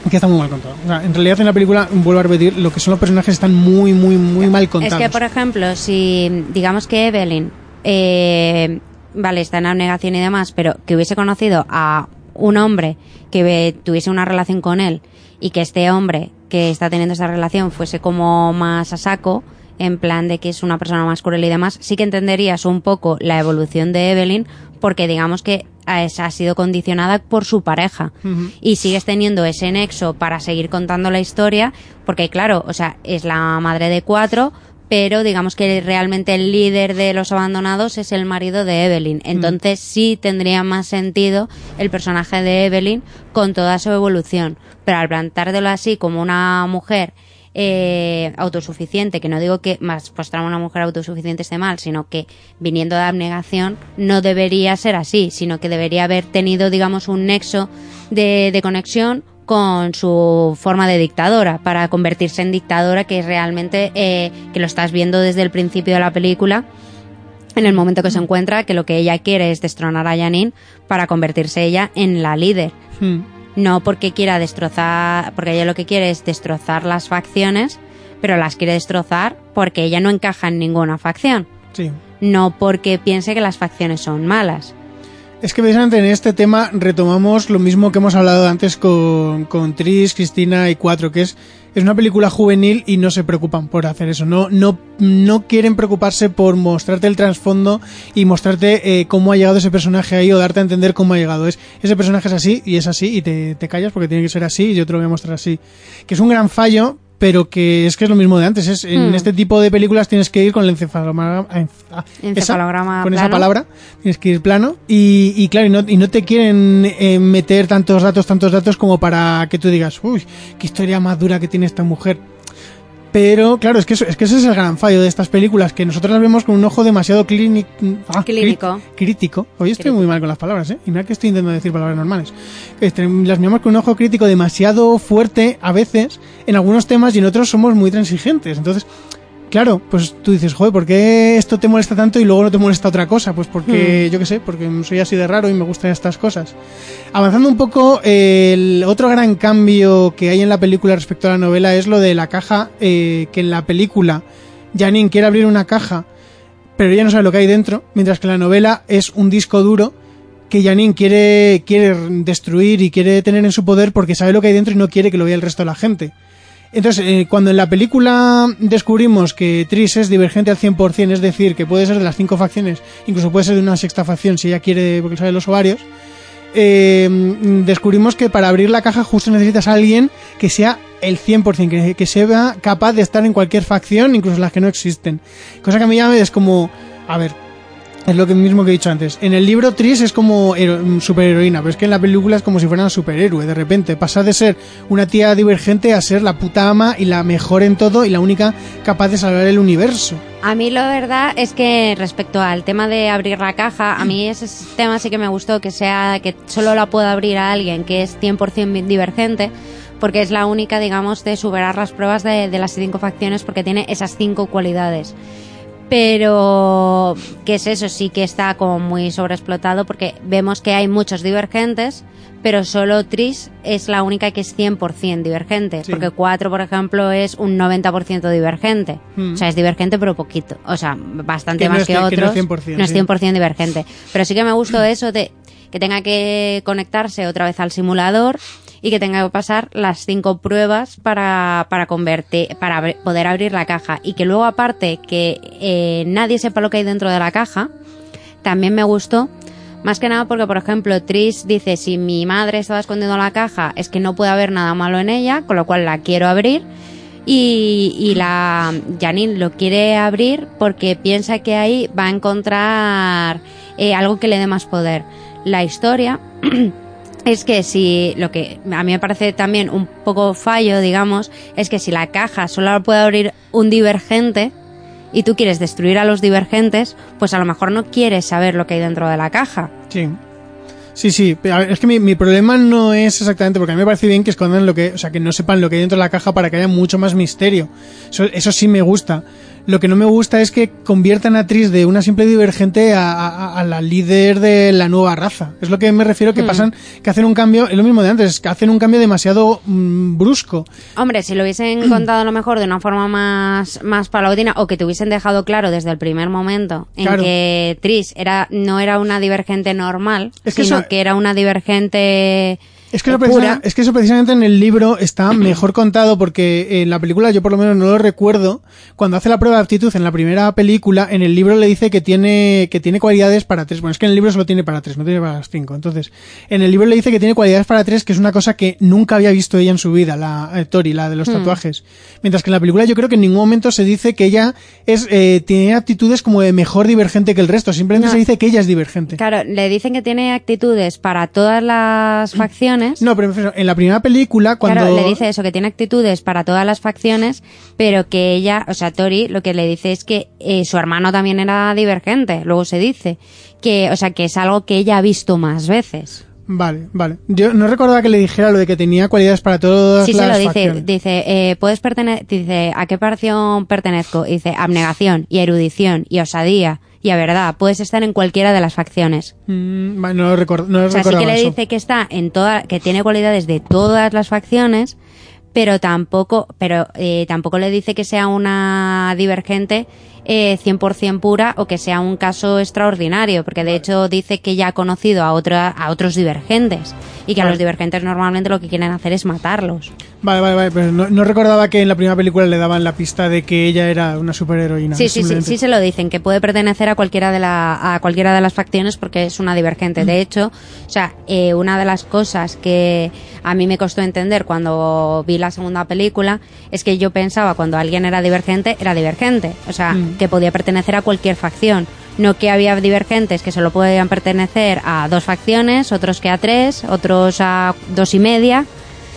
que está muy mal contado. O sea, en realidad en la película, vuelvo a repetir, lo que son los personajes están muy, muy, muy mal contados. Es que, por ejemplo, si digamos que Evelyn, eh, vale, está en abnegación y demás, pero que hubiese conocido a un hombre que tuviese una relación con él y que este hombre que está teniendo esa relación fuese como más a saco, en plan de que es una persona más cruel y demás, sí que entenderías un poco la evolución de Evelyn porque digamos que ha ha sido condicionada por su pareja y sigues teniendo ese nexo para seguir contando la historia porque claro, o sea, es la madre de cuatro pero digamos que realmente el líder de los abandonados es el marido de Evelyn. Entonces sí tendría más sentido el personaje de Evelyn con toda su evolución. Pero al plantártelo así como una mujer eh, autosuficiente, que no digo que más postrar a una mujer autosuficiente esté mal, sino que viniendo de abnegación no debería ser así, sino que debería haber tenido, digamos, un nexo de, de conexión con su forma de dictadora para convertirse en dictadora que es realmente eh, que lo estás viendo desde el principio de la película en el momento que se encuentra que lo que ella quiere es destronar a Janine para convertirse ella en la líder Hmm. No porque quiera destrozar porque ella lo que quiere es destrozar las facciones pero las quiere destrozar porque ella no encaja en ninguna facción Sí. no porque piense que las facciones son malas Es que precisamente en este tema retomamos lo mismo que hemos hablado antes con, con Tris, Cristina y Cuatro, que es, es una película juvenil y no se preocupan por hacer eso. No, no, no quieren preocuparse por mostrarte el trasfondo y mostrarte eh, cómo ha llegado ese personaje ahí o darte a entender cómo ha llegado. Es, ese personaje es así y es así y te, te callas porque tiene que ser así y yo te lo voy a mostrar así. Que es un gran fallo, pero que es que es lo mismo de antes. Es, En Hmm. este tipo de películas tienes que ir con el encefalograma. ah, esa, Encefalograma con esa palabra tienes que ir plano y, y claro, y no, y no te quieren eh, meter tantos datos, tantos datos como para que tú digas, uy, qué historia más dura que tiene esta mujer. Pero claro, es que, eso- es que ese es el gran fallo de estas películas, que nosotros las vemos con un ojo demasiado clínic- ah, Clínico. crítico. Hoy estoy Crítico. muy mal con las palabras, ¿eh? Y mira que estoy intentando decir palabras normales. Este, las miramos con un ojo crítico demasiado fuerte a veces en algunos temas y en otros somos muy transigentes. Entonces, Claro, pues tú dices, joder, ¿por qué esto te molesta tanto y luego no te molesta otra cosa? Pues porque, yo qué sé, porque soy así de raro y me gustan estas cosas. Avanzando un poco, el otro gran cambio que hay en la película respecto a la novela es lo de la caja, eh, que en la película Janine quiere abrir una caja, pero ella no sabe lo que hay dentro, mientras que en la novela es un disco duro que Janine quiere, quiere destruir y quiere tener en su poder porque sabe lo que hay dentro y no quiere que lo vea el resto de la gente. Entonces, eh, cuando en la película descubrimos que Tris es divergente al 100%, es decir, que puede ser de las cinco facciones, incluso puede ser de una sexta facción si ella quiere, porque sabe los ovarios, eh, descubrimos que para abrir la caja justo necesitas a alguien que sea el 100%, que, que sea capaz de estar en cualquier facción, incluso las que no existen. Cosa que a mí ya me es como, a ver, es lo que mismo que he dicho antes. En el libro Tris es como hero- superheroína, pero es que en la película es como si fuera una superhéroe. De repente pasa de ser una tía divergente a ser la puta ama y la mejor en todo y la única capaz de salvar el universo. A mí la verdad es que respecto al tema de abrir la caja, a mí ese tema sí que me gustó que sea que solo la pueda abrir a alguien que es 100% divergente, porque es la única, digamos, de superar las pruebas de las cinco facciones porque tiene esas cinco cualidades. Pero, ¿qué es eso? Sí que está como muy sobreexplotado porque vemos que hay muchos divergentes, pero solo Tris es la única que es 100% divergente. Sí. Porque 4, por ejemplo, es un 90% divergente. Mm. O sea, es divergente pero poquito. O sea, bastante Que no más es que, que- que no otros. es 100%, no es sí. 100% divergente. Pero sí que me gustó eso de que tenga que conectarse otra vez al simulador y que tenga que pasar las cinco pruebas para, para convertir, para poder abrir la caja. Y que luego aparte que eh, nadie sepa lo que hay dentro de la caja, también me gustó. Más que nada porque, por ejemplo, Tris dice, si mi madre estaba escondiendo la caja, es que no puede haber nada malo en ella, con lo cual la quiero abrir. Y, y la Janine lo quiere abrir porque piensa que ahí va a encontrar eh, algo que le dé más poder. La historia es que si lo que a mí me parece también un poco fallo, digamos, es que si la caja solo puede abrir un divergente y tú quieres destruir a los divergentes, pues a lo mejor no quieres saber lo que hay dentro de la caja. Sí. Sí, sí, a ver, es que mi, mi problema no es exactamente porque a mí me parece bien que escondan lo que, o sea, que no sepan lo que hay dentro de la caja para que haya mucho más misterio. Eso sí me gusta. Lo que no me gusta es que conviertan a Tris de una simple divergente a, a- a la líder de la nueva raza. Es lo que me refiero que Hmm. pasan, que hacen un cambio, es lo mismo de antes, que hacen un cambio demasiado mm, brusco. Hombre, si lo hubiesen contado a lo mejor de una forma más, más paulatina o que te hubiesen dejado claro desde el primer momento en Claro. que Tris era, no era una divergente normal, Es que sino eso- que era una divergente Es que, eso eh, precisa- pura. es que eso precisamente en el libro está mejor contado porque en la película yo por lo menos no lo recuerdo. Cuando hace la prueba de aptitud en la primera película, en el libro le dice que tiene, que tiene cualidades para tres. Bueno, es que en el libro solo tiene para tres, no tiene para las cinco. Entonces, en el libro le dice que tiene cualidades para tres, que es una cosa que nunca había visto ella en su vida, la eh, Tori, la de los tatuajes. Mientras que en la película yo creo que en ningún momento se dice que ella es, eh, tiene actitudes como de mejor divergente que el resto. Simplemente No. se dice que ella es divergente. Claro, le dicen que tiene actitudes para todas las facciones. No, pero en la primera película, cuando... Claro, le dice eso, que tiene actitudes para todas las facciones, pero que ella, o sea, Tori, lo que le dice es que eh, su hermano también era divergente, luego se dice. Que, o sea, que es algo que ella ha visto más veces. Vale, vale. Yo no recordaba que le dijera lo de que tenía cualidades para todas Sí, se las lo dice, facciones. dice, eh, puedes pertene dice, ¿a qué facción pertenezco? Dice, abnegación y erudición y osadía y a verdad, puedes estar en cualquiera de las facciones. Mm, no lo record- no lo O sea, sí que le eso. dice que está en toda, que tiene cualidades de todas las facciones, pero tampoco, pero eh, tampoco le dice que sea una divergente eh, 100% pura o que sea un caso extraordinario, porque de hecho dice que ya ha conocido a otra, a otros divergentes y que a los divergentes normalmente lo que quieren hacer es matarlos. Vale, vale, vale. Pero no, no recordaba que en la primera película le daban la pista de que ella era una superheroína. Sí, sí, sí, sí se lo dicen, que puede pertenecer a cualquiera de la, a cualquiera de las facciones porque es una divergente. De hecho, o sea, eh, una de las cosas que a mí me costó entender cuando vi la segunda película es que yo pensaba cuando alguien era divergente, era divergente. O sea, Mm. que podía pertenecer a cualquier facción. No que había divergentes que solo podían pertenecer a dos facciones, otros que a tres, otros a dos y media.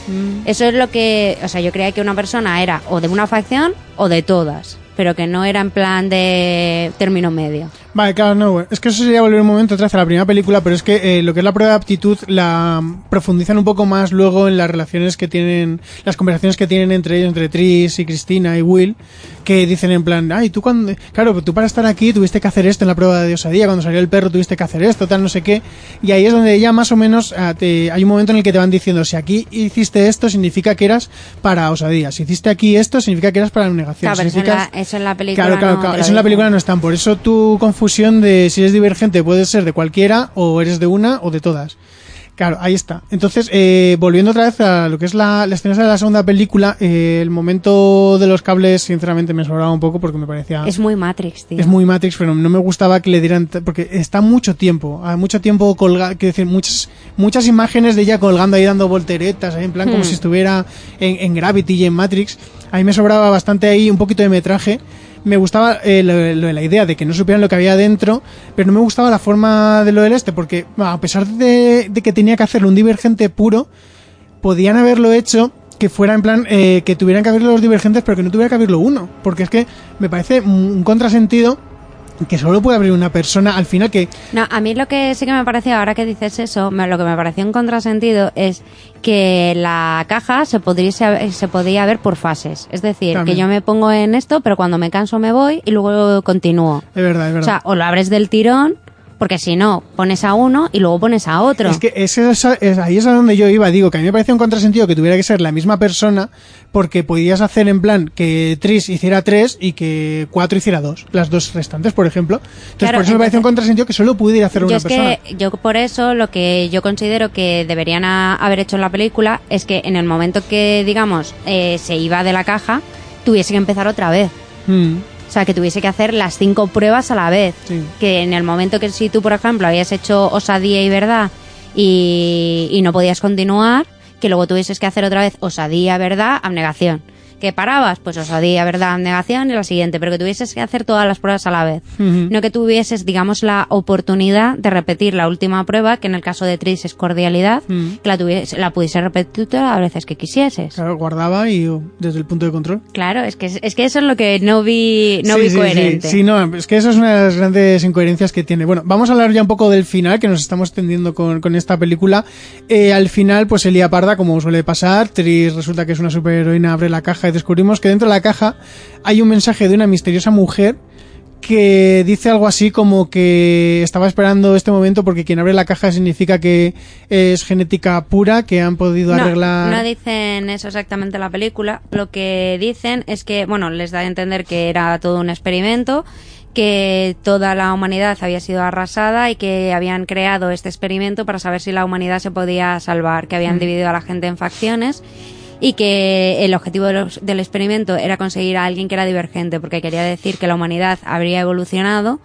Mm. Eso es lo que, o sea, yo creía que una persona era o de una facción o de todas, pero que no era en plan de término medio. Vale, claro, no, es que eso sería volver un momento atrás a la primera película, pero es que eh, lo que es la prueba de aptitud la mm, profundizan un poco más luego en las relaciones que tienen, las conversaciones que tienen entre ellos, entre Tris y Cristina y Will, que dicen en plan, ay, tú cuando, claro, tú para estar aquí tuviste que hacer esto en la prueba de osadía, cuando salió el perro tuviste que hacer esto, tal, no sé qué, y ahí es donde ya más o menos ah, te- hay un momento en el que te van diciendo, si aquí hiciste esto, significa que eras para osadía, si hiciste aquí esto, significa que eras para abnegación. Claro, eso en, la, eso en la película Claro, claro, no claro. Eso en la película no están. Por eso tu confusión de si eres divergente puede ser de cualquiera o eres de una o de todas. Claro, ahí está. Entonces, eh, volviendo otra vez a lo que es la, la escena de la segunda película, eh, el momento de los cables, sinceramente, me sobraba un poco porque me parecía... Es muy Matrix, tío. Es muy Matrix, pero no me gustaba que le dieran porque está mucho tiempo, hay mucho tiempo colgado, quiero decir, muchas muchas imágenes de ella colgando ahí dando volteretas, ahí en plan como Hmm. si estuviera en, en Gravity y en Matrix. A mí me sobraba bastante ahí un poquito de metraje. Me gustaba eh, la idea de que no supieran lo que había dentro, pero no me gustaba la forma de lo del este, porque a pesar de, de que tenía que hacerlo un divergente puro, podían haberlo hecho que fuera en plan eh, que tuvieran que haberlo los divergentes, pero que no tuviera que haberlo uno. Porque es que me parece un contrasentido que solo puede abrir una persona al final que no a mí lo que sí que me pareció ahora que dices eso me, lo que me pareció un contrasentido es que la caja se podría se podía ver por fases es decir que yo me pongo en esto pero cuando me canso me voy y luego continúo es verdad es verdad o sea o lo abres del tirón porque si no, pones a uno y luego pones a otro. Es que ese es, ahí es a donde yo iba. Digo que a mí me parecía un contrasentido que tuviera que ser la misma persona, porque podías hacer en plan que Tris hiciera tres y que cuatro hiciera dos. Las dos restantes, por ejemplo. Entonces, por eso me parecía un contrasentido que solo pudiera hacer una es persona. Que yo por eso lo que yo considero que deberían haber hecho en la película es que en el momento que, digamos, eh, se iba de la caja, tuviese que empezar otra vez. Mm. O sea, que tuviese que hacer las cinco pruebas a la vez. Que en el momento que si tú, por ejemplo, habías hecho osadía y verdad y, y no podías continuar, que luego tuvieses que hacer otra vez osadía, verdad, abnegación que parabas, pues osadía, verdad, negación y la siguiente, pero que tuvieses que hacer todas las pruebas a la vez. No que tuvieses, digamos, la oportunidad de repetir la última prueba, que en el caso de Tris es cordialidad, que la, tuviese, la pudiese repetir todas las veces que quisieses. Claro, guardaba y uh, desde el punto de control. Claro, es que, es que eso es lo que no vi, no vi coherente. Sí, no, es que eso es una de las grandes incoherencias que tiene. Bueno, vamos a hablar ya un poco del final, que nos estamos extendiendo con, con esta película. Eh, al final, pues Elia Parda, como suele pasar, Tris resulta que es una superheroína, abre la caja descubrimos que dentro de la caja hay un mensaje de una misteriosa mujer que dice algo así como que estaba esperando este momento porque quien abre la caja significa que es genética pura, que han podido arreglar. No dicen eso exactamente en la película. Lo que dicen es que, bueno, les da a entender que era todo un experimento, que toda la humanidad había sido arrasada y que habían creado este experimento para saber si la humanidad se podía salvar, que habían mm. dividido a la gente en facciones y que el objetivo del experimento era conseguir a alguien que era divergente, porque quería decir que la humanidad habría evolucionado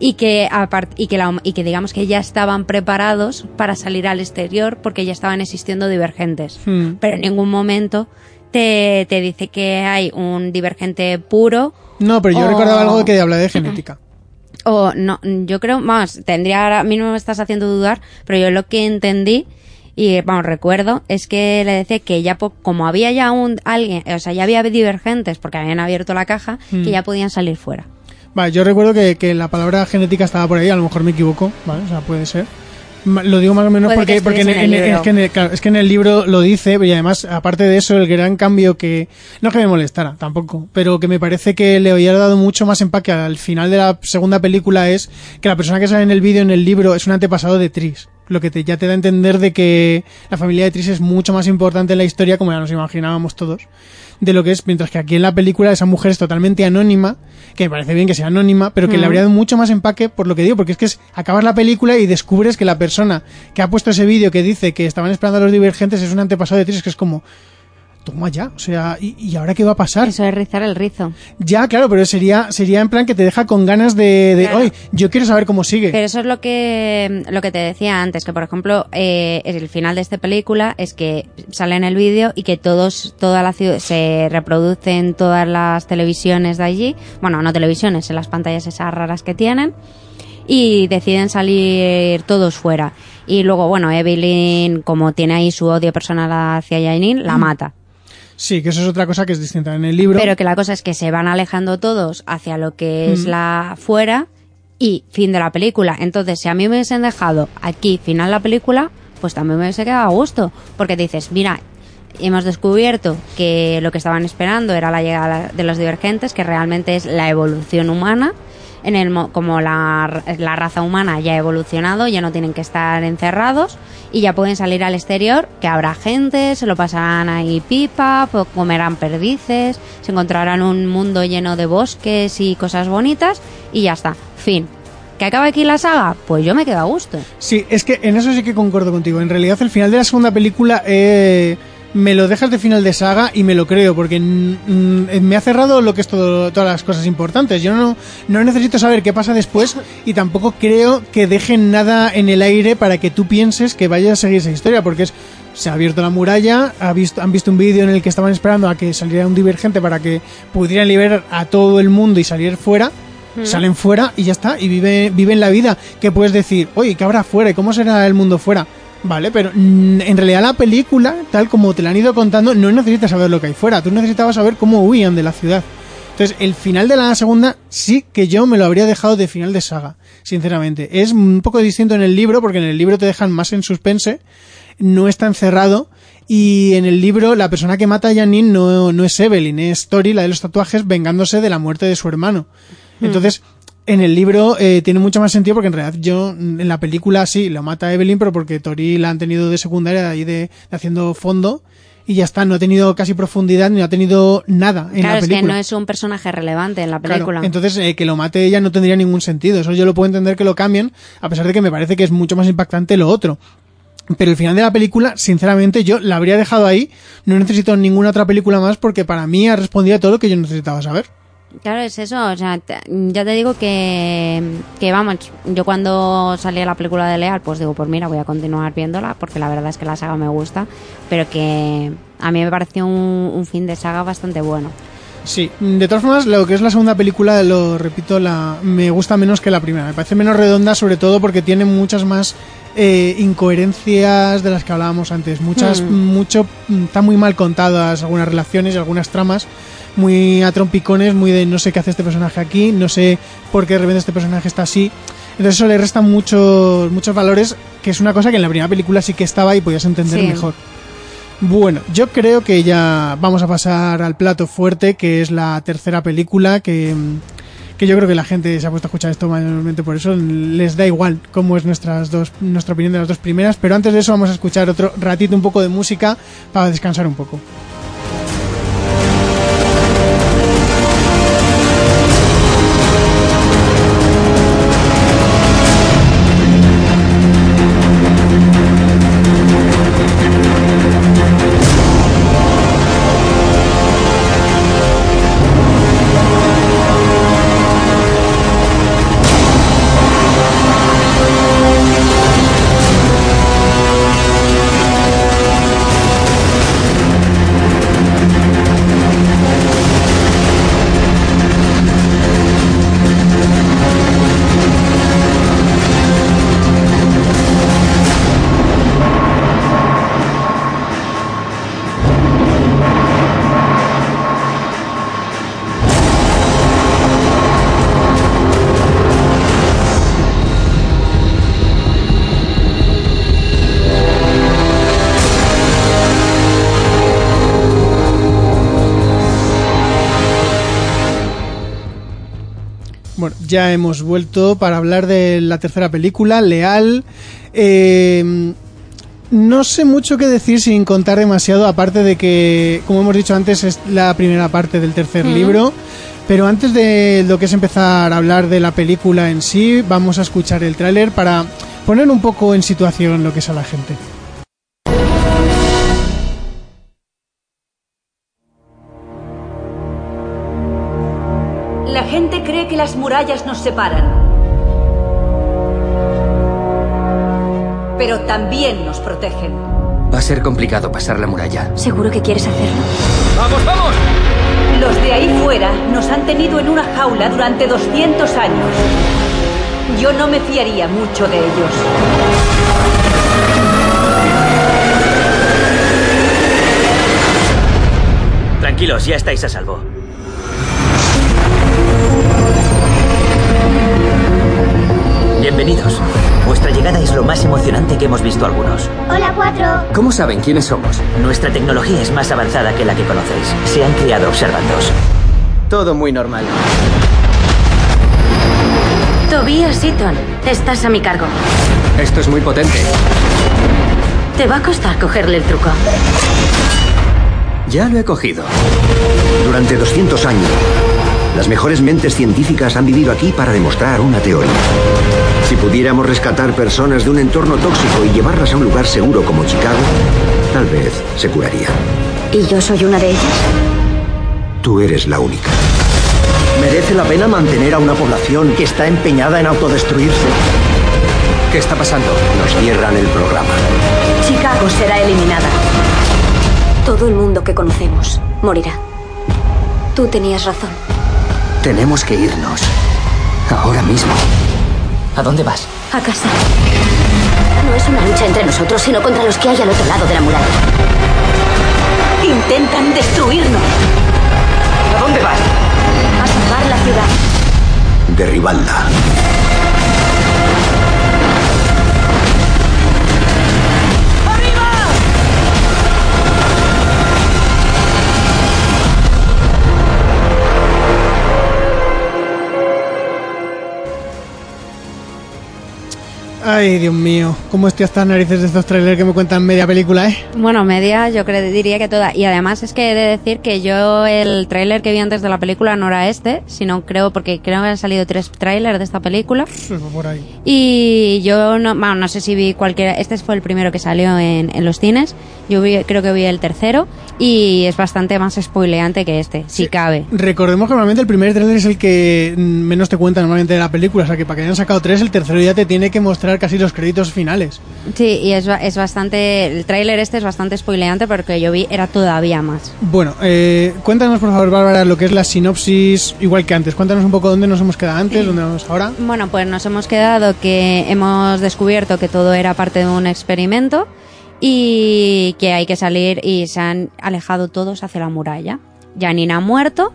y que y que, y que digamos que ya estaban preparados para salir al exterior porque ya estaban existiendo divergentes. Hmm. Pero en ningún momento te, te dice que hay un divergente puro. No, pero yo recordaba algo que habla de genética. O no, yo creo, más, tendría, a mí no me estás haciendo dudar, pero yo lo que entendí y vamos, recuerdo, es que le decía que ya como había ya un alguien, o sea, ya había divergentes porque habían abierto la caja, que mm. ya podían salir fuera. Vale, yo recuerdo que, que, la palabra genética estaba por ahí, a lo mejor me equivoco, ¿vale? O sea, puede ser. Lo digo más o menos porque, porque en, es, que en el, es que en el libro lo dice, y además, aparte de eso, el gran cambio que, no que me molestara tampoco, pero que me parece que le hubiera dado mucho más empaque al final de la segunda película es que la persona que sale en el vídeo, en el libro, es un antepasado de Tris lo que te, ya te da a entender de que la familia de Tris es mucho más importante en la historia, como ya nos imaginábamos todos, de lo que es, mientras que aquí en la película esa mujer es totalmente anónima, que me parece bien que sea anónima, pero que le mm. habría dado mucho más empaque por lo que digo, porque es que es, acabas la película y descubres que la persona que ha puesto ese vídeo que dice que estaban esperando a los divergentes es un antepasado de Tris, que es como, toma ya, o sea, ¿y, ahora qué va a pasar? Eso es rizar el rizo. Ya, claro, pero sería sería en plan que te deja con ganas de, de hoy, yo quiero saber cómo sigue. Pero eso es lo que lo que te decía antes, que por ejemplo, eh, el final de esta película es que sale en el vídeo y que todos toda la ciudad se reproducen todas las televisiones de allí, bueno, no televisiones, en las pantallas esas raras que tienen y deciden salir todos fuera. Y luego, bueno, Evelyn, como tiene ahí su odio personal hacia Janine, la mm. mata. Sí, que eso es otra cosa que es distinta en el libro. Pero que la cosa es que se van alejando todos hacia lo que es la fuera y fin de la película. Entonces, si a mí me hubiesen dejado aquí final la película, pues también me hubiese quedado a gusto. Porque dices, mira, hemos descubierto que lo que estaban esperando era la llegada de los divergentes, que realmente es la evolución humana en el como la, la, raza humana ya ha evolucionado, ya no tienen que estar encerrados y ya pueden salir al exterior, que habrá gente, se lo pasarán ahí pipa, comerán perdices, se encontrarán un mundo lleno de bosques y cosas bonitas y ya está, fin. ¿Que acaba aquí la saga? Pues yo me quedo a gusto. Sí, es que en eso sí que concuerdo contigo. En realidad el final de la segunda película... Eh me lo dejas de final de saga y me lo creo, porque me ha cerrado lo que es todo, todas las cosas importantes. Yo no, no necesito saber qué pasa después y tampoco creo que dejen nada en el aire para que tú pienses que vaya a seguir esa historia, porque es se ha abierto la muralla, ha visto, han visto un vídeo en el que estaban esperando a que saliera un divergente para que pudieran liberar a todo el mundo y salir fuera. Salen fuera y ya está, y vive, viven la vida. Que puedes decir, oye, ¿qué habrá fuera? ¿Y cómo será el mundo fuera? Vale, pero mm, en realidad la película, tal como te la han ido contando, no necesitas saber lo que hay fuera. Tú necesitabas saber cómo huían de la ciudad. Entonces, el final de la segunda sí que yo me lo habría dejado de final de saga, sinceramente. Es un poco distinto en el libro, porque en el libro te dejan más en suspense, no está encerrado, y en el libro la persona que mata a Janine no, no es Evelyn, es Tori, la de los tatuajes, vengándose de la muerte de su hermano. Entonces, en el libro eh, tiene mucho más sentido porque en realidad yo en la película sí lo mata a Evelyn, pero porque Tori la han tenido de secundaria ahí de, de haciendo fondo y ya está, no ha tenido casi profundidad ni ha tenido nada en claro, la es película. que no es un personaje relevante en la Claro, película. entonces eh, que lo mate ella no tendría ningún sentido. Eso yo lo puedo entender que lo cambien, a pesar de que me parece que es mucho más impactante lo otro. Pero el final de la película, sinceramente, yo la habría dejado ahí. No necesito ninguna otra película más porque para mí ha respondido a todo lo que yo necesitaba saber. Claro, es eso. O sea, te- ya te digo que, que, vamos, yo cuando salía la película de Leal, pues digo, pues mira, voy a continuar viéndola, porque la verdad es que la saga me gusta, pero que a mí me pareció un, un fin de saga bastante bueno. Sí, de todas formas, lo que es la segunda película, lo repito, la me gusta menos que la primera. Me parece menos redonda, sobre todo porque tiene muchas más eh, incoherencias de las que hablábamos antes. Muchas, Mm. mucho, mm, están muy mal contadas algunas relaciones y algunas tramas, muy a trompicones, muy de no sé qué hace este personaje aquí, no sé por qué de repente este personaje está así. Entonces eso le resta muchos, muchos valores, que es una cosa que en la primera película sí que estaba y podías entender Sí. mejor. Bueno, yo creo que ya vamos a pasar al plato fuerte, que es la tercera película, que, que yo creo que la gente se ha puesto a escuchar esto mayormente por eso, les da igual cómo es nuestras dos, nuestra opinión de las dos primeras, pero antes de eso vamos a escuchar otro ratito un poco de música para descansar un poco. Ya hemos vuelto para hablar de la tercera película, Leal. Eh, no sé mucho qué decir sin contar demasiado, aparte de que, como hemos dicho antes, es la primera parte del tercer libro. Pero antes de lo que es empezar a hablar de la película en sí, vamos a escuchar el tráiler para poner un poco en situación lo que es a la gente. Las murallas nos separan. Pero también nos protegen. Va a ser complicado pasar la muralla. ¿Seguro que quieres hacerlo? ¡Vamos, vamos! Los de ahí fuera nos han tenido en una jaula durante 200 años. Yo no me fiaría mucho de ellos. Tranquilos, ya estáis a salvo. Bienvenidos. Vuestra llegada es lo más emocionante que hemos visto algunos. Hola, cuatro. ¿Cómo saben quiénes somos? Nuestra tecnología es más avanzada que la que conocéis. Se han criado observándoos. Todo muy normal. Tobias Seaton, estás a mi cargo. Esto es muy potente. Te va a costar cogerle el truco. Ya lo he cogido. Durante 200 años, las mejores mentes científicas han vivido aquí para demostrar una teoría. Si pudiéramos rescatar personas de un entorno tóxico y llevarlas a un lugar seguro como Chicago, tal vez se curaría. ¿Y yo soy una de ellas? Tú eres la única. ¿Merece la pena mantener a una población que está empeñada en autodestruirse? ¿Qué está pasando? Nos cierran el programa. Chicago será eliminada. Todo el mundo que conocemos morirá. Tú tenías razón. Tenemos que irnos. Ahora mismo. ¿A dónde vas? A casa. No es una lucha entre nosotros, sino contra los que hay al otro lado de la muralla. Intentan destruirnos. ¿A dónde vas? A salvar la ciudad. Derribalda. Ay, Dios mío, cómo estoy hasta las narices de estos trailers que me cuentan media película, ¿eh? Bueno, media, yo creo, diría que toda. Y además es que he de decir que yo el tráiler que vi antes de la película no era este, sino creo, porque creo que han salido tres trailers de esta película. Por ahí. Y yo no, bueno, no sé si vi cualquiera. Este fue el primero que salió en, en los cines. Yo vi, creo que vi el tercero y es bastante más spoileante que este, si cabe. Recordemos que normalmente el primer trailer es el que mm, menos te cuenta normalmente de la película, o sea que para que hayan sacado tres, el tercero ya te tiene que mostrar casi los créditos finales. Sí, y es, es bastante. El tráiler este es bastante spoileante porque yo vi era todavía más. Bueno, eh, cuéntanos por favor, Bárbara, lo que es la sinopsis, igual que antes. Cuéntanos un poco dónde nos hemos quedado antes, dónde vamos ahora. Bueno, pues nos hemos quedado que hemos descubierto que todo era parte de un experimento y que hay que salir y se han alejado todos hacia la muralla. Janine ha muerto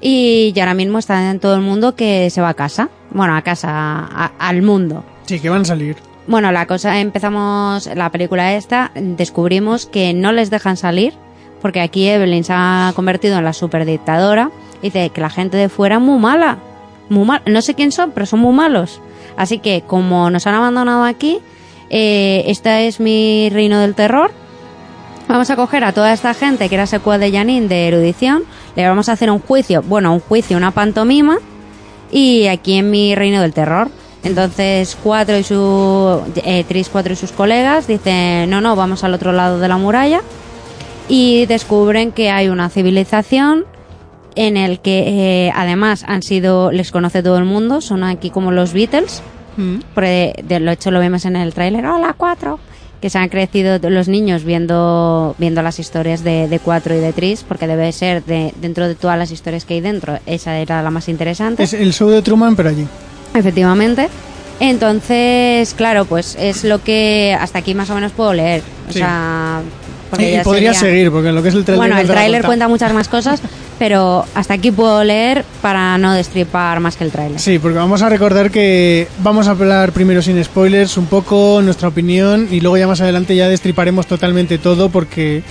y ya ahora mismo está en todo el mundo que se va a casa. Bueno, a casa, a- al mundo. Sí, que van a salir. Bueno, la cosa, empezamos la película esta, descubrimos que no les dejan salir, porque aquí Evelyn se ha convertido en la superdictadora, y dice que la gente de fuera es muy mala, muy mal, no sé quién son, pero son muy malos. Así que como nos han abandonado aquí, eh, esta es mi reino del terror, Vamos a coger a toda esta gente que era secuaz de Janine de erudición, le vamos a hacer un juicio, bueno, un juicio, una pantomima, y aquí en mi reino del terror. Entonces, cuatro y su. Eh, Tris, cuatro y sus colegas dicen: No, no, vamos al otro lado de la muralla. Y descubren que hay una civilización en el que eh, además han sido. Les conoce todo el mundo, son aquí como los Beatles. Porque de lo hecho lo vemos en el tráiler. ¡Hola, cuatro! Que se han crecido los niños viendo, viendo las historias de, de cuatro y de Tris, porque debe ser de, dentro de todas las historias que hay dentro, esa era la más interesante. Es el show de Truman, pero allí. Efectivamente. Entonces, claro, pues es lo que hasta aquí más o menos puedo leer. O Sí. sea, Y, podría sería- seguir, porque lo que es el trailer. Bueno, no el tráiler cuenta. cuenta muchas más cosas, pero hasta aquí puedo leer para no destripar más que el tráiler. Sí, porque vamos a recordar que vamos a hablar primero sin spoilers, un poco nuestra opinión, y luego ya más adelante ya destriparemos totalmente todo, porque.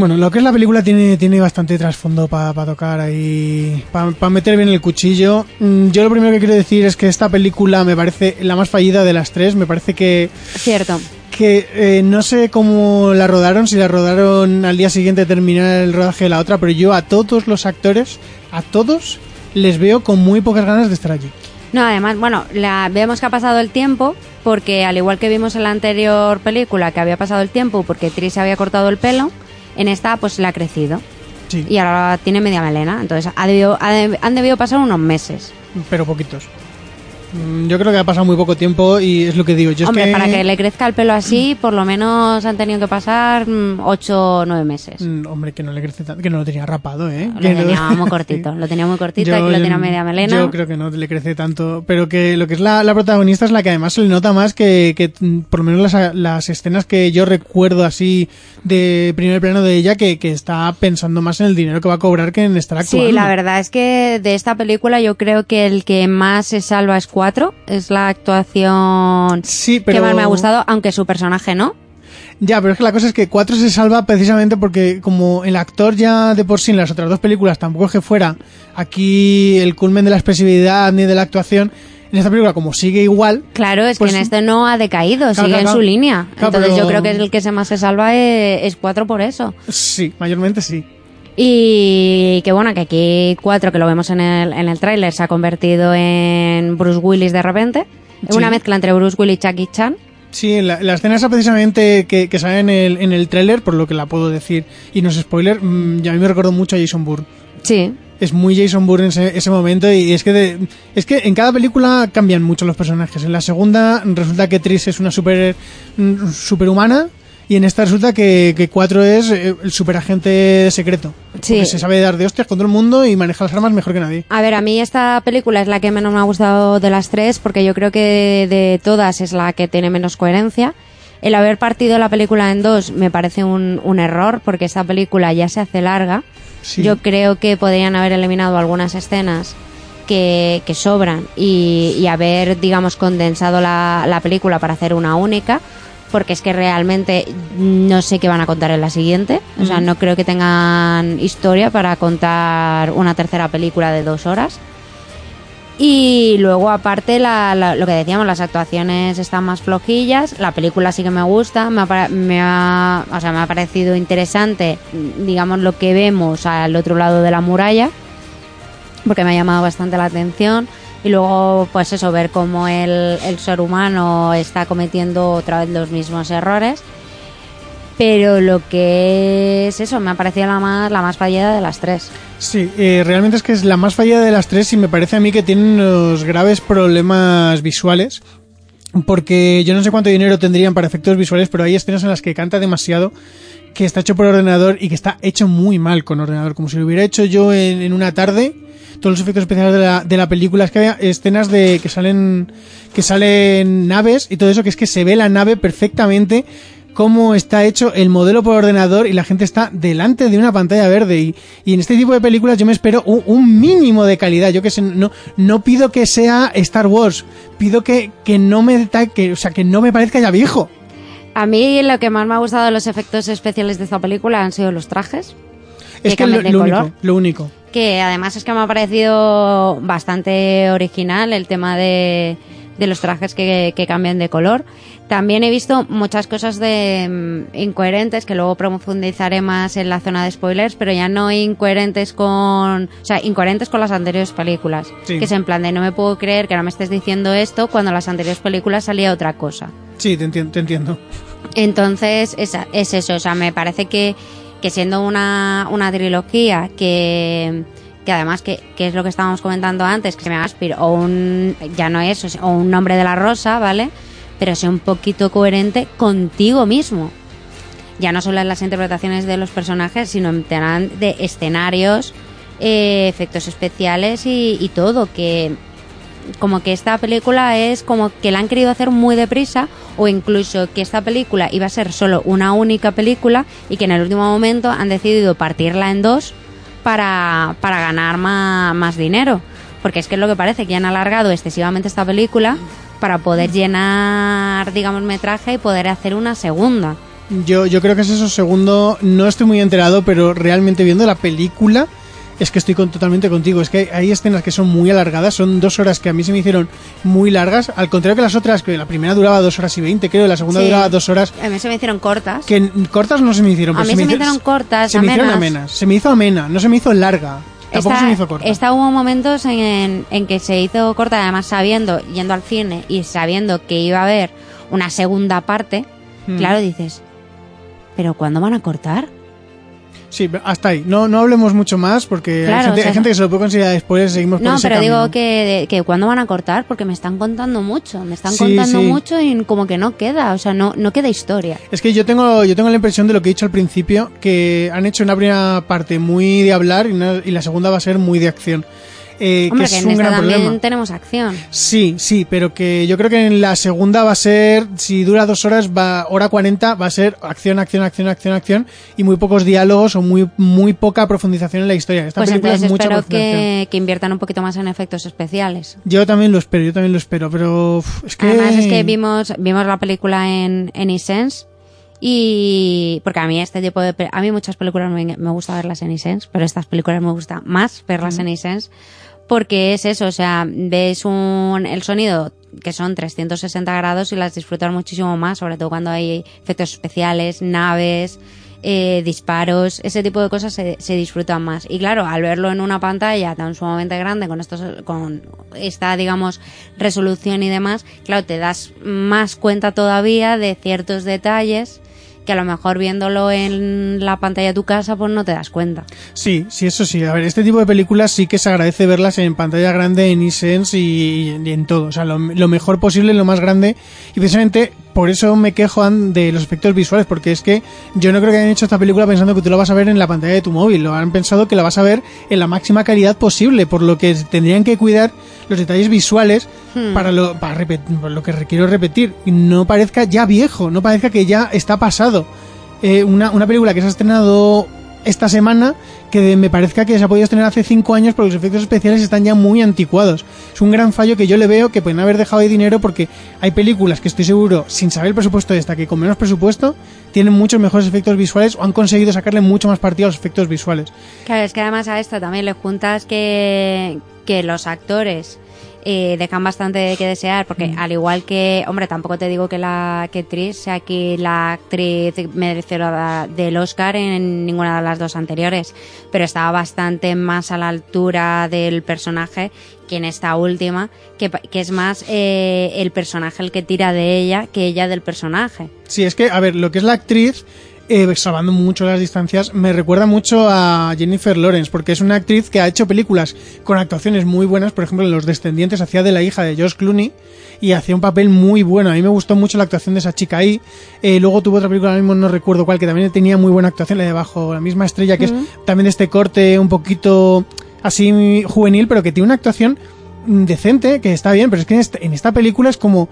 Bueno, lo que es la película tiene, tiene bastante trasfondo para tocar ahí, para meter bien el cuchillo. Mm, Yo lo primero que quiero decir es que esta película me parece la más fallida de las tres. Me parece que, Cierto. que eh, no sé cómo la rodaron, si la rodaron al día siguiente de terminar el rodaje de la otra, pero yo a todos los actores, a todos, les veo con muy pocas ganas de estar allí. No, además, bueno, la, vemos que ha pasado el tiempo, porque al igual que vimos en la anterior película, que había pasado el tiempo porque Tris se había cortado el pelo, en esta pues le ha crecido. Sí, Y ahora tiene media melena, entonces ha debido- ha de- han debido pasar unos meses. pero poquitos. Mm, Yo creo que ha pasado muy poco tiempo y es lo que digo. Yo es Hombre, que- para que le crezca el pelo así, por lo menos han tenido que pasar 8 o 9 meses. Mm, Hombre, que no le crece tanto, que no lo tenía rapado, ¿eh? Lo Que no- tenía muy cortito, lo tenía muy cortito, Yo- aquí lo yo- tenía media melena. Yo creo que no le crece tanto, pero que lo que es la, la protagonista es la que además se le nota más que, que mm, por lo menos las, las escenas que yo recuerdo así de primer plano de ella, que, que está pensando más en el dinero que va a cobrar que en estar actuando. Sí, la verdad es que de esta película yo creo que el que más se salva es 4, es la actuación Sí, pero... que más me ha gustado, aunque su personaje no. Ya, pero es que la cosa es que 4 se salva precisamente porque como el actor ya de por sí en las otras dos películas tampoco es que fuera aquí el culmen de la expresividad ni de la actuación, en esta película como sigue igual, Claro, es Pues- que en este no ha decaído, Claro, sigue claro, en su línea. Entonces pero- yo creo que el que se más se salva es, es 4 por eso. sí, mayormente sí. Y que bueno, que aquí 4, que lo vemos en el, en el tráiler, se ha convertido en Bruce Willis de repente. Es Sí. una mezcla entre Bruce Willis y Jackie Chan. Sí, la, la escena esa precisamente que, que sale en el, en el tráiler, por lo que la puedo decir, y no es spoiler, mm, y a mí me recordó mucho a Jason Bourne. Sí. Es muy Jason Bourne ese, ese momento y es que de- es que en cada película cambian mucho los personajes. En la segunda resulta que Tris es una super mm, superhumana Y en esta resulta que, que 4 es eh, el superagente secreto. Sí. Se sabe dar de hostias con todo el mundo y maneja las armas mejor que nadie. A ver, a mí esta película es la que menos me ha gustado de las tres porque yo creo que de, de todas es la que tiene menos coherencia. El haber partido la película en dos me parece un, un error porque esta película ya se hace larga. Sí. Yo creo que podrían haber eliminado algunas escenas que, que sobran y, y haber, digamos, condensado la, la película para hacer una única. Porque es que realmente no sé qué van a contar en la siguiente. O sea, no creo que tengan historia para contar una tercera película de dos horas. Y luego, aparte, la- la- lo que decíamos, las actuaciones están más flojillas. La película sí que me gusta. Me ha, me ha- o sea, me ha parecido interesante, digamos, lo que vemos al otro lado de la muralla. Porque me ha llamado bastante la atención. Y luego, pues eso, ver cómo el, el ser humano está cometiendo otra vez los mismos errores. Pero lo que es eso, me ha parecido la más, la más fallada de las tres. Sí, eh, realmente es que es la más fallada de las tres y me parece a mí que tiene unos graves problemas visuales. Porque yo no sé cuánto dinero tendrían para efectos visuales, pero hay escenas en las que canta demasiado, que está hecho por ordenador y que está hecho muy mal con ordenador, como si lo hubiera hecho yo en, en una tarde. Todos los efectos especiales de la, de la película, es que hay escenas de que salen que salen naves y todo eso, que es que se ve la nave perfectamente cómo está hecho el modelo por ordenador y la gente está delante de una pantalla verde. Y, y en este tipo de películas yo me espero un, un mínimo de calidad. Yo que sé no no pido que sea Star Wars. Pido que, que no me que, o sea que no me parezca ya viejo. A mí lo que más me ha gustado de los efectos especiales de esta película han sido los trajes. es Que que lo, lo único lo único Que además es que me ha parecido bastante original el tema de, de los trajes que, que cambian de color. También he visto muchas cosas de mm, incoherentes que luego profundizaré más en la zona de spoilers, pero ya no incoherentes con, o sea, incoherentes con las anteriores películas. Sí. Que es en plan de no me puedo creer que no me estés diciendo esto cuando en las anteriores películas salía otra cosa. sí te entiendo te entiendo Entonces, es, es eso, o sea, me parece que, que siendo una, una trilogía que, que además, que, que es lo que estábamos comentando antes, que se me Aspir o un, ya no es, o un nombre de la rosa, ¿vale? Pero sea un poquito coherente contigo mismo. Ya no solo en las interpretaciones de los personajes, sino en de escenarios, eh, efectos especiales y, y todo, que como que esta película es como que la han querido hacer muy deprisa o incluso que esta película iba a ser solo una única película y que en el último momento han decidido partirla en dos para, para ganar más, más dinero. Porque es que es lo que parece, que han alargado excesivamente esta película para poder llenar, digamos, metraje y poder hacer una segunda. yo yo creo que es eso segundo no estoy muy enterado pero realmente viendo la película es que estoy con- totalmente contigo. Es que hay, escenas que son muy alargadas, son dos horas que a mí se me hicieron muy largas, al contrario que las otras, que la primera duraba dos horas y veinte, creo, y la segunda Sí. duraba dos horas. A mí se me hicieron cortas. Que cortas no se me hicieron. A mí se me hici- hicieron cortas, Se me hicieron amenas. Se me hizo amena, no se me hizo larga. Tampoco Esta- se me hizo corta. esta hubo momentos en, en que se hizo corta, además sabiendo, yendo al cine y sabiendo que iba a haber una segunda parte, Mm. claro, dices, ¿pero cuándo van a cortar? Sí, hasta ahí. No, no hablemos mucho más porque hay, Claro, gente, o sea- hay gente que se lo puede considerar después. Seguimos por No, ese pero digo que, que ¿cuándo van a cortar? Porque me están contando mucho, me están Sí, contando sí. mucho y como que no queda, o sea, no, no queda historia. Es que yo tengo, yo tengo la impresión de lo que he dicho al principio, que han hecho una primera parte muy de hablar y, una- y la segunda va a ser muy de acción. Eh, Hombre, que que es en un esta gran también problema. tenemos acción. Sí, sí, pero que yo creo que en la segunda va a ser, si dura dos horas, va, hora 40, va a ser acción, acción, acción, acción, acción, y muy pocos diálogos o muy, muy poca profundización en la historia. Esta Pues película entonces es mucha espero que, que inviertan un poquito más en efectos especiales. Yo también lo espero, yo también lo espero, pero uf, es que... Además es que vimos, vimos la película en, en y porque a mí este tipo de a mí muchas películas me, me gusta verlas en iSense, pero estas películas me gusta más verlas en iSense porque es eso, o sea, ves un el sonido que son 360 grados y las disfrutas muchísimo más, sobre todo cuando hay efectos especiales, naves, eh, disparos, ese tipo de cosas se, se disfrutan más. Y claro, al verlo en una pantalla tan sumamente grande, con estos, con esta, digamos, resolución y demás, claro, te das más cuenta todavía de ciertos detalles que a lo mejor viéndolo en la pantalla de tu casa pues no te das cuenta. Sí, sí, eso sí. A ver, este tipo de películas sí que se agradece verlas en pantalla grande, en eSense y, y en todo. O sea, lo, lo mejor posible, lo más grande. Y precisamente por eso me quejo de los efectos visuales, porque es que yo no creo que hayan hecho esta película pensando que tú la vas a ver en la pantalla de tu móvil. Lo han pensado que la vas a ver en la máxima calidad posible, por lo que tendrían que cuidar los detalles visuales Hmm. para lo para repetir, lo que quiero repetir no parezca ya viejo no parezca que ya está pasado Eh, una, una película que se ha estrenado esta semana que me parezca que se ha podido estrenar hace cinco años porque los efectos especiales están ya muy anticuados. Es un gran fallo que yo le veo que pueden haber dejado de dinero porque hay películas que estoy seguro sin saber el presupuesto de esta que con menos presupuesto tienen muchos mejores efectos visuales o han conseguido sacarle mucho más partido a los efectos visuales. Claro, es que además a esto también le juntas que, que los actores eh, dejan bastante que desear, porque al igual que, hombre, tampoco te digo que la que Tris sea aquí la actriz merecedora del Oscar en ninguna de las dos anteriores, pero estaba bastante más a la altura del personaje que en esta última, que, que es más eh, el personaje el que tira de ella que ella del personaje. Sí, es que, a ver, lo que es la actriz, eh, salvando mucho las distancias, me recuerda mucho a Jennifer Lawrence, porque es una actriz que ha hecho películas con actuaciones muy buenas, por ejemplo, en Los Descendientes hacía de la hija de George Clooney y hacía un papel muy bueno. A mí me gustó mucho la actuación de esa chica ahí. Eh, luego tuvo otra película, ahora mismo no recuerdo cuál, que también tenía muy buena actuación, la de Bajo la misma estrella, que es también de este corte un poquito así juvenil, pero que tiene una actuación mm, decente, que está bien, pero es que en esta, en esta película es como...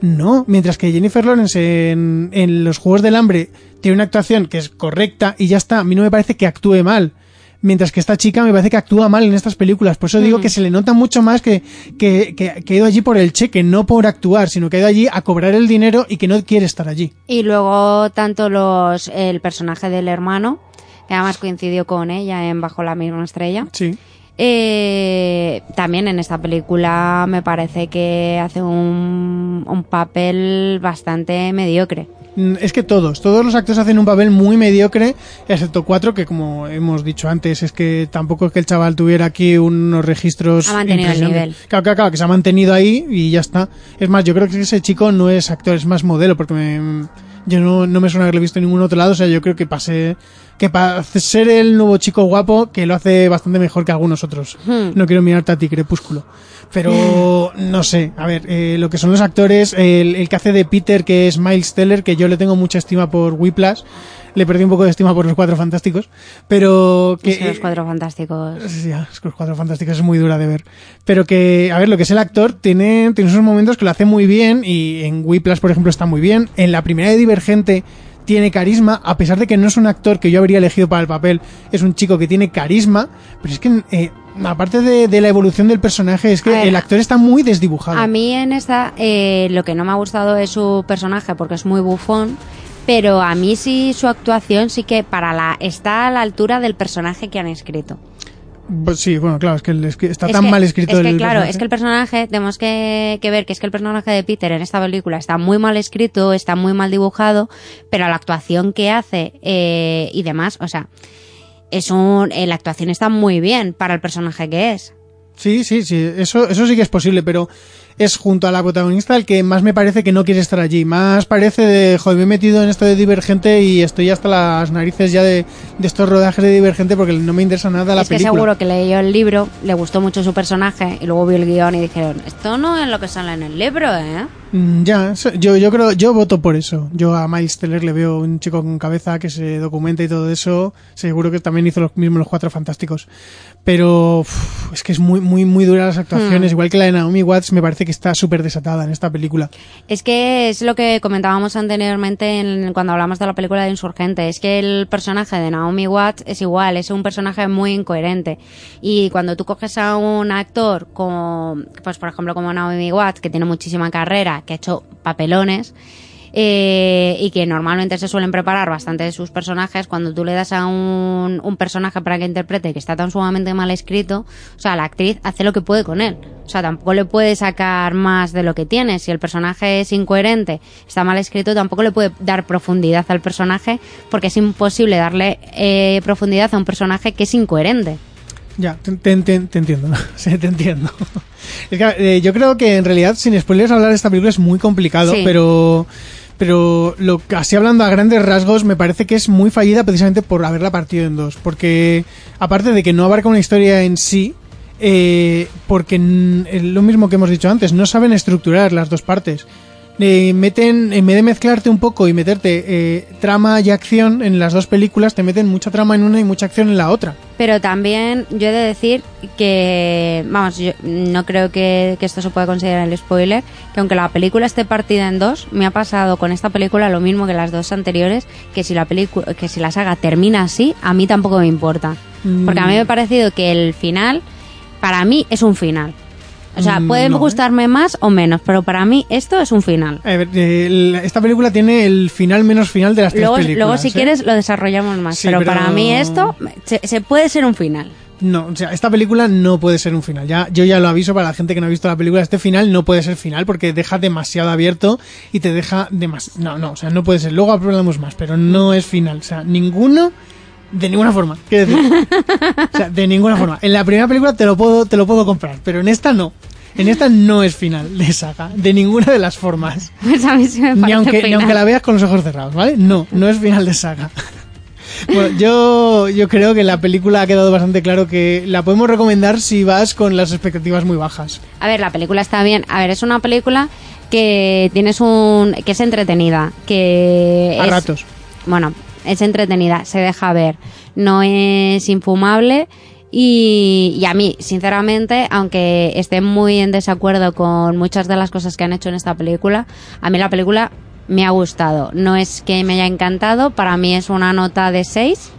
No, mientras que Jennifer Lawrence en, en Los Juegos del Hambre tiene una actuación que es correcta y ya está, a mí no me parece que actúe mal. Mientras que esta chica me parece que actúa mal en estas películas. Por eso digo que se le nota mucho más que, que, que, que ha ido allí por el cheque, no por actuar, sino que ha ido allí a cobrar el dinero y que no quiere estar allí. Y luego tanto los el personaje del hermano, que además coincidió con ella en Bajo la misma estrella. Sí. Eh, también en esta película me parece que hace un, un papel bastante mediocre. Mm, Es que todos, todos los actores hacen un papel muy mediocre, excepto cuatro, que como hemos dicho antes, es que tampoco es que el chaval tuviera aquí unos registros. Ha mantenido el nivel. Claro, claro, claro, que se ha mantenido ahí y ya está. Es más, yo creo que ese chico no es actor, es más modelo, porque me- yo no, no me suena haberlo visto en ningún otro lado, o sea, yo creo que pase que para ser el nuevo chico guapo, que lo hace bastante mejor que algunos otros. No quiero mirarte a ti, Crepúsculo. Pero no sé, a ver, eh, lo que son los actores, el, el que hace de Peter, que es Miles Teller, que yo le tengo mucha estima por Whiplash, le perdí un poco de estima por los Cuatro Fantásticos, pero que... Es que los cuatro fantásticos. Sí, ya, es que los Cuatro Fantásticos es muy dura de ver. Pero que, a ver, lo que es el actor tiene, tiene esos momentos que lo hace muy bien y en Whiplash, por ejemplo, está muy bien. En la primera de Divergente tiene carisma, a pesar de que no es un actor que yo habría elegido para el papel, es un chico que tiene carisma, pero es que, eh, aparte de, de la evolución del personaje, es que ver, el actor está muy desdibujado. A mí en esta eh, lo que no me ha gustado es su personaje porque es muy bufón, pero a mí sí su actuación sí que para la está a la altura del personaje que han escrito. Pues sí, bueno, claro, es que, el- es que está Es tan que- mal escrito Es que el claro, personaje. es que el personaje, tenemos que, que ver que es que el personaje de Peter en esta película está muy mal escrito, está muy mal dibujado, pero la actuación que hace eh, y demás, o sea, es un, eh, la actuación está muy bien para el personaje que es. Sí, sí, sí, eso, eso sí que es posible, pero es junto a la protagonista el que más me parece que no quiere estar allí. Más parece de, joder, me he metido en esto de Divergente y estoy hasta las narices ya de, de estos rodajes de Divergente porque no me interesa nada la es que película. seguro que leyó el libro, le gustó mucho su personaje y luego vio el guion y dijeron, esto no es lo que sale en el libro, ¿eh? Mm, Ya, yo, yo creo, yo voto por eso. Yo a Miles Teller le veo un chico con cabeza que se documenta y todo eso. Seguro que también hizo los mismos los cuatro fantásticos. Pero uf, es que es muy, muy, muy dura las actuaciones. Hmm. Igual que la de Naomi Watts, me parece que está súper desatada en esta película. Es que es lo que comentábamos anteriormente en- cuando hablamos de la película de Insurgente. Es que el personaje de Naomi Watts es igual, es un personaje muy incoherente. Y cuando tú coges a un actor como, pues por ejemplo como Naomi Watts, que tiene muchísima carrera, que ha hecho papelones, eh, y que normalmente se suelen preparar bastante de sus personajes, cuando tú le das a un, un personaje para que interprete que está tan sumamente mal escrito, o sea, la actriz hace lo que puede con él. O sea, tampoco le puede sacar más de lo que tiene. Si el personaje es incoherente, está mal escrito, tampoco le puede dar profundidad al personaje, porque es imposible darle eh, profundidad a un personaje que es incoherente. Ya, te, te- te- te entiendo, sí, te entiendo. Es que, eh, yo creo que en realidad, sin spoilers, hablar de esta película es muy complicado, Sí. pero Pero lo que- así hablando a grandes rasgos, me parece que es muy fallida precisamente por haberla partido en dos. Porque, aparte de que no abarca una historia en sí, eh, porque lo mismo que hemos dicho antes, no saben estructurar las dos partes. Eh, meten, en vez de mezclarte un poco y meterte eh, trama y acción en las dos películas, te meten mucha trama en una y mucha acción en la otra. Pero también yo he de decir que, vamos, yo no creo que, que esto se pueda considerar el spoiler, que aunque la película esté partida en dos, me ha pasado con esta película lo mismo que las dos anteriores, que si la película, que si la saga termina así, a mí tampoco me importa. Porque a mí me ha parecido que el final, para mí, es un final. O sea, Mm, puede no, ¿eh? gustarme más o menos, pero para mí esto es un final. Eh, el- esta película tiene el final menos final de las tres Luego, películas. luego si ¿eh? quieres, lo desarrollamos más. Sí, pero, pero- para mí esto se, se puede ser un final. No, o sea, esta película no puede ser un final. Ya, yo ya lo aviso para la gente que no ha visto la película. Este final no puede ser final porque deja demasiado abierto y te deja demasiado. No, no, o sea, no puede ser. Luego hablamos más, pero no es final. O sea, ninguno. De ninguna forma, quiero decir. O sea, de ninguna forma. En la primera película te lo puedo, te lo puedo comprar, pero en esta no. En esta no es final de saga, de ninguna de las formas. Pues a mí sí me Ni aunque, ni aunque la veas con los ojos cerrados, ¿vale? No, no es final de saga. Bueno, yo, yo creo que la película ha quedado bastante claro que la podemos recomendar si vas con las expectativas muy bajas. A ver, la película está bien. A ver, es una película que tienes un que es entretenida, que A es ratos. bueno, es entretenida, se deja ver, no es infumable y, y a mí, sinceramente, aunque esté muy en desacuerdo con muchas de las cosas que han hecho en esta película, a mí la película me ha gustado. No es que me haya encantado, para mí es una nota de 6.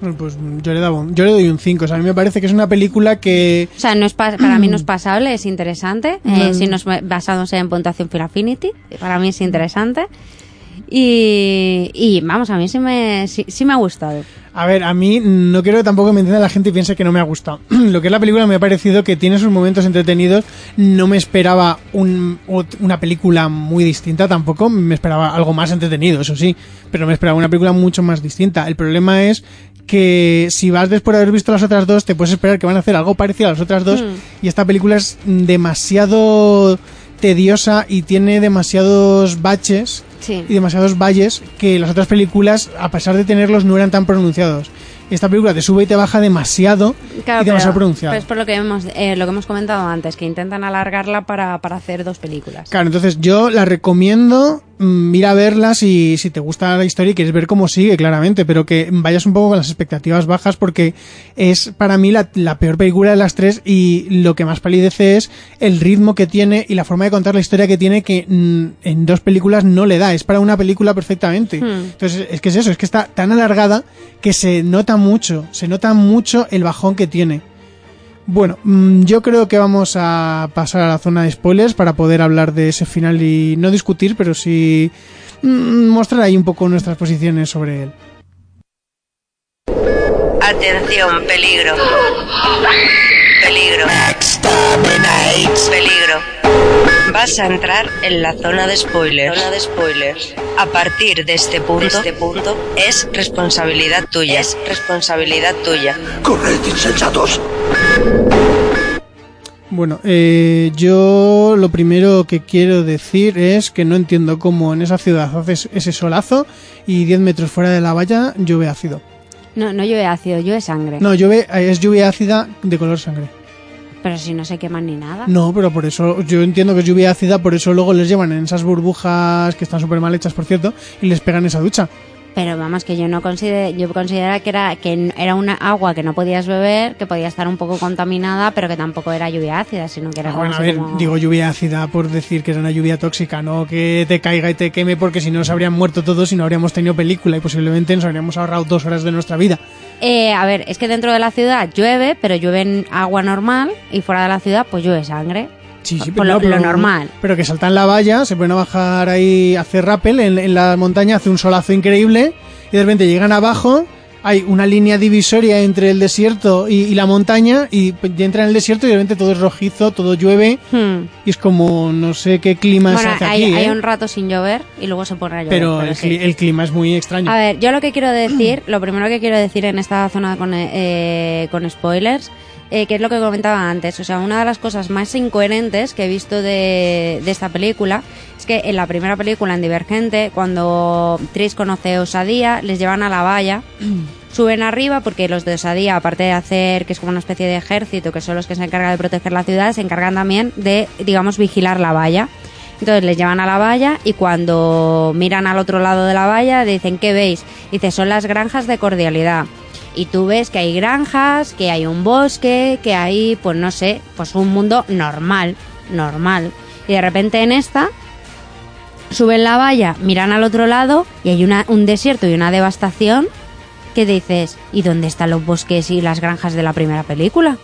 Bueno, Pues yo le, daba yo le doy un 5. O sea, a mí me parece que es una película que... O sea, no es pa- para mí no es pasable, es interesante. Eh, No. si nos basamos en puntuación Film Affinity, para mí es interesante. Y, y vamos, a mí sí me, sí, sí me ha gustado. A ver, a mí no quiero que tampoco me entienda la gente y piense que no me ha gustado. Lo que es la película me ha parecido que tiene sus momentos entretenidos. No me esperaba un- una película muy distinta tampoco. Me esperaba algo más entretenido, eso sí. Pero me esperaba una película mucho más distinta. El problema es que si vas después de haber visto las otras dos, te puedes esperar que van a hacer algo parecido a las otras dos. Y esta película es demasiado tediosa y tiene demasiados baches Sí. y demasiados valles que las otras películas, a pesar de tenerlos, no eran tan pronunciados. Esta película te sube y te baja demasiado Claro, y demasiado pero, pronunciado. pero es por lo que hemos, eh, lo que hemos comentado antes, que intentan alargarla para, para hacer dos películas. Claro, entonces yo la recomiendo mm, ir a verla si, si te gusta la historia y quieres ver cómo sigue, claramente, pero que vayas un poco con las expectativas bajas porque es para mí la, la peor película de las tres y lo que más palidece es el ritmo que tiene y la forma de contar la historia que tiene que mm, en dos películas no le da, es para una película perfectamente. Entonces es que es eso, es que está tan alargada que se nota mucho, se nota mucho el bajón que tiene. Bueno, mm, yo creo que vamos a pasar a la zona de spoilers para poder hablar de ese final y no discutir, pero sí mm, mostrar ahí un poco nuestras posiciones sobre él. Atención, peligro. Peligro. Peligro. Vas a entrar en la zona de spoilers. Zona de spoilers. A partir de este punto, este punto es responsabilidad tuya. Es responsabilidad tuya. ¡Corred, insensatos! Bueno, eh, yo lo primero que quiero decir es que no entiendo cómo en esa ciudad haces ese solazo y 10 metros fuera de la valla llueve ácido. No, no llueve ácido, llueve sangre. No, llueve, es lluvia ácida de color sangre. Pero si no se queman ni nada. No, pero por eso yo entiendo que es lluvia ácida, por eso luego les llevan en esas burbujas que están súper mal hechas, por cierto, y les pegan esa ducha. Pero vamos, que yo no considero, yo considero que era, que era una agua que no podías beber, que podía estar un poco contaminada, pero que tampoco era lluvia ácida, sino que era Ah, bueno, a ver, como- digo lluvia ácida por decir que era una lluvia tóxica, no que te caiga y te queme, porque si no se habrían muerto todos y no habríamos tenido película y posiblemente nos habríamos ahorrado dos horas de nuestra vida. Eh, a ver, es que dentro de la ciudad llueve, pero llueve en agua normal, y fuera de la ciudad, pues llueve sangre. Sí, sí, Por pero, lo- no, pero- lo normal. Pero que saltan la valla, se pueden a bajar ahí a hacer rappel en, en la montaña, hace un solazo increíble y de repente llegan abajo, hay una línea divisoria entre el desierto y, y la montaña y ya entran en el desierto y de repente todo es rojizo, todo llueve Hmm. y es como no sé qué clima Bueno, se hace hay, aquí, hay ¿eh? un rato sin llover y luego se pone a llover. pero el, sí. el clima es muy extraño. A ver, yo lo que quiero decir, lo primero que quiero decir en esta zona con, eh, con spoilers, eh, que es lo que comentaba antes. O sea, una de las cosas más incoherentes que he visto de, de esta película es que en la primera película, en Divergente, cuando Tris conoce a Osadía, les llevan a la valla. Suben arriba porque los de Osadía, aparte de hacer que es como una especie de ejército, que son los que se encargan de proteger la ciudad, se encargan también de, digamos, vigilar la valla. Entonces les llevan a la valla y cuando miran al otro lado de la valla dicen, ¿qué veis? Dice, son las granjas de cordialidad. Y tú ves que hay granjas, que hay un bosque, que hay, pues no sé, pues un mundo normal, normal. Y de repente en esta suben la valla, miran al otro lado y hay una, un desierto y una devastación que dices, ¿y dónde están los bosques y las granjas de la primera película?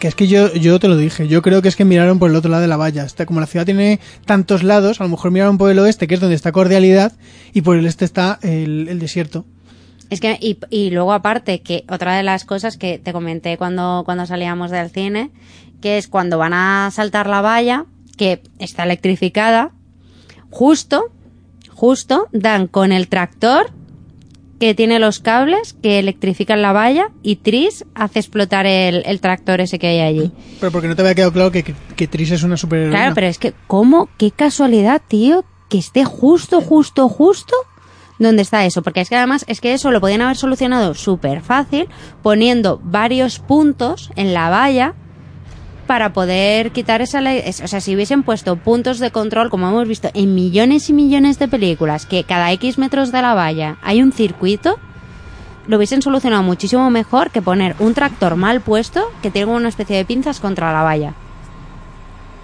Que es que yo, yo te lo dije, yo creo que es que miraron por el otro lado de la valla. Está, como la ciudad tiene tantos lados, a lo mejor miraron por el oeste, que es donde está cordialidad, y por el este está el, el desierto. Es que, y, y luego aparte, que otra de las cosas que te comenté cuando, cuando salíamos del cine, que es cuando van a saltar la valla, que está electrificada, justo, justo, dan con el tractor que tiene los cables que electrifican la valla y Tris hace explotar el, el tractor ese que hay allí. Pero porque no te había quedado claro que, que, que Tris es una superheroína. Claro, pero es que, ¿cómo? ¿Qué casualidad, tío? Que esté justo, justo, justo donde está eso. Porque es que además, es que eso lo podían haber solucionado súper fácil poniendo varios puntos en la valla para poder quitar esa ley. O sea, si hubiesen puesto puntos de control, como hemos visto en millones y millones de películas, que cada X metros de la valla hay un circuito, lo hubiesen solucionado muchísimo mejor que poner un tractor mal puesto que tiene como una especie de pinzas contra la valla.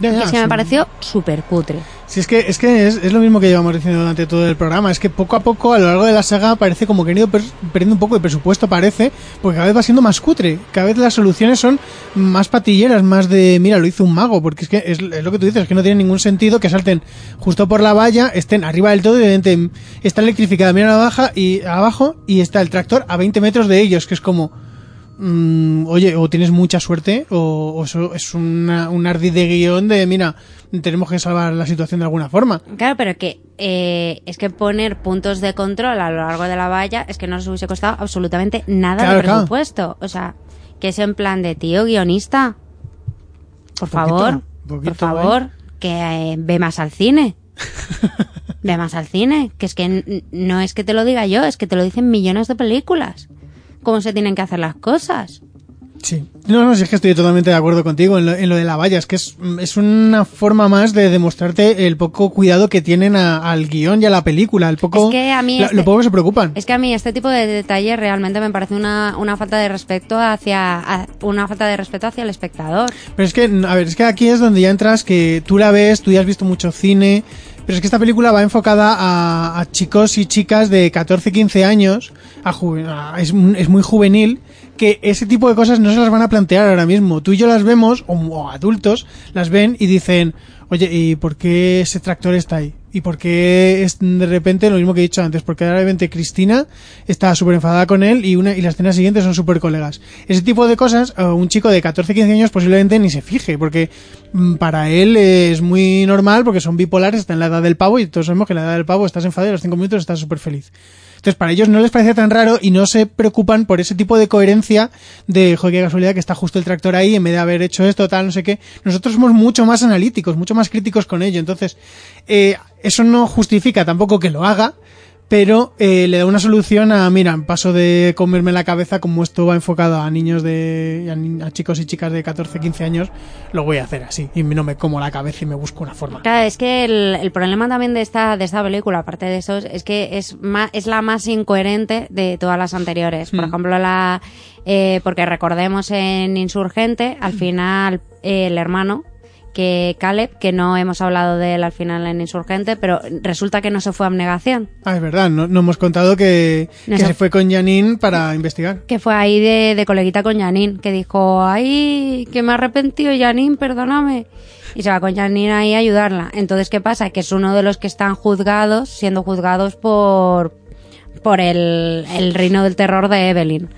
Ya, ya, es que sí. me pareció súper cutre. Sí, es que, es, que es, es lo mismo que llevamos diciendo durante todo el programa. Es que poco a poco, a lo largo de la saga, parece como que han ido per- perdiendo un poco de presupuesto, parece, porque cada vez va siendo más cutre. Cada vez las soluciones son más patilleras, más de, mira, lo hizo un mago, porque es que es, es lo que tú dices, es que no tiene ningún sentido que salten justo por la valla, estén arriba del todo y evidentemente está electrificada, mira abajo y, abajo y está el tractor a 20 metros de ellos, que es como... mm, oye, o tienes mucha suerte, o, o eso es una, un ardid de guion de, mira, tenemos que salvar la situación de alguna forma. Claro, pero que eh, es que poner puntos de control a lo largo de la valla es que no les hubiese costado absolutamente nada Claro, de claro. presupuesto. O sea, que es en plan de tío guionista. Por Poquito, favor, poquito, por favor, que eh, ve más al cine. ve más al cine. Que es que no es que te lo diga yo, es que te lo dicen millones de películas. Cómo se tienen que hacer las cosas. Sí. No, no, si es que estoy totalmente de acuerdo contigo en lo, en lo de la valla. Es que es, es una forma más de demostrarte el poco cuidado que tienen a- al guion y a la película. El poco, Es que a mí la- este- lo poco que se preocupan. Es que a mí este tipo de detalles realmente me parece una, una falta de respeto hacia una falta de respeto hacia el espectador. Pero es que, a ver, es que aquí es donde ya entras, que tú la ves, tú ya has visto mucho cine, pero es que esta película va enfocada a, a chicos y chicas de 14, 15 años, a es, es muy juvenil, que ese tipo de cosas no se las van a plantear ahora mismo. Tú y yo las vemos, o adultos, las ven y dicen, oye, ¿y por qué ese tractor está ahí? ¿Y por qué es de repente lo mismo que he dicho antes? Porque de repente Cristina está súper enfadada con él y una y la escena siguiente son súper colegas. Ese tipo de cosas, eh, un chico de 14, 15 años posiblemente ni se fije, porque mm, para él es muy normal porque son bipolares, está en la edad del pavo y todos sabemos que en la edad del pavo estás enfadado y a los 5 minutos estás súper feliz. Entonces, para ellos no les parece tan raro y no se preocupan por ese tipo de coherencia de, joder, qué casualidad que está justo el tractor ahí en vez de haber hecho esto, tal, no sé qué. Nosotros somos mucho más analíticos, mucho más críticos con ello. Entonces, eh, eso no justifica tampoco que lo haga, pero eh, le da una solución a, mira, paso de comerme la cabeza como esto va enfocado a niños de, a, ni- a chicos y chicas de 14, 15 años, lo voy a hacer así y no me como la cabeza y me busco una forma. Claro, es que el, el problema también de esta, de esta película, aparte de eso, es que es, ma- es la más incoherente de todas las anteriores. Por Hmm. ejemplo, la eh, porque recordemos en Insurgente, al final eh, el hermano, que Caleb, que no hemos hablado de él al final en Insurgente, pero resulta que no se fue a abnegación. Ah, es verdad, no, no hemos contado que, No que sé. se fue con Janine para investigar. Que fue ahí de, de coleguita con Janine, que dijo, ay, que me he arrepentido, Janine, perdóname. Y se va con Janine ahí a ayudarla. Entonces, ¿qué pasa? Que es uno de los que están juzgados, siendo juzgados por, por el, el reino del terror de Evelyn.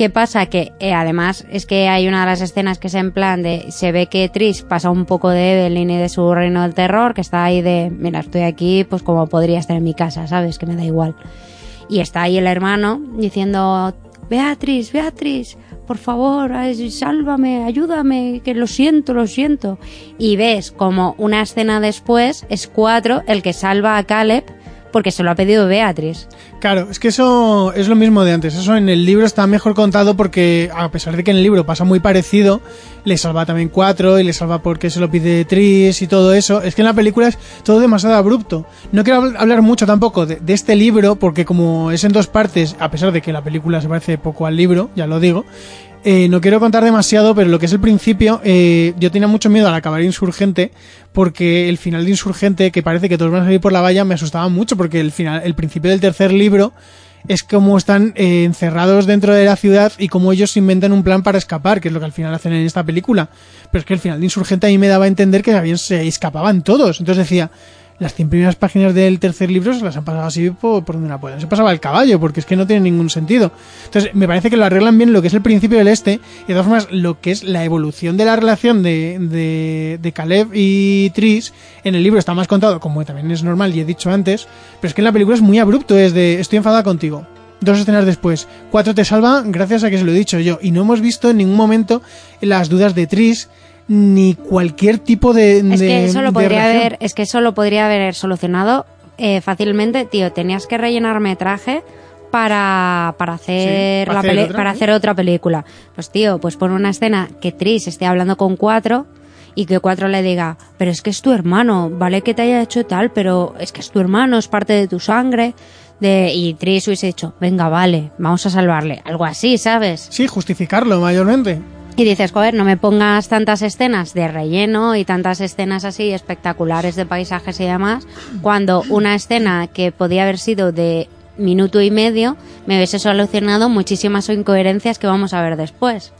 ¿Qué pasa? Que eh, además es que hay una de las escenas que es en plan de se ve que Trish pasa un poco de Evelyn y de su reino del terror, que está ahí de, mira, estoy aquí pues como podría estar en mi casa, ¿sabes? Que me da igual. Y está ahí el hermano diciendo, Beatriz, Beatriz, por favor, sálvame, ayúdame, que lo siento, lo siento. Y ves como una escena después es cuatro el que salva a Caleb porque se lo ha pedido Beatriz. Claro, es que eso es lo mismo de antes. Eso en el libro está mejor contado porque, a pesar de que en el libro pasa muy parecido, le salva también cuatro y le salva porque se lo pide Tris y todo eso. Es que en la película es todo demasiado abrupto. No quiero habl- hablar mucho tampoco de, de este libro porque como es en dos partes, a pesar de que la película se parece poco al libro, ya lo digo, eh, no quiero contar demasiado, pero lo que es el principio, eh, yo tenía mucho miedo al acabar Insurgente, porque el final de Insurgente, que parece que todos van a salir por la valla, me asustaba mucho, porque el final, el principio del tercer libro es como están eh, encerrados dentro de la ciudad y como ellos inventan un plan para escapar, que es lo que al final hacen en esta película. Pero es que el final de Insurgente a mí me daba a entender que se escapaban todos. Entonces decía, las 100 primeras páginas del tercer libro se las han pasado así por, donde la pueden. Se pasaba el caballo, porque es que no tiene ningún sentido. Entonces, me parece que lo arreglan bien lo que es el principio del este, y de todas formas, lo que es la evolución de la relación de, de, de Caleb y Tris, en el libro está más contado, como también es normal y he dicho antes, pero es que en la película es muy abrupto, es de estoy enfadada contigo. Dos escenas después, cuatro te salva gracias a que se lo he dicho yo, y no hemos visto en ningún momento las dudas de Tris, ni cualquier tipo de... Es que eso lo podría haber, es que eso lo podría haber solucionado eh, fácilmente, tío. Tenías que rellenar metraje para, para hacer Sí, la hacer otra, para ¿sí? hacer otra película. Pues tío, pues pon una escena que Tris esté hablando con cuatro y que cuatro le diga, pero es que es tu hermano, vale que te haya hecho tal, pero es que es tu hermano, es parte de tu sangre. De, y Tris hubiese dicho, venga, vale, vamos a salvarle. Algo así, ¿sabes? Sí, justificarlo mayormente. Y dices, joder, no me pongas tantas escenas de relleno y tantas escenas así espectaculares de paisajes y demás, cuando una escena que podía haber sido de minuto y medio me hubiese solucionado muchísimas incoherencias que vamos a ver después.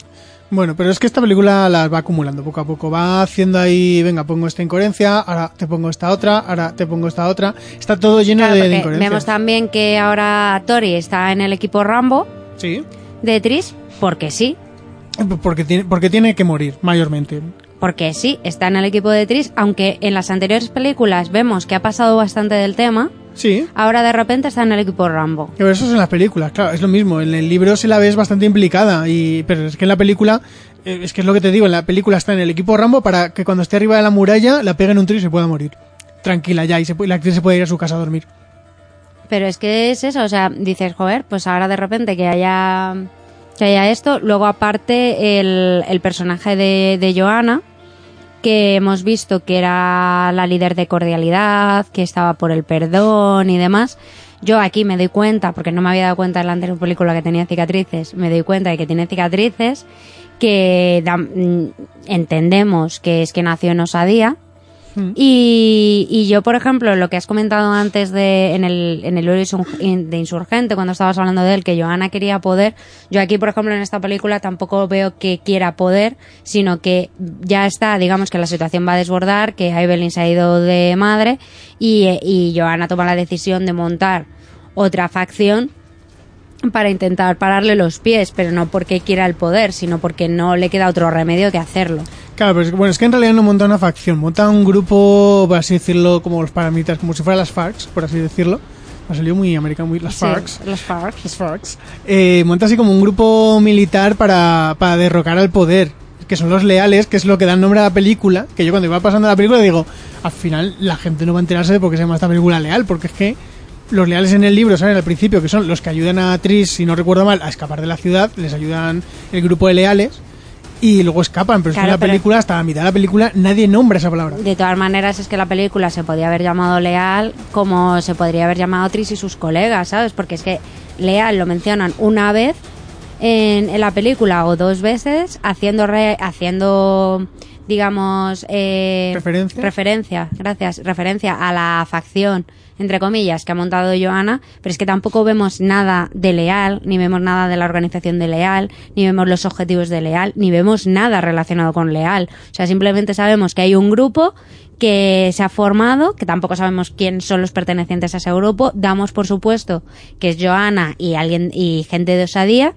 Bueno, pero es que esta película las va acumulando poco a poco. Va haciendo ahí, venga, pongo esta incoherencia, ahora te pongo esta otra, ahora te pongo esta otra. Está todo lleno Claro, de, de incoherencias. vemos también que ahora Tori está en el equipo Rambo Sí, de Tris, porque sí, porque tiene, porque tiene que morir, mayormente. porque sí, está en el equipo de Tris, aunque en las anteriores películas vemos que ha pasado bastante del tema, Sí, ahora de repente está en el equipo Rambo. pero eso es en las películas, claro, es lo mismo. En el libro se la ves bastante implicada, y pero es que en la película, eh, es que es lo que te digo, en la película está en el equipo Rambo para que cuando esté arriba de la muralla la peguen un tiro y se pueda morir. Tranquila ya, y se, la actriz se puede ir a su casa a dormir. Pero es que es eso, o sea, dices, joder, pues ahora de repente que haya, que haya esto. Luego, aparte, el, el personaje de, de Johanna, que hemos visto que era la líder de cordialidad, que estaba por el perdón y demás. Yo aquí me doy cuenta, porque no me había dado cuenta en la anterior película que tenía cicatrices, me doy cuenta de que tiene cicatrices, que mm, entendemos que es que nació en osadía, y, y yo, por ejemplo, lo que has comentado antes de en el, en el de Insurgente, cuando estabas hablando de él, que Johanna quería poder, yo aquí, por ejemplo, en esta película tampoco veo que quiera poder, sino que ya está, digamos que la situación va a desbordar, que Evelyn se ha ido de madre y, y Johanna toma la decisión de montar otra facción para intentar pararle los pies, pero no porque quiera el poder, sino porque no le queda otro remedio que hacerlo. Claro, pero es que, bueno, es que en realidad no monta una facción, monta un grupo, por así decirlo, como los paramilitares, como si fueran las FARC, por así decirlo. Ha salido muy americano, muy las Sí, FARC. los FARC. Las FARC. Eh, monta así como un grupo militar para, para derrocar al poder, que son los leales, que es lo que da nombre a la película, que yo cuando iba pasando la película digo, al final la gente no va a enterarse de por qué se llama esta película leal, porque es que los leales en el libro salen al principio, que son los que ayudan a Tris, si no recuerdo mal, a escapar de la ciudad, les ayudan el grupo de leales, y luego escapan, pero es que en la película, hasta la mitad de la película, nadie nombra esa palabra. De todas maneras, es que la película se podía haber llamado Leal como se podría haber llamado Tris y sus colegas, ¿sabes? Porque es que Leal lo mencionan una vez en, en la película o dos veces, haciendo, re- haciendo digamos, eh, Referencia. referencia, gracias, referencia a la facción, entre comillas, que ha montado Joana, pero es que tampoco vemos nada de Leal, ni vemos nada de la organización de Leal, ni vemos los objetivos de Leal, ni vemos nada relacionado con Leal. O sea, simplemente sabemos que hay un grupo que se ha formado, que tampoco sabemos quién son los pertenecientes a ese grupo, damos por supuesto que es Joana y alguien y gente de Osadía,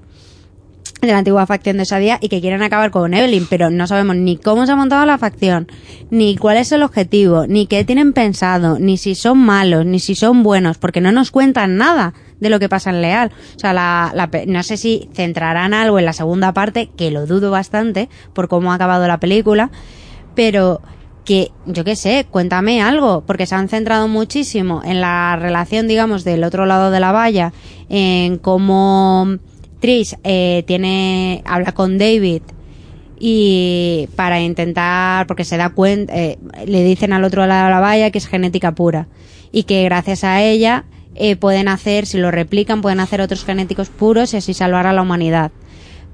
de la antigua facción de Osadía y que quieren acabar con Evelyn, pero no sabemos ni cómo se ha montado la facción, ni cuál es el objetivo, ni qué tienen pensado, ni si son malos, ni si son buenos, porque no nos cuentan nada de lo que pasa en Leal. O sea, la, la no sé si centrarán algo en la segunda parte, que lo dudo bastante por cómo ha acabado la película, pero que, yo qué sé, cuéntame algo, porque se han centrado muchísimo en la relación, digamos, del otro lado de la valla, en cómo Trish eh, tiene, habla con David y para intentar, porque se da cuenta, eh, le dicen al otro lado de la valla que es genética pura y que gracias a ella eh, pueden hacer, si lo replican, pueden hacer otros genéticos puros y así salvar a la humanidad.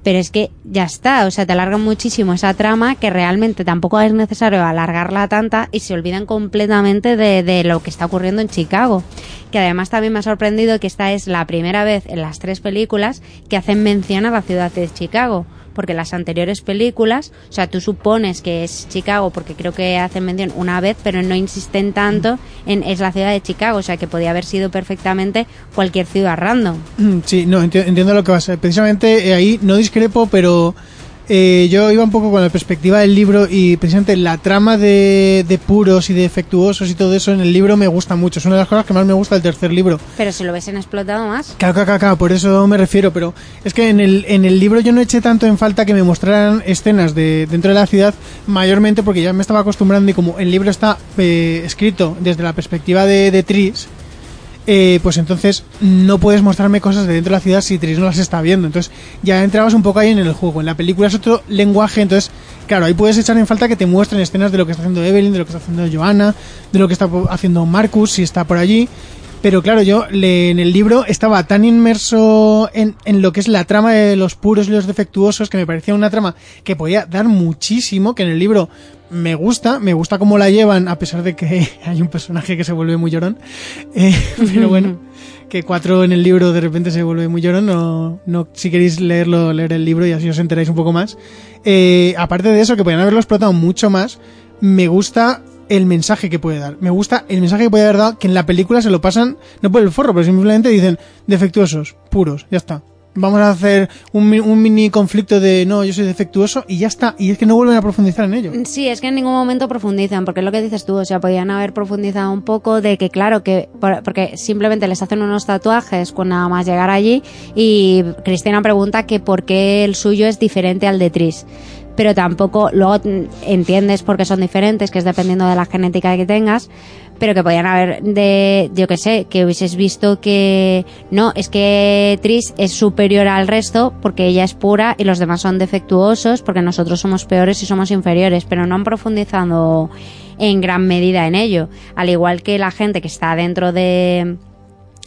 Pero es que ya está, o sea, te alargan muchísimo esa trama que realmente tampoco es necesario alargarla tanta y se olvidan completamente de, de lo que está ocurriendo en Chicago. Que además también me ha sorprendido que esta es la primera vez en las tres películas que hacen mención a la ciudad de Chicago. Porque las anteriores películas, o sea, tú supones que es Chicago porque creo que hacen mención una vez, pero no insisten tanto en es la ciudad de Chicago, o sea, que podía haber sido perfectamente cualquier ciudad random. Mm, Sí, no, enti- entiendo lo que vas a Precisamente eh, ahí no discrepo, pero eh, yo iba un poco con la perspectiva del libro y precisamente la trama de, de puros y de defectuosos y todo eso en el libro me gusta mucho. Es una de las cosas que más me gusta del tercer libro. Pero si lo hubiesen explotado más. Claro, claro, claro, por eso me refiero, pero es que en el, en el libro yo no eché tanto en falta que me mostraran escenas de dentro de la ciudad, mayormente porque ya me estaba acostumbrando y como el libro está eh, escrito desde la perspectiva de, de Tris, eh, pues entonces no puedes mostrarme cosas de dentro de la ciudad si Tris no las está viendo. Entonces ya entrabas un poco ahí en el juego. En la película es otro lenguaje, entonces, claro, ahí puedes echar en falta que te muestren escenas de lo que está haciendo Evelyn, de lo que está haciendo Joanna, de lo que está haciendo Marcus, si está por allí. Pero claro, yo le- en el libro estaba tan inmerso en, en lo que es la trama de los puros y los defectuosos que me parecía una trama que podía dar muchísimo, que en el libro me gusta, me gusta cómo la llevan, a pesar de que hay un personaje que se vuelve muy llorón. Eh, pero bueno, que cuatro en el libro de repente se vuelve muy llorón. No, no, si queréis leerlo, leer el libro y así os enteráis un poco más. Eh, aparte de eso, que podrían haberlo explotado mucho más, me gusta el mensaje que puede dar. Me gusta el mensaje que puede haber dado, que en la película se lo pasan, no por el forro, pero simplemente dicen defectuosos, puros, ya está. Vamos a hacer un, un mini conflicto de no, yo soy defectuoso y ya está. Y es que no vuelven a profundizar en ello. Sí, es que en ningún momento profundizan, porque es lo que dices tú, o sea, podían haber profundizado un poco de que, claro, que por- porque simplemente les hacen unos tatuajes con nada más llegar allí y Cristina pregunta que por qué el suyo es diferente al de Tris. Pero tampoco, luego mm, entiendes por qué son diferentes, que es dependiendo de la genética que tengas, pero que podían haber de, yo que sé, que hubieses visto que no, es que Tris es superior al resto porque ella es pura y los demás son defectuosos porque nosotros somos peores y somos inferiores, pero no han profundizado en gran medida en ello. Al igual que la gente que está dentro de,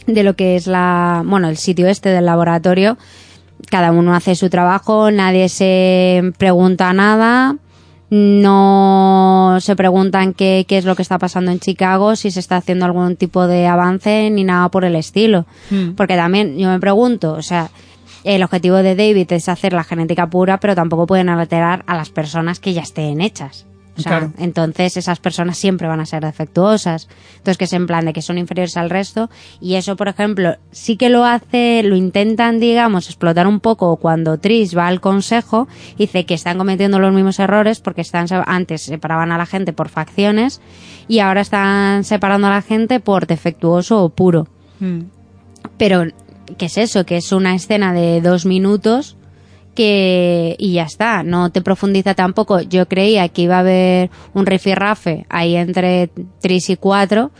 de lo que es la, bueno, el sitio este del laboratorio, cada uno hace su trabajo, nadie se pregunta nada, no se preguntan qué, qué es lo que está pasando en Chicago, si se está haciendo algún tipo de avance ni nada por el estilo. Mm. Porque también yo me pregunto, o sea, el objetivo de David es hacer la genética pura, pero tampoco pueden alterar a las personas que ya estén hechas. O sea, Claro. entonces esas personas siempre van a ser defectuosas. Entonces que es en plan de que son inferiores al resto. Y eso, por ejemplo, sí que lo hace, lo intentan, digamos, explotar un poco cuando Trish va al consejo y dice que están cometiendo los mismos errores porque están antes separaban a la gente por facciones y ahora están separando a la gente por defectuoso o puro. Mm. Pero, ¿qué es eso? Que es una escena de dos minutos que y ya está, no te profundiza tampoco. Yo creía que iba a haber un rifirrafe ahí entre 3 y 4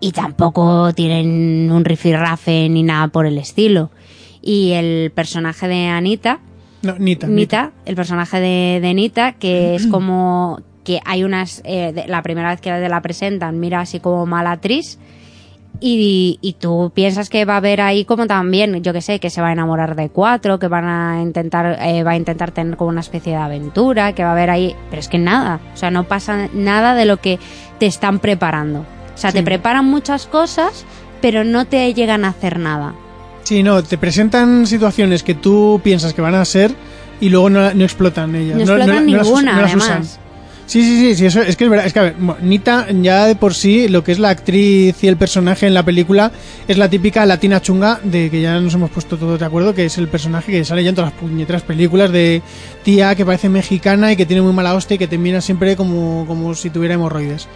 y tampoco tienen un rifirrafe ni nada por el estilo. Y el personaje de Anita, No, Nita. Nita, el personaje de, de Nita, que es como que hay unas, eh, de- la primera vez que la presentan, mira así como mala actriz, y, y tú piensas que va a haber ahí como también, yo que sé, que se va a enamorar de cuatro, que van a intentar, eh, va a intentar tener como una especie de aventura, que va a haber ahí, pero es que nada, o sea, no pasa nada de lo que te están preparando. O sea, te preparan muchas cosas, pero no te llegan a hacer nada. Sí, no, te presentan situaciones que tú piensas que van a ser y luego no, no explotan ellas. No explotan ninguna, las además. usan. Sí, sí, sí, sí, eso es que es verdad. Es que, a ver, Nita ya de por sí, lo que es la actriz y el personaje en la película, es la típica latina chunga de que ya nos hemos puesto todos de acuerdo, que es el personaje que sale ya en todas las puñeteras películas de tía que parece mexicana y que tiene muy mala hostia y que te mira siempre como, como si tuviera hemorroides.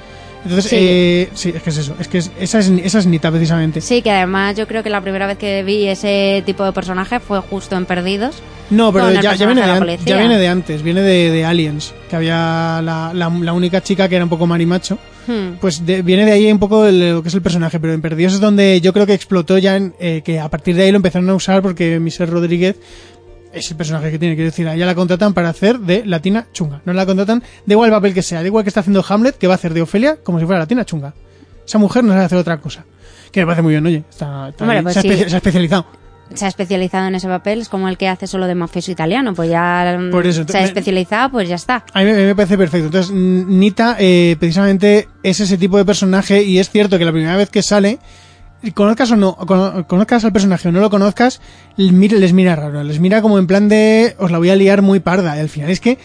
Entonces, Sí. eh, sí, es que es eso. Es que es- esa, es, esa es Nita, precisamente. Sí, que además yo creo que la primera vez que vi ese tipo de personaje fue justo en Perdidos. No, pero ya, viene de de, la an- policía. ya viene de antes. Viene de, de Aliens. Que había la, la, la única chica que era un poco marimacho. Hmm. Pues de- viene de ahí un poco el- lo que es el personaje. Pero en Perdidos es donde yo creo que explotó ya. en- eh, que a partir de ahí lo empezaron a usar porque Michelle Rodríguez es el personaje que tiene. Quiero decir, a ella la contratan para hacer de latina chunga. No la contratan, da igual el papel que sea. Da igual que está haciendo Hamlet, que va a hacer de Ofelia como si fuera latina chunga. Esa mujer no sabe hacer otra cosa. Que me parece muy bien, oye. Está, está Hombre, pues se, ha sí. se ha especializado. Se ha especializado en ese papel, es como el que hace solo de mafioso italiano, pues ya mm, Por eso, se ha especializado, pues ya está. A mí me, me parece perfecto. Entonces, Nita, eh, precisamente, es ese tipo de personaje y es cierto que la primera vez que sale, conozcas o no, cono- conozcas al personaje o no lo conozcas, les mira raro. Les mira como en plan de, os la voy a liar muy parda. Y al final es que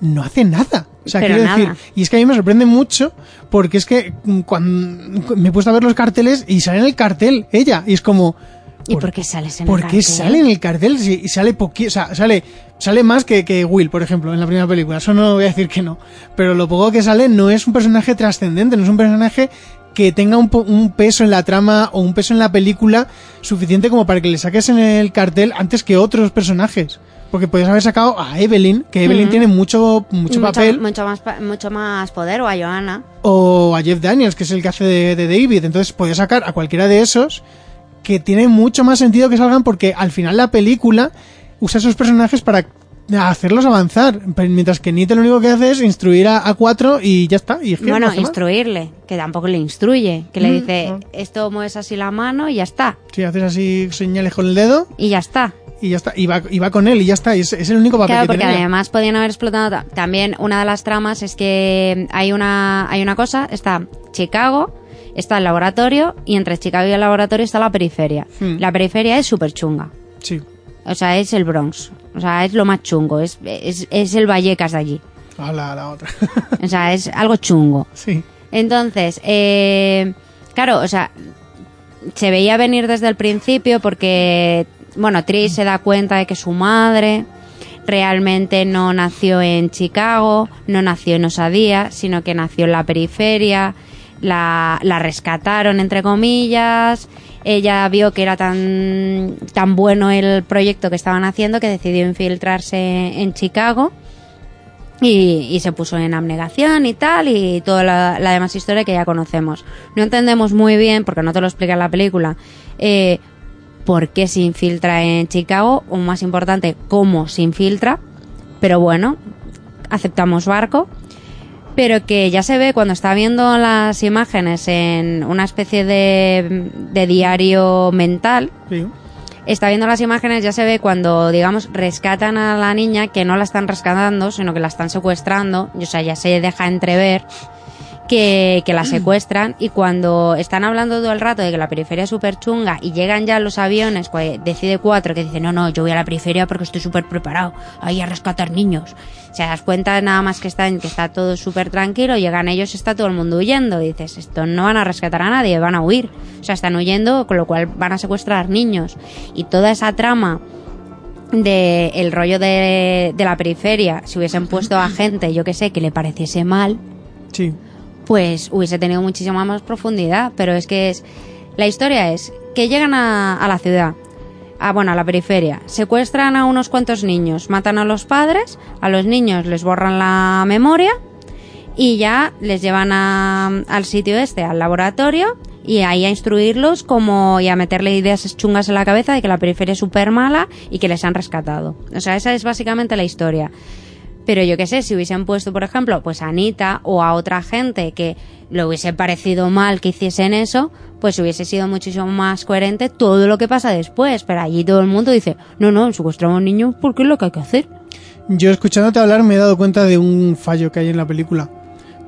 no hace nada. O sea, Pero quiero nada. decir, y es que a mí me sorprende mucho porque es que cuando me he puesto a ver los carteles y sale en el cartel ella y es como, ¿Y por qué sales en ¿Por el qué cartel? sale en el cartel si sale poqui o sea, sale sale más que, que Will, por ejemplo, en la primera película? Eso no voy a decir que no, pero lo poco que sale no es un personaje trascendente, no es un personaje que tenga un, un peso en la trama o un peso en la película suficiente como para que le saques en el cartel antes que otros personajes. Porque podías haber sacado a Evelyn, que Evelyn tiene mucho, mucho papel, mucho más, mucho más poder, o a Johanna. o a Jeff Daniels, que es el que hace de, de David. Entonces podías sacar a cualquiera de esos que tiene mucho más sentido que salgan porque al final la película usa esos personajes para hacerlos avanzar. Mientras que Nita lo único que hace es instruir a, a cuatro y ya está. Y es que no Bueno, instruirle, que tampoco le instruye, que le Mm, dice, no. esto mueves así la mano y ya está, Sí, haces así señales con el dedo y ya está. y ya está. Y va, y va con él y ya está. Y es, es el único papel Claro, que porque tiene además podían haber explotado ta- también una de las tramas es que hay una hay una cosa, está Chicago, está el laboratorio y entre Chicago y el laboratorio está la periferia. Hmm. La periferia es súper chunga. Sí. O sea, es el Bronx. O sea, es lo más chungo. Es, es, es el Vallecas de allí. A la, la otra. O sea, es algo chungo. sí. Entonces, eh, claro, o sea, se veía venir desde el principio porque, bueno, Trish se da cuenta de que su madre realmente no nació en Chicago, no nació en Osadía, sino que nació en la periferia, la, la rescataron, entre comillas, ella vio que era tan, tan bueno el proyecto que estaban haciendo que decidió infiltrarse en Chicago y, se puso en abnegación y tal y toda la, la demás historia que ya conocemos. No entendemos muy bien, porque no te lo explica en la película, eh, por qué se infiltra en Chicago, o más importante, cómo se infiltra, pero bueno, aceptamos barco. Pero que ya se ve cuando está viendo las imágenes en una especie de, de diario mental, sí. está viendo las imágenes, ya se ve cuando, digamos, rescatan a la niña, que no la están rescatando, sino que la están secuestrando, y, o sea, ya se deja entrever que, que la secuestran, y cuando están hablando todo el rato de que la periferia es súper chunga, y llegan ya los aviones, pues decide cuatro, que dice, no, no, yo voy a la periferia porque estoy súper preparado, ahí a rescatar niños. Se das cuenta nada más que están, que está todo súper tranquilo, llegan ellos, está todo el mundo huyendo, dices, esto no van a rescatar a nadie, van a huir. O sea, están huyendo, con lo cual van a secuestrar niños. Y toda esa trama de el rollo de, de la periferia, si hubiesen puesto a gente, yo que sé, que le pareciese mal, Sí. Pues hubiese tenido muchísima más profundidad. Pero es que es. La historia es que llegan a, a la ciudad, a, bueno, a la periferia, secuestran a unos cuantos niños, matan a los padres, a los niños les borran la memoria y ya les llevan a- al sitio este, al laboratorio, y ahí a instruirlos como y a meterle ideas chungas en la cabeza de que la periferia es súper mala y que les han rescatado. O sea, esa es básicamente la historia. Pero yo qué sé, si hubiesen puesto, por ejemplo, pues a Anita o a otra gente que le hubiese parecido mal que hiciesen eso, pues hubiese sido muchísimo más coherente todo lo que pasa después. Pero allí todo el mundo dice, no, no, secuestramos niños porque es lo que hay que hacer. Yo escuchándote hablar me he dado cuenta de un fallo que hay en la película.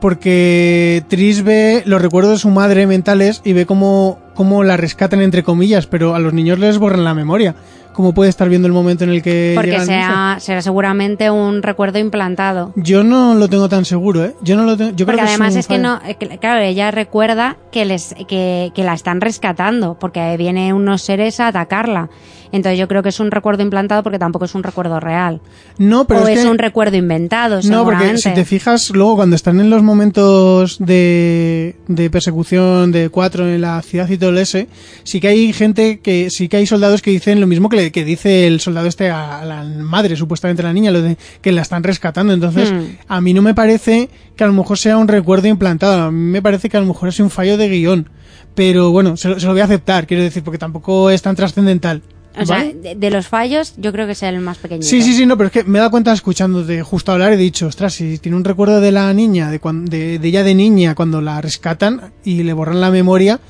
Porque Tris ve los recuerdos de su madre mentales y ve cómo, cómo la rescatan entre comillas, pero a los niños les borran la memoria. ¿Cómo puede estar viendo el momento en el que Porque será, será seguramente un recuerdo implantado. Yo no lo tengo tan seguro, ¿eh? Yo no lo tengo. Yo Porque creo que además es que no, eh, claro, ella recuerda que les que, que la están rescatando, porque vienen unos seres a atacarla. Entonces yo creo que es un recuerdo implantado porque tampoco es un recuerdo real. No, pero o es es, que- un recuerdo inventado, No, porque si te fijas, luego cuando están en los momentos de, de persecución de cuatro en la ciudad y todo ese, sí que hay gente que, sí que hay soldados que dicen lo mismo que, le- que dice el soldado este a, la madre, supuestamente la niña, lo de que la están rescatando. Entonces, Hmm. a mí no me parece que a lo mejor sea un recuerdo implantado, a mí me parece que a lo mejor es un fallo de guion. Pero bueno, se, lo- se lo voy a aceptar, quiero decir, porque tampoco es tan trascendental. O sea, de, de los fallos, yo creo que es el más pequeño. Sí, sí, sí, no, pero es que me he dado cuenta escuchándote justo hablar he dicho, ostras, si tiene un recuerdo de la niña, de, de ella de niña, cuando la rescatan y le borran la memoria,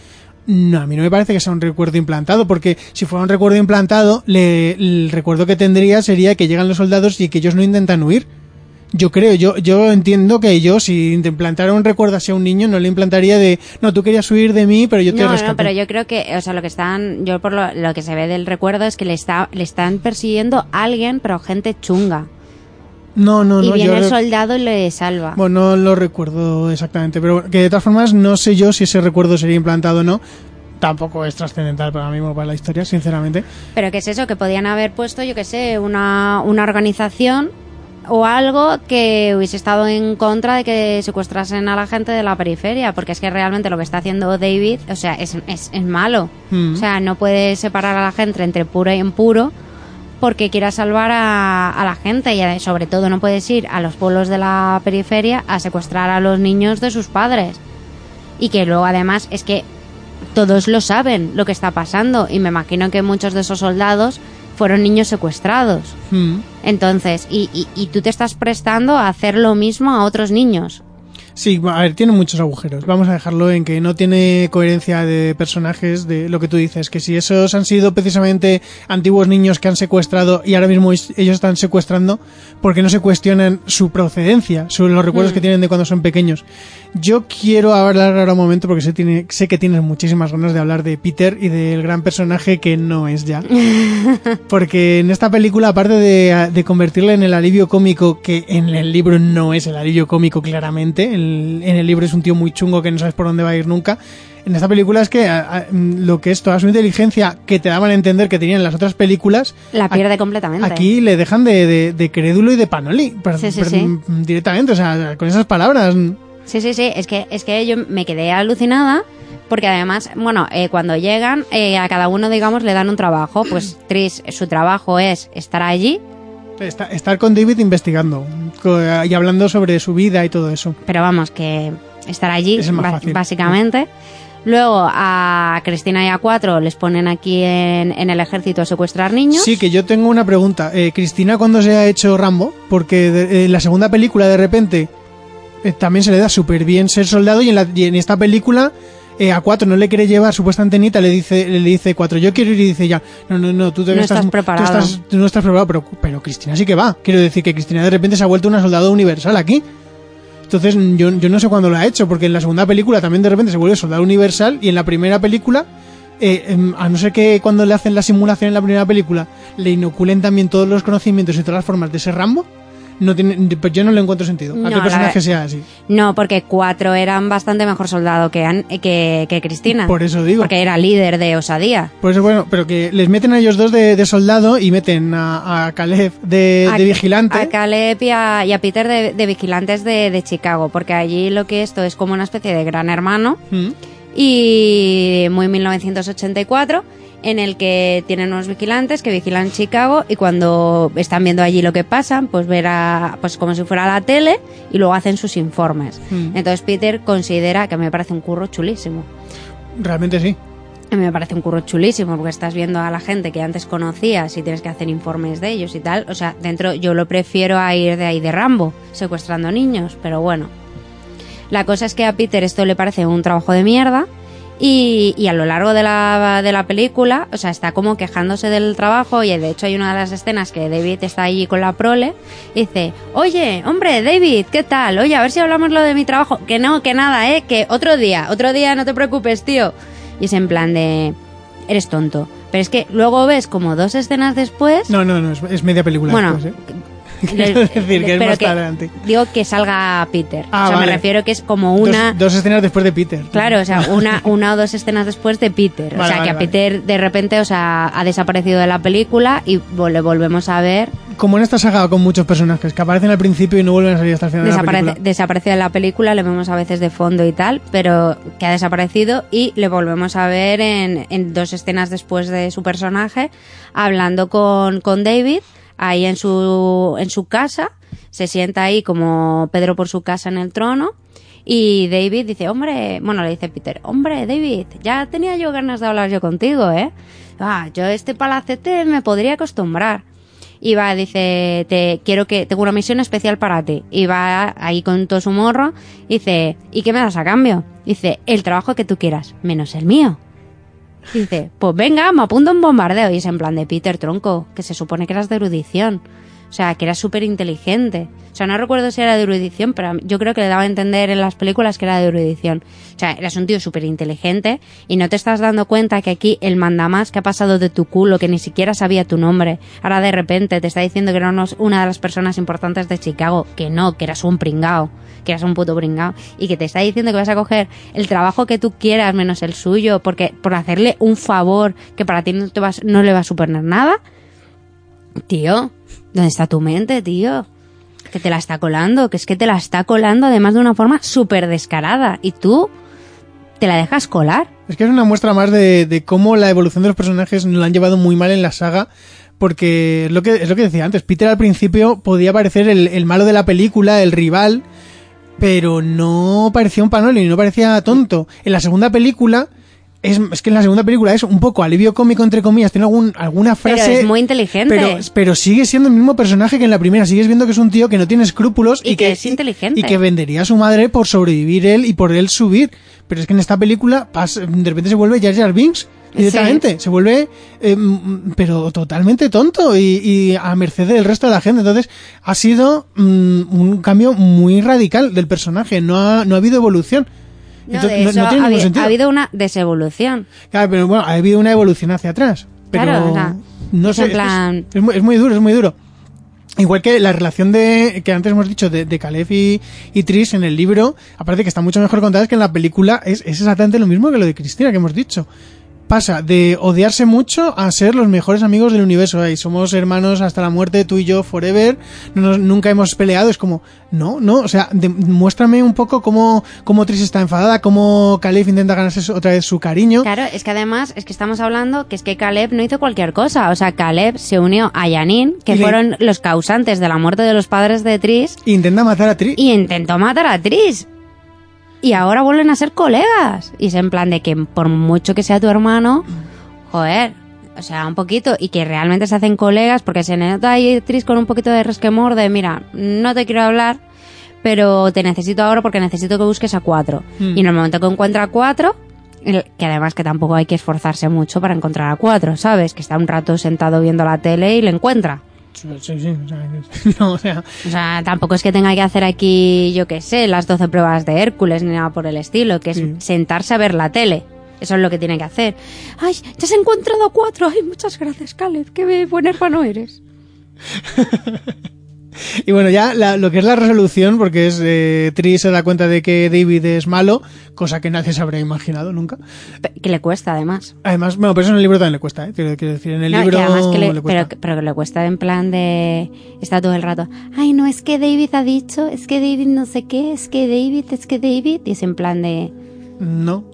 no, a mí no me parece que sea un recuerdo implantado, porque si fuera un recuerdo implantado, le- el recuerdo que tendría sería que llegan los soldados y que ellos no intentan huir. Yo creo, yo, yo entiendo que yo, si te implantara un recuerdo hacia un niño, no le implantaría de, no, tú querías huir de mí, pero yo te No, rescaté. no, pero yo creo que, o sea, lo que están, yo por lo, lo que se ve del recuerdo es que le está, le están persiguiendo a alguien, pero gente chunga. no, no, y no, viene yo el soldado y le salva. Bueno, no lo recuerdo exactamente, pero que de todas formas no sé yo si ese recuerdo sería implantado o no. Tampoco es trascendental para mí o para la historia, sinceramente. Pero que es eso, que podían haber puesto, yo que sé, una, una organización o algo que hubiese estado en contra de que secuestrasen a la gente de la periferia, porque es que realmente lo que está haciendo David, o sea, es, es, es malo. Mm. O sea, no puede separar a la gente entre puro y impuro porque quiera salvar a, a la gente y eh, sobre todo no puedes ir a los pueblos de la periferia a secuestrar a los niños de sus padres. Y que luego además es que todos lo saben lo que está pasando y me imagino que muchos de esos soldados fueron niños secuestrados. Mm. Entonces, y, y, y tú te estás prestando a hacer lo mismo a otros niños. Sí, a ver, tiene muchos agujeros. Vamos a dejarlo en que no tiene coherencia de personajes de lo que tú dices, que si esos han sido precisamente antiguos niños que han secuestrado y ahora mismo ellos están secuestrando, porque no se cuestionan su procedencia, sobre los recuerdos Mm. que tienen de cuando son pequeños. Yo quiero hablar ahora un momento porque sé, tiene, sé que tienes muchísimas ganas de hablar de Peter y del gran personaje que no es ya. Porque en esta película, aparte de, de convertirla en el alivio cómico, que en el libro no es el alivio cómico claramente, el- en el libro es un tío muy chungo que no sabes por dónde va a ir nunca, en esta película es que a- a- lo que es toda su inteligencia que te daban a entender que tenían en las otras películas, La pierde aquí- completamente. aquí le dejan de, de- de crédulo y de panoli, per- Sí, sí, per- sí. directamente, o sea, con esas palabras. Sí, sí, sí, es que, es que yo me quedé alucinada porque además, bueno, eh, cuando llegan, eh, a cada uno, digamos, le dan un trabajo. Pues Tris, su trabajo es estar allí, Está- estar con David investigando y hablando sobre su vida y todo eso. pero vamos, que estar allí, es básicamente. Luego a Cristina y a cuatro les ponen aquí en, en el ejército a secuestrar niños. Sí, que yo tengo una pregunta. Eh, Cristina, ¿cuándo se ha hecho Rambo? Porque de- en la segunda película, de repente, eh, también se le da súper bien ser soldado y en, la- y en esta película eh, a Cuatro no le quiere llevar, supuestamente Anita le dice, le dice Cuatro, yo quiero ir y dice ya, no, no, no, tú, te No estás preparado. estás- tú no estás preparado, pero, pero Cristina sí que va. Quiero decir que Cristina de repente se ha vuelto una soldado universal aquí. Entonces yo, yo no sé cuándo lo ha hecho, porque en la segunda película también de repente se vuelve soldado universal y en la primera película, eh, em, a no ser que cuando le hacen la simulación en la primera película le inoculen también todos los conocimientos y todas las formas de ese Rambo, no tiene, pues yo no le encuentro sentido. No, a qué la personaje ver- sea así. No, porque cuatro eran bastante mejor soldado que, An- que, que Cristina. Por eso digo. Porque era líder de osadía. Por eso, bueno, pero que les meten a ellos dos de, de soldado y meten a, a Caleb de, A- de vigilante. A Caleb y a, y a Peter de, de vigilantes de, de Chicago, porque allí lo que esto es como una especie de gran hermano Mm. y muy 1984 en el que tienen unos vigilantes que vigilan Chicago y cuando están viendo allí lo que pasa, pues verá pues como si fuera la tele y luego hacen sus informes. Mm. Entonces Peter considera que a mí me parece un curro chulísimo. Realmente sí. A mí me parece un curro chulísimo porque estás viendo a la gente que antes conocías y tienes que hacer informes de ellos y tal. O sea, dentro yo lo prefiero a ir de ahí de Rambo, secuestrando niños, pero bueno. La cosa es que a Peter esto le parece un trabajo de mierda y, y a lo largo de la, de la película, o sea, está como quejándose del trabajo y de hecho hay una de las escenas que David está allí con la prole y dice, oye, hombre, David, ¿qué tal? Oye, a ver si hablamos lo de mi trabajo. Que no, que nada, ¿eh? Que otro día, otro día, no te preocupes, tío. Y es en plan de, eres tonto. Pero es que luego ves como dos escenas después... No, no, no, es, es media película. Bueno, después, ¿eh? Quiero decir que es más adelante. Digo que salga Peter. Ah, o sea, vale. me refiero que es como una... Dos, dos escenas después de Peter. Claro, o sea, una, una o dos escenas después de Peter. o Vale, sea, vale, que a. Peter de repente, o sea, ha desaparecido de la película y le volvemos a ver. Como en esta saga con muchos personajes que aparecen al principio y no vuelven a salir hasta el final de la Desaparece, película. desaparece de la película, le vemos a veces de fondo y tal, pero que ha desaparecido y le volvemos a ver en, en dos escenas después de su personaje, hablando con, con David, ahí en su, en su casa, se sienta ahí como Pedro por su casa en el trono. Y David dice, hombre, bueno, le dice Peter, hombre, David, ya tenía yo ganas de hablar yo contigo, ¿eh? Ah, yo este palacete me podría acostumbrar. Y va, dice, te quiero que, tengo una misión especial para ti. Y va ahí con todo su morro, dice, ¿y qué me das a cambio? Dice, el trabajo que tú quieras, menos el mío. Dice, pues venga, me apunto un bombardeo. Y es en plan de Peter Tronco, que se supone que eras de erudición. O sea, que eras súper inteligente. O sea, no recuerdo si era de erudición, pero yo creo que le daba a entender en las películas que era de erudición. O sea, eras un tío súper inteligente y no te estás dando cuenta que aquí el mandamás que ha pasado de tu culo, que ni siquiera sabía tu nombre, ahora de repente te está diciendo que eras una de las personas importantes de Chicago. Que no, que eras un pringao, que eras un puto pringao. Y que te está diciendo que vas a coger el trabajo que tú quieras menos el suyo, porque por hacerle un favor que para ti no, te vas, no le va a suponer nada. Tío, ¿dónde está tu mente, tío? Que te la está colando, que es que te la está colando además de una forma súper descarada. Y tú te la dejas colar. Es que es una muestra más de, de cómo la evolución de los personajes nos la han llevado muy mal en la saga. Porque es lo que, es lo que decía antes, Peter al principio podía parecer el, malo de la película, el rival, pero no parecía un panoli, no parecía tonto. En la segunda película, es, es que en la segunda película es un poco alivio cómico, entre comillas, tiene algún, alguna frase... Pero es muy inteligente. Pero, pero sigue siendo el mismo personaje que en la primera. Sigues viendo que es un tío que no tiene escrúpulos Y que es inteligente. Y que vendería a su madre por sobrevivir él y por él subir. Pero es que en esta película pasa- de repente se vuelve Jar Jar Binks directamente. Se vuelve, eh, pero totalmente tonto y, y a merced del resto de la gente. Entonces ha sido mm, un cambio muy radical del personaje. No ha, no ha habido evolución. No, Entonces, de eso no ha, habido una desevolución. Claro, pero bueno, ha habido una evolución hacia atrás. Pero Claro, o sea, no es sé, es plan- es, muy, es muy duro, es muy duro. Igual que la relación de que antes hemos dicho de, de Caleb y, y Tris en el libro, aparte que está mucho mejor contada, es que en la película es, es exactamente lo mismo que lo de Cristina que hemos dicho. Pasa de odiarse mucho a ser los mejores amigos del universo. Ahí somos hermanos hasta la muerte, tú y yo, forever. No nos- nunca hemos peleado. Es como, no, no. O sea, de- muéstrame un poco cómo, cómo Tris está enfadada, cómo Caleb intenta ganarse otra vez su cariño. Claro, es que además es que estamos hablando que es que Caleb no hizo cualquier cosa. O sea, Caleb se unió a Yanin, que Y le- fueron los causantes de la muerte de los padres de Tris, Intenta matar a Tris. y intentó matar a Tris. Y ahora vuelven a ser colegas. Y es en plan de que por mucho que sea tu hermano, joder, o sea, un poquito, y que realmente se hacen colegas, porque se nota ahí Tris con un poquito de resquemor de, mira, no te quiero hablar, pero te necesito ahora porque necesito que busques a cuatro. Hmm. Y en el momento que encuentra a cuatro, que además que tampoco hay que esforzarse mucho para encontrar a cuatro, ¿sabes? Que está un rato sentado viendo la tele y le encuentra. Sí, sí, sí, o sea, no, o sea, O sea, tampoco es que tenga que hacer aquí, yo qué sé, las 12 pruebas de Hércules ni nada por el estilo, que es Sí. sentarse a ver la tele. Eso es lo que tiene que hacer. Ay, ya se ha encontrado cuatro. Ay, muchas gracias, Caleb. Qué buen hermano eres. Y bueno, ya la- lo que es la resolución, porque es eh, Tris se da cuenta de que David es malo, cosa que nadie se habría imaginado nunca. Que le cuesta, además. Además, bueno, pero eso en el libro también le cuesta, ¿eh? Quiero, quiero decir, en el No, libro que le, le cuesta. pero, pero que le cuesta en plan de... Está todo el rato. Ay, no, es que David ha dicho, es que David no sé qué, es que David, es que David. Y es en plan de... No.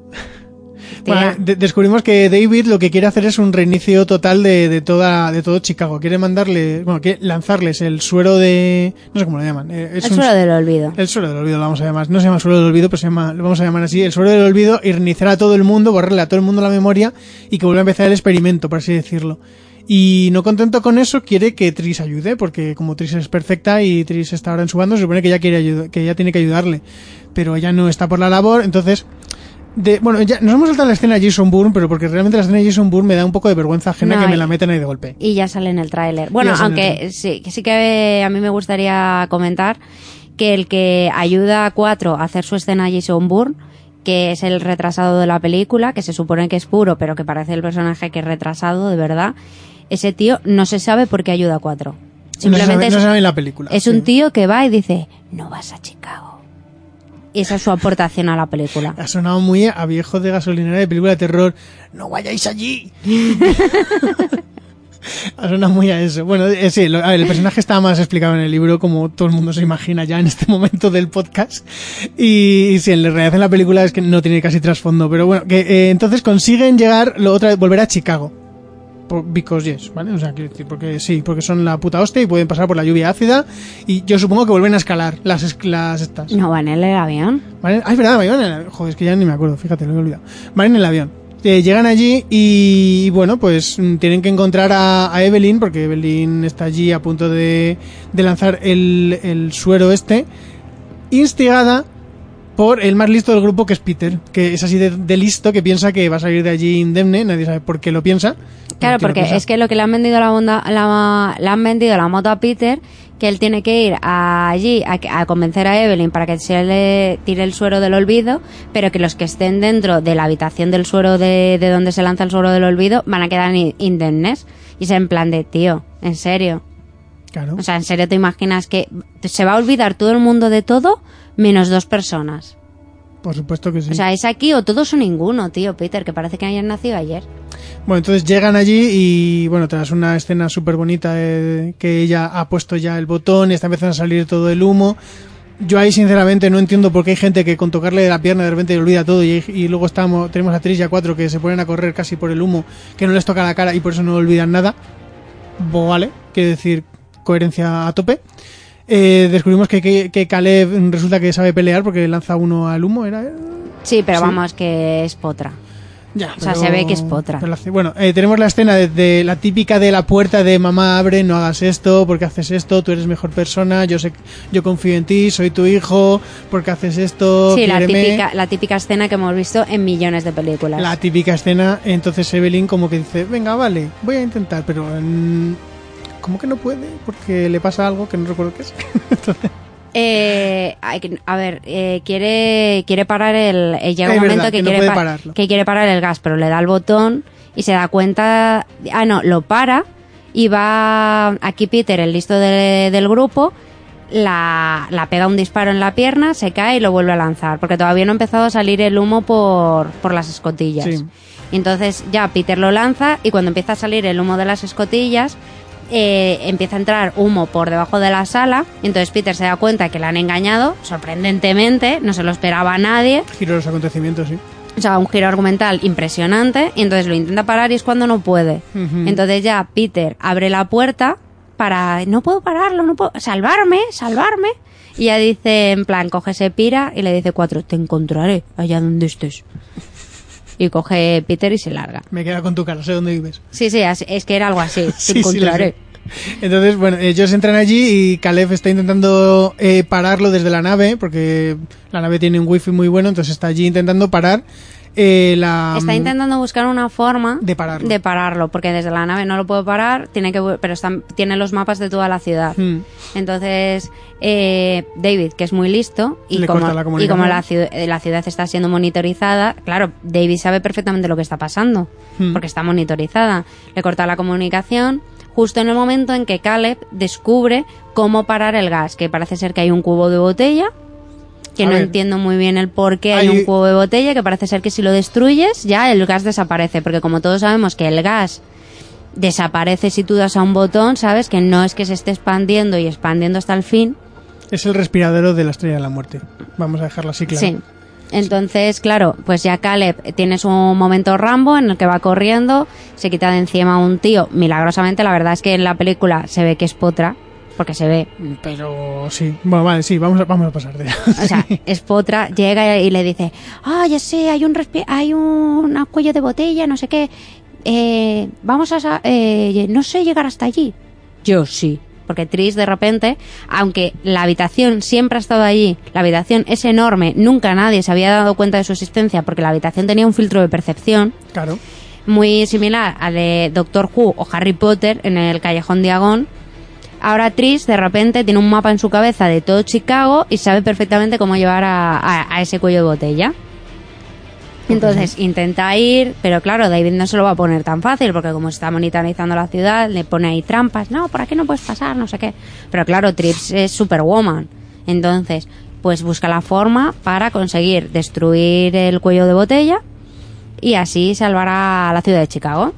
Bueno, de- descubrimos que David lo que quiere hacer es un reinicio total de, de toda de todo Chicago. Quiere mandarle, bueno, quiere lanzarles el suero de, no sé cómo lo llaman. eh, es el un- suelo del olvido. El suelo del olvido lo vamos a llamar. No se llama suelo del olvido, pero se llama, lo vamos a llamar así. El suelo del olvido y reiniciar a todo el mundo, borrarle a todo el mundo la memoria y que vuelva a empezar el experimento, por así decirlo. Y no contento con eso, quiere que Tris ayude, porque como Tris es perfecta y Tris está ahora en su bando, se supone que ella quiere que ella tiene que ayudarle. Pero ella no está por la labor, entonces. De, bueno, ya nos hemos saltado la escena de Jason Bourne, pero porque realmente la escena de Jason Bourne me da un poco de vergüenza ajena No, que me la metan ahí de golpe. Y ya sale en el tráiler. Bueno, aunque sí, sí que a mí me gustaría comentar que el que ayuda a Cuatro a hacer su escena Jason Bourne, que es el retrasado de la película, que se supone que es puro, pero que parece el personaje que es retrasado de verdad, ese tío no se sabe por qué ayuda a Cuatro. Simplemente no se es- sabe en la película. Es sí. un tío que va y dice, no vas a Chicago. Esa es su aportación a la película. Ha sonado muy a viejo de gasolinera de película de terror. ¡No vayáis allí! ha sonado muy a eso. Bueno, eh, sí, lo- a ver, el personaje está más explicado en el libro, como todo el mundo se imagina ya en este momento del podcast. Y, y sí, en realidad en la película es que no tiene casi trasfondo. Pero bueno, que eh, entonces consiguen llegar, lo otra vez, volver a Chicago. Because yes, ¿vale? O sea, quiero decir, porque sí, porque son la puta hostia y pueden pasar por la lluvia ácida. Y yo supongo que vuelven a escalar las, las estas. No van en el avión. Vale, ah, es verdad, van en el avión. Joder, es que ya ni me acuerdo, fíjate, lo he olvidado. Van en el avión. Eh, llegan allí y, bueno, pues mm, tienen que encontrar a, a Evelyn, porque Evelyn está allí a punto de, de lanzar el, el suero este, instigada por el más listo del grupo, que es Peter, que es así de, de listo, que piensa que va a salir de allí indemne, nadie sabe por qué lo piensa. Claro, ¿Por qué lo porque es que lo que le han vendido la, onda, la, le han vendido la moto a Peter, que él tiene que ir a- allí a, a convencer a Evelyn para que se le tire el suero del olvido, pero que los que estén dentro de la habitación del suero de, de donde se lanza el suero del olvido van a quedar in- indemnes. Y es en plan de, tío, en serio. Claro. O sea, en serio te imaginas que se va a olvidar todo el mundo de todo menos dos personas. Por supuesto que sí. O sea, es aquí o todos o ninguno, tío, Peter, que parece que hayan nacido ayer. Bueno, entonces llegan allí y, bueno, tras una escena súper bonita eh, que ella ha puesto ya el botón y está empezando a salir todo el humo. Yo ahí, sinceramente, no entiendo por qué hay gente que con tocarle la pierna de repente le olvida todo y, y luego estamos, tenemos a tres y a cuatro que se ponen a correr casi por el humo, que no les toca la cara y por eso no olvidan nada. Bo, vale, quiere decir coherencia a tope. Eh, descubrimos que, que, que Caleb resulta que sabe pelear porque lanza uno al humo, ¿era? Sí, pero Sí. vamos, que es potra. Ya, O sea, pero- se ve que es potra. hace- Bueno, eh, tenemos la escena de, de la típica de la puerta de mamá abre, no hagas esto, porque haces esto, tú eres mejor persona, yo sé, yo confío en ti, soy tu hijo, porque haces esto, Sí, la típica, la típica escena que hemos visto en millones de películas. La típica escena, entonces Evelyn como que dice, venga, vale, voy a intentar, pero mm, como que no puede, porque le pasa algo que no recuerdo qué es. Entonces, Eh, a ver, eh, quiere, quiere parar el. eh, llega un momento verdad, que, que no quiere pa- que quiere parar el gas, pero le da el botón y se da cuenta. Ah, no, lo para y va. Aquí Peter, el listo de- del grupo, la, la pega un disparo en la pierna, se cae y lo vuelve a lanzar, porque todavía no ha empezado a salir el humo por, por las escotillas. Sí. Entonces ya Peter lo lanza y cuando empieza a salir el humo de las escotillas, eh, empieza a entrar humo por debajo de la sala. Entonces Peter se da cuenta que le han engañado, sorprendentemente, no se lo esperaba a nadie. giro los acontecimientos, sí. O sea, un giro argumental impresionante. Y entonces lo intenta parar y es cuando no puede. Entonces ya Peter abre la puerta para... No puedo pararlo, no puedo... Salvarme, salvarme. Y ya dice, en plan, coge ese pira y le dice cuatro, te encontraré allá donde estés. Y coge Peter y se larga. Me queda con tu cara, sé dónde vives. Sí, sí, es que era algo así. Sí, sí. Entonces, bueno, ellos entran allí y Caleb está intentando eh, pararlo desde la nave, porque la nave tiene un wifi muy bueno, entonces está allí intentando parar eh, la... Está intentando buscar una forma De pararlo. de pararlo, porque desde la nave no lo puede parar, tiene que, pero están, tiene los mapas de toda la ciudad. Hmm. Entonces, eh, David, que es muy listo, y Le como, la y como la, ciu- eh, la ciudad está siendo monitorizada, claro, David sabe perfectamente lo que está pasando, Hmm. porque está monitorizada. Le corta la comunicación justo en el momento en que Caleb descubre cómo parar el gas, que parece ser que hay un cubo de botella, que A no ver. entiendo muy bien el por qué hay Hay- un cubo de botella, que parece ser que si lo destruyes ya el gas desaparece, porque como todos sabemos que el gas desaparece si tú das a un botón, sabes que no es que se esté expandiendo y expandiendo hasta el fin. Es el respiradero de la estrella de la muerte. Vamos a dejarlo así claro. Sí. Entonces, claro, pues ya Caleb tiene su momento Rambo en el que va corriendo, se quita de encima a un tío, milagrosamente, la verdad es que en la película se ve que es potra, porque se ve, Pero sí, bueno, vale, sí, vamos a, vamos a pasar de o sea, es potra, llega y le dice, ah, ya sé, hay un respi- hay un cuello de botella, no sé qué, eh, vamos a, eh, no sé llegar hasta allí. Yo sí. Porque Tris de repente, aunque la habitación siempre ha estado allí, la habitación es enorme, nunca nadie se había dado cuenta de su existencia porque la habitación tenía un filtro de percepción Claro. muy similar al de Doctor Who o Harry Potter en el Callejón Diagón. Ahora Tris de repente tiene un mapa en su cabeza de todo Chicago y sabe perfectamente cómo llevar a, a- a ese cuello de botella. Entonces intenta ir, pero claro, David no se lo va a poner tan fácil porque como está monitorizando la ciudad, le pone ahí trampas, no, por aquí no puedes pasar, no sé qué. Pero claro, Trips es Superwoman. Entonces, pues busca la forma para conseguir destruir el cuello de botella y así salvar a la ciudad de Chicago.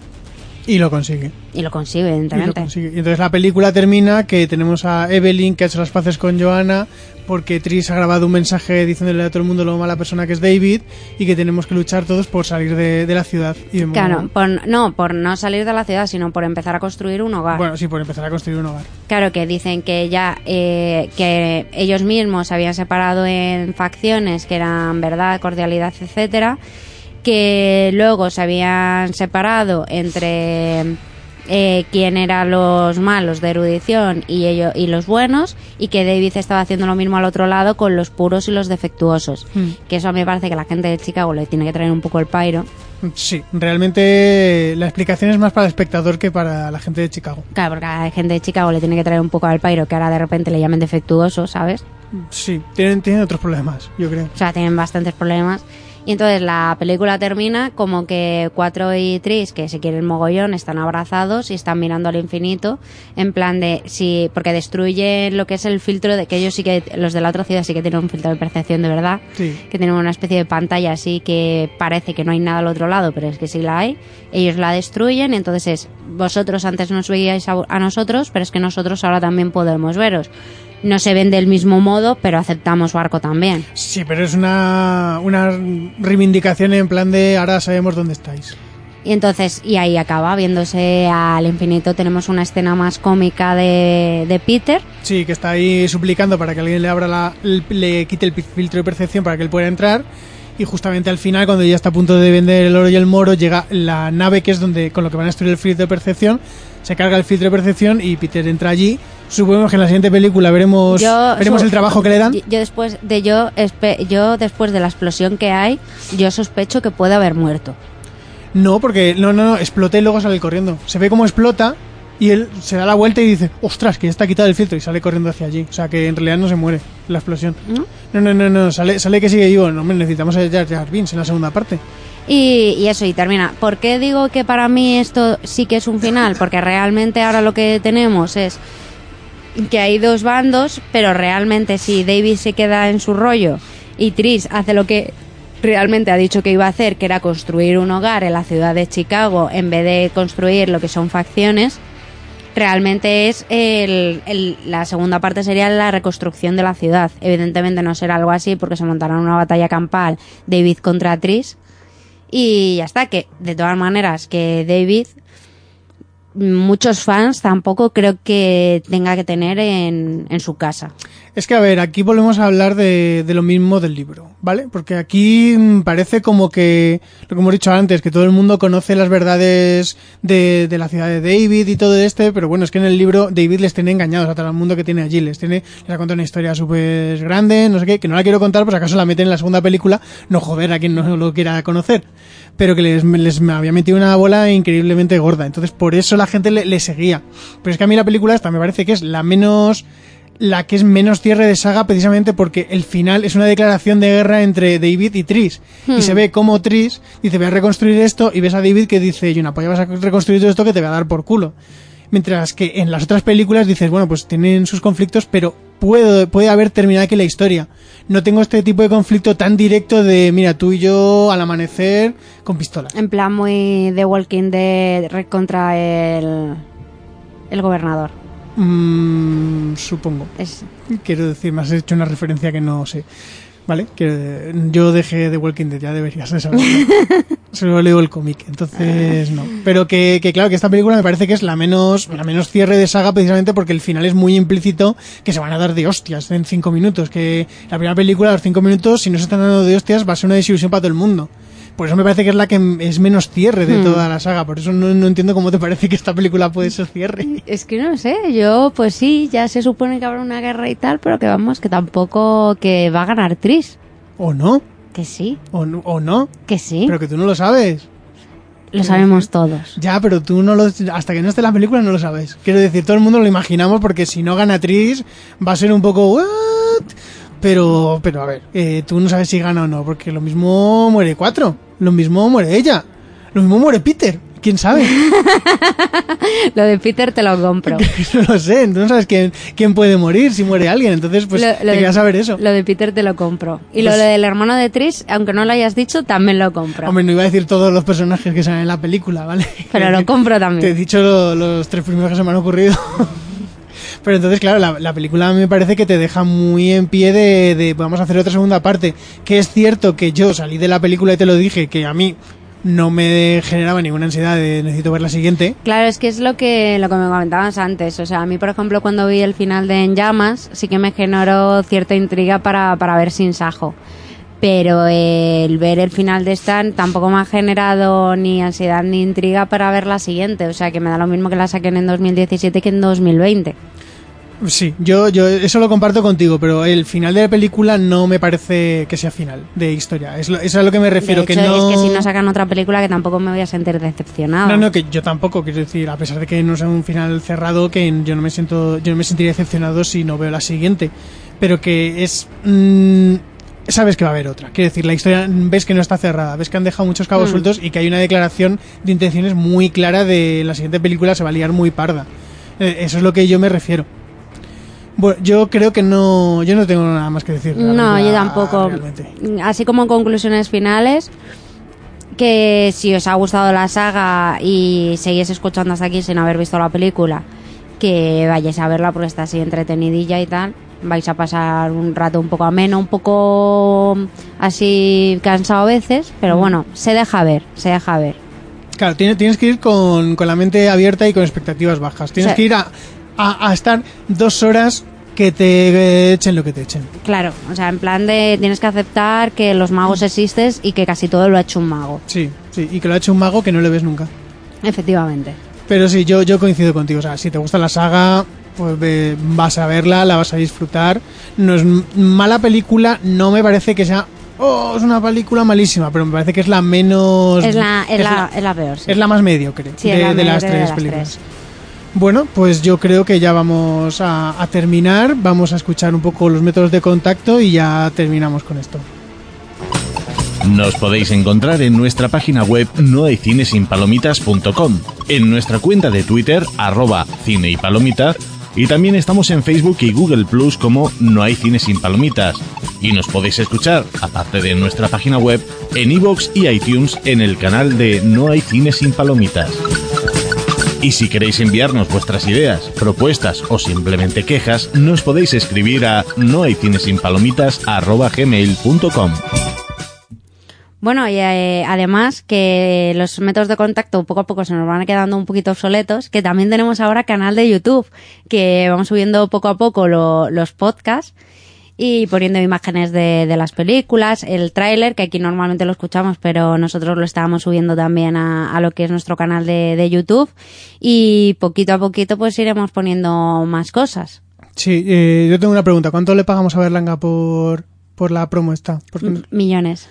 Y lo consigue. Y lo consigue, Y, lo evidentemente. consigue. Y entonces la película termina que tenemos a Evelyn que ha hecho las paces con Joanna porque Tris ha grabado un mensaje diciéndole a todo el mundo lo mala persona que es David y que tenemos que luchar todos por salir de, de la ciudad. Y Claro, por, no, por no salir de la ciudad, sino por empezar a construir un hogar. Bueno, sí, por empezar a construir un hogar. Claro que dicen que ya eh, que ellos mismos se habían separado en facciones que eran verdad, cordialidad, etcétera, que luego se habían separado entre eh, quién eran los malos de erudición y ellos y los buenos y que David estaba haciendo lo mismo al otro lado con los puros y los defectuosos. Hmm. Que eso a mí me parece que la gente de Chicago le tiene que traer un poco el pairo. Sí, realmente la explicación es más para el espectador que para la gente de Chicago. Claro, porque a la gente de Chicago le tiene que traer un poco al pairo que ahora de repente le llamen defectuoso, ¿sabes? Sí, tienen, tienen otros problemas, yo creo. O sea, tienen bastantes problemas. Y entonces la película termina como que Cuatro y Tris, que se quieren mogollón, están abrazados y están mirando al infinito, en plan de sí, porque destruyen lo que es el filtro de que ellos sí que, los de la otra ciudad sí que tienen un filtro de percepción de verdad, Sí. que tienen una especie de pantalla así que parece que no hay nada al otro lado, pero es que sí la hay. Ellos la destruyen, entonces es, vosotros antes nos veíais a, a nosotros, pero es que nosotros ahora también podemos veros. No se ven del mismo modo, pero aceptamos barco también. Sí, pero es una, una reivindicación en plan de ahora sabemos dónde estáis. Y entonces, y ahí acaba, viéndose al infinito, tenemos una escena más cómica de, de Peter. Sí, que está ahí suplicando para que alguien le abra la, le quite el filtro de percepción para que él pueda entrar. Y justamente al final, cuando ya está a punto de vender el oro y el moro, llega la nave que es donde con lo que van a destruir el filtro de percepción. Se carga el filtro de percepción y Peter entra allí. Suponemos que en la siguiente película veremos, veremos el trabajo que le dan. Yo, después de yo, yo después de la explosión que hay, yo sospecho que puede haber muerto. No, porque no, no, no, explota y luego sale corriendo. Se ve cómo explota y él se da la vuelta y dice, ostras, que ya está quitado el filtro y sale corriendo hacia allí. O sea que en realidad no se muere la explosión. ¿No? No, no, no, no, sale, sale que sigue vivo. No, hombre, necesitamos a Jar Jar Binks en la segunda parte. Y, y eso, y termina. ¿Por qué digo que para mí esto sí que es un final? Porque realmente ahora lo que tenemos es que hay dos bandos, pero realmente si David se queda en su rollo y Tris hace lo que realmente ha dicho que iba a hacer, que era construir un hogar en la ciudad de Chicago en vez de construir lo que son facciones, realmente es el, el- la segunda parte sería la reconstrucción de la ciudad. Evidentemente no será algo así porque se montará una batalla campal David contra Tris y ya está, que de todas maneras que David muchos fans tampoco creo que tenga que tener en, en su casa. Es que, a ver, aquí volvemos a hablar de, de lo mismo del libro, ¿vale? Porque aquí mm, parece como que, lo que hemos dicho antes, que todo el mundo conoce las verdades de, de la ciudad de David y todo este, pero bueno, es que en el libro David les tiene engañados a todo el mundo que tiene allí, les tiene, les ha contado una historia súper grande, no sé qué, que no la quiero contar, pues acaso la meten en la segunda película, no joder a quien no lo quiera conocer, pero que les, les había metido una bola increíblemente gorda, entonces por eso la gente le, le seguía. Pero es que a mí la película esta me parece que es la menos la que es menos cierre de saga precisamente porque el final es una declaración de guerra entre David y Tris. Hmm. Y se ve como Tris dice voy a reconstruir esto y ves a David que dice y una polla vas a reconstruir todo esto que te va a dar por culo. Mientras que en las otras películas dices, bueno, pues tienen sus conflictos, pero puedo, puede haber terminado aquí la historia. No tengo este tipo de conflicto tan directo de, mira, tú y yo al amanecer con pistolas. En plan muy The Walking Dead contra el, el gobernador. Mm, supongo. Es, Quiero decir, me has hecho una referencia que no sé. ¿Vale? Que yo dejé de Walking Dead, ya deberías de saberlo. Solo leo el cómic, entonces no. Pero que, que claro, que esta película me parece que es la menos, la menos cierre de saga precisamente porque el final es muy implícito que se van a dar de hostias en cinco minutos. Que la primera película, a los cinco minutos, si no se están dando de hostias, va a ser una desilusión para todo el mundo. Por eso me parece que es la que es menos cierre de Hmm. toda la saga. Por eso no, no entiendo cómo te parece que esta película puede ser cierre. es que no sé, yo pues sí, ya se supone que habrá una guerra y tal, pero que vamos, que tampoco que va a ganar Tris. ¿O no? Que sí, ¿O no? ¿O no? que sí, Pero que tú no lo sabes. lo sabemos todos. Ya, pero tú no lo, hasta que no esté la película no lo sabes. Quiero decir, todo el mundo lo imaginamos porque si no gana Tris va a ser un poco what? Pero, pero a ver, eh, tú no sabes si gana o no, porque lo mismo muere cuatro. Lo mismo muere ella. Lo mismo muere Peter. ¿Quién sabe? Lo de Peter te lo compro. no lo sé. No sabes quién, quién puede morir si muere alguien. Entonces, pues, Lo- te lo de- quedas saber eso. Lo de Peter te lo compro. Y Pues- lo del hermano de Tris, aunque no lo hayas dicho, también lo compro. Hombre, no iba a decir todos los personajes que salen en la película, ¿vale? Pero lo compro Te he también. dicho lo- los tres primeros que se me han ocurrido. Pero entonces, claro, la, la película me parece que te deja muy en pie de, de vamos a hacer otra segunda parte. Que es cierto que yo salí de la película y te lo dije, que a mí no me generaba ninguna ansiedad de necesito ver la siguiente. Claro, es que es lo que, lo que me comentabas antes. O sea, a mí, por ejemplo, cuando vi el final de En Llamas, sí que me generó cierta intriga para, para ver Sin Sajo. Pero el ver el final de Stan tampoco me ha generado ni ansiedad ni intriga para ver la siguiente. O sea, que me da lo mismo que la saquen en 2017 que en 2020. Sí, yo, yo eso lo comparto contigo, pero el final de la película no me parece que sea final de historia. Es, lo, es a lo que me refiero, de hecho, que no... es que si no sacan otra película que tampoco me voy a sentir decepcionada. No, no, que yo tampoco, quiero decir, a pesar de que no sea un final cerrado, que yo no me siento, yo no me sentiría decepcionado si no veo la siguiente. Pero que es, mm, sabes que va a haber otra. Quiero decir, la historia ves que no está cerrada, ves que han dejado muchos cabos Mm. sueltos y que hay una declaración de intenciones muy clara de la siguiente película se va a liar muy parda. Eh, eso es lo que yo me refiero. Bueno, yo creo que no, yo no tengo nada más que decir. No, yo tampoco. realmente. Así como conclusiones finales, que si os ha gustado la saga y seguís escuchando hasta aquí sin haber visto la película, que vayáis a verla porque está así entretenidilla y tal. Vais a pasar un rato un poco ameno, un poco así cansado a veces, pero bueno, se deja ver, se deja ver. Claro, tienes, que ir con, con la mente abierta y con expectativas bajas. Tienes que ir a, a, a estar dos horas que te echen lo que te echen. Claro, o sea, en plan de tienes que aceptar que los magos existen y que casi todo lo ha hecho un mago. Sí, sí, y que lo ha hecho un mago que no le ves nunca. Efectivamente. Pero sí, yo, yo coincido contigo. O sea, si te gusta la saga, pues vas a verla, la vas a disfrutar. No es mala película, no me parece que sea. Oh, es una película malísima, pero me parece que es la menos. Es la, es la, es la peor. sí. es la más mediocre Sí, de, la de las mediocre de tres las películas. tres. Bueno, pues yo creo que ya vamos a, terminar. Vamos a escuchar un poco los métodos de contacto y ya terminamos con esto. Nos podéis encontrar en nuestra página web nohaycinesinpalomitas.com, en nuestra cuenta de Twitter, arroba cine y palomitas, y también estamos en Facebook y Google Plus como No hay cine sin palomitas. Y nos podéis escuchar, aparte de nuestra página web, en iVoox y iTunes en el canal de No hay cine sin palomitas. Y si queréis enviarnos vuestras ideas, propuestas o simplemente quejas, nos podéis escribir a nohaycinesinpalomitas.gmail.com Bueno, y eh, además que los métodos de contacto poco a poco se nos van quedando un poquito obsoletos, que también tenemos ahora canal de YouTube, que vamos subiendo poco a poco lo- los podcasts y poniendo imágenes de, de las películas, el tráiler, que aquí normalmente lo escuchamos, pero nosotros lo estábamos subiendo también a, a lo que es nuestro canal de, de YouTube y poquito a poquito pues iremos poniendo más cosas. Sí, eh, yo tengo una pregunta. ¿Cuánto le pagamos a Berlanga por, por la promo esta? Porque, millones.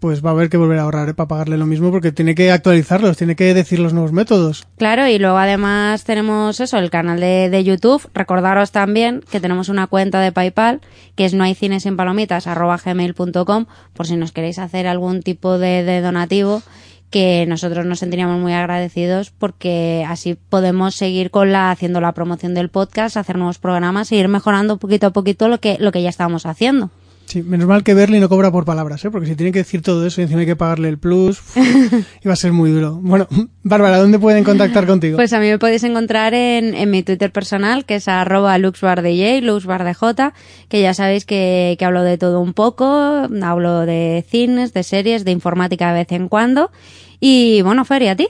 Pues va a haber que volver a ahorrar ¿eh? para pagarle lo mismo porque tiene que actualizarlos, tiene que decir los nuevos métodos. Claro, y luego además tenemos eso, el canal de, de YouTube. Recordaros también que tenemos una cuenta de PayPal, que es no hay cines sin palomitas, por si nos queréis hacer algún tipo de, donativo, que nosotros nos sentiríamos muy agradecidos porque así podemos seguir con la, haciendo la promoción del podcast, hacer nuevos programas e ir mejorando poquito a poquito lo que, lo que ya estábamos haciendo. Sí, menos mal que Berly no cobra por palabras, ¿eh? porque si tiene que decir todo eso y encima hay que pagarle el plus, uf, iba a ser muy duro. Bueno, Bárbara, ¿dónde pueden contactar contigo? Pues a mí me podéis encontrar en, en mi Twitter personal, que es arroba luxbardj, luxbardj, que ya sabéis que, que hablo de todo un poco, hablo de cines, de series, de informática de vez en cuando. Y bueno, Fer, ¿y a ti?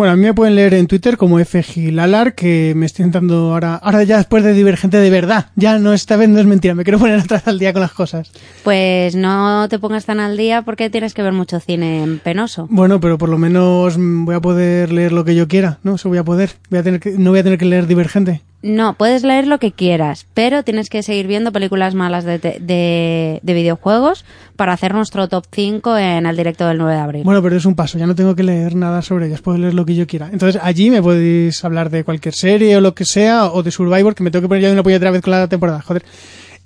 Bueno, a mí me pueden leer en Twitter como FGilalar, que me estoy intentando ahora, ahora ya después de Divergente de verdad, ya no, esta vez no es mentira, me quiero poner atrás al día con las cosas. Pues no te pongas tan al día porque tienes que ver mucho cine en penoso. Bueno, pero por lo menos voy a poder leer lo que yo quiera, ¿no? Eso voy a poder, voy a tener que, no voy a tener que leer Divergente. No, puedes leer lo que quieras, pero tienes que seguir viendo películas malas de, de, de videojuegos para hacer nuestro top 5 en el directo del 9 de abril. Bueno, pero es un paso, ya no tengo que leer nada sobre ellas, puedo leer lo que yo quiera. Entonces allí me podéis hablar de cualquier serie o lo que sea, o de Survivor, que me tengo que poner ya de una puñetera vez con la temporada, joder.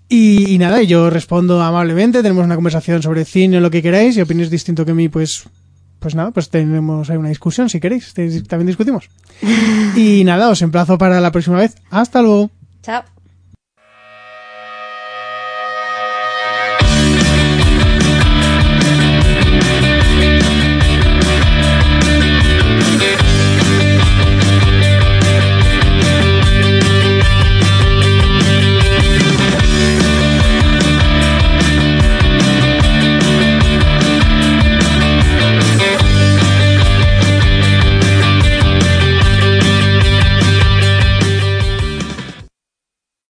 Y, y nada, yo respondo amablemente, tenemos una conversación sobre cine o lo que queráis, y opinéis distinto que mí, pues pues nada, pues tenemos ahí una discusión si queréis, también discutimos. Y nada, os emplazo para la próxima vez. Hasta luego. Chao.